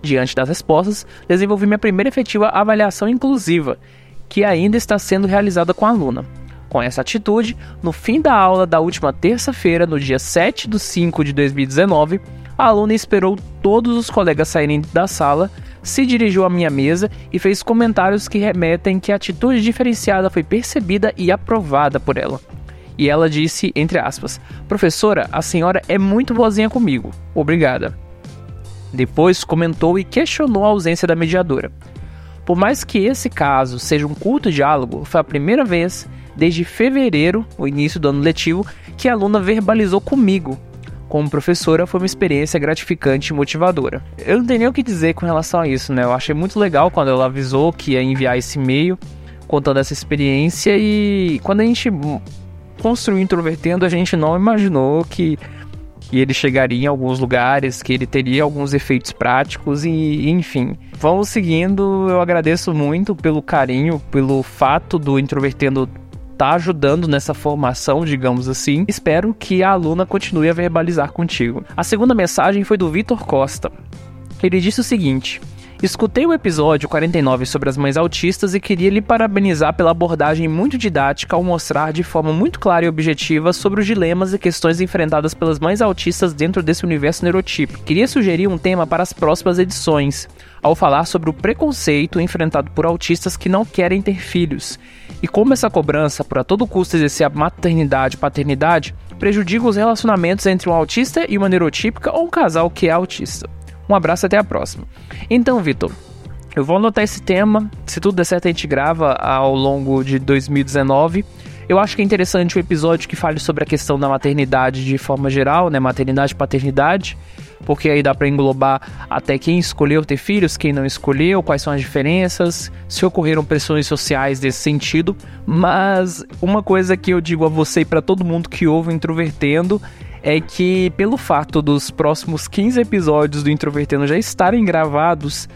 Diante das respostas, desenvolvi minha primeira efetiva avaliação inclusiva, que ainda está sendo realizada com a aluna. Com essa atitude, no fim da aula da última terça-feira, no dia 7 de 5 de 2019, a aluna esperou todos os colegas saírem da sala, se dirigiu à minha mesa e fez comentários que remetem que a atitude diferenciada foi percebida e aprovada por ela. E ela disse, entre aspas, Professora, a senhora é muito boazinha comigo. Obrigada. Depois comentou e questionou a ausência da mediadora. Por mais que esse caso seja um curto diálogo, foi a primeira vez desde fevereiro, o início do ano letivo, que a aluna verbalizou comigo. Como professora, foi uma experiência gratificante e motivadora. Eu não tenho nem o que dizer com relação a isso, né? Eu achei muito legal quando ela avisou que ia enviar esse e-mail contando essa experiência e quando a gente construiu Introvertendo, a gente não imaginou que, que ele chegaria em alguns lugares, que ele teria alguns efeitos práticos e, enfim. Vamos seguindo, eu agradeço muito pelo carinho, pelo fato do Introvertendo tá ajudando nessa formação, digamos assim. Espero que a aluna continue a verbalizar contigo. A segunda mensagem foi do Vitor Costa. Ele disse o seguinte: Escutei o episódio 49 sobre as mães autistas e queria lhe parabenizar pela abordagem muito didática ao mostrar de forma muito clara e objetiva sobre os dilemas e questões enfrentadas pelas mães autistas dentro desse universo neurotípico. Queria sugerir um tema para as próximas edições, ao falar sobre o preconceito enfrentado por autistas que não querem ter filhos e como essa cobrança por a todo custo exercer a maternidade e paternidade prejudica os relacionamentos entre um autista e uma neurotípica ou um casal que é autista. Um abraço até a próxima. Então, Vitor, eu vou anotar esse tema. Se tudo der certo, a gente grava ao longo de 2019. Eu acho que é interessante um episódio que fale sobre a questão da maternidade de forma geral, né? Maternidade e paternidade. Porque aí dá para englobar até quem escolheu ter filhos, quem não escolheu, quais são as diferenças, se ocorreram pressões sociais desse sentido. Mas uma coisa que eu digo a você e para todo mundo que ouve o Introvertendo é que, pelo fato dos próximos 15 episódios do Introvertendo já estarem gravados,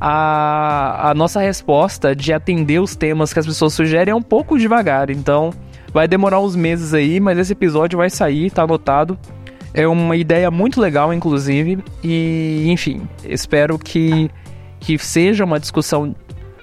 a, a nossa resposta de atender os temas que as pessoas sugerem é um pouco devagar. Então, vai demorar uns meses aí, mas esse episódio vai sair, tá anotado. É uma ideia muito legal, inclusive. E, enfim, espero que, que seja uma discussão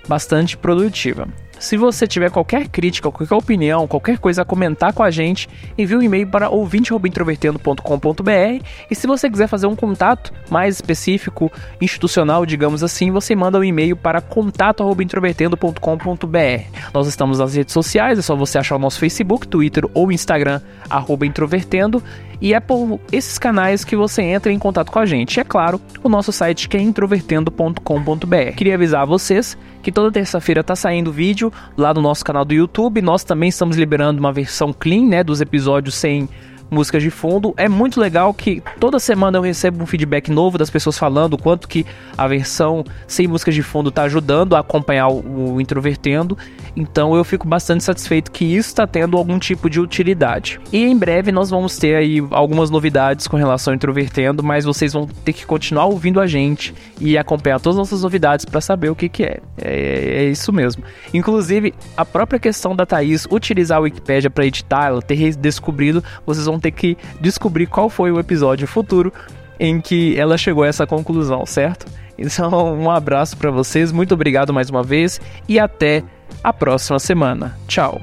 bastante produtiva. Se você tiver qualquer crítica, qualquer opinião, qualquer coisa a comentar com a gente, envie um e-mail para ouvinte.introvertendo.com.br e se você quiser fazer um contato mais específico, institucional, digamos assim, você manda um e-mail para contato.introvertendo.com.br. Nós estamos nas redes sociais, é só você achar o nosso Facebook, Twitter ou Instagram, arroba introvertendo, e é por esses canais que você entra em contato com a gente. E é claro, o nosso site que é introvertendo.com.br. Queria avisar vocês que toda terça-feira está saindo vídeo lá no nosso canal do YouTube. Nós também estamos liberando uma versão clean, né, dos episódios sem músicas de fundo. É muito legal que toda semana eu recebo um feedback novo das pessoas falando o quanto que a versão sem músicas de fundo está ajudando a acompanhar o, o Introvertendo. Então eu fico bastante satisfeito que isso está tendo algum tipo de utilidade. E em breve nós vamos ter aí algumas novidades com relação ao Introvertendo, mas vocês vão ter que continuar ouvindo a gente e acompanhar todas as nossas novidades para saber o que, que é. é. é. isso mesmo. Inclusive, a própria questão da Thaís utilizar a Wikipédia para editar, ela ter descobrido, vocês vão ter que descobrir qual foi o episódio futuro em que ela chegou a essa conclusão, certo? Então, um abraço para vocês, muito obrigado mais uma vez e até a próxima semana. Tchau.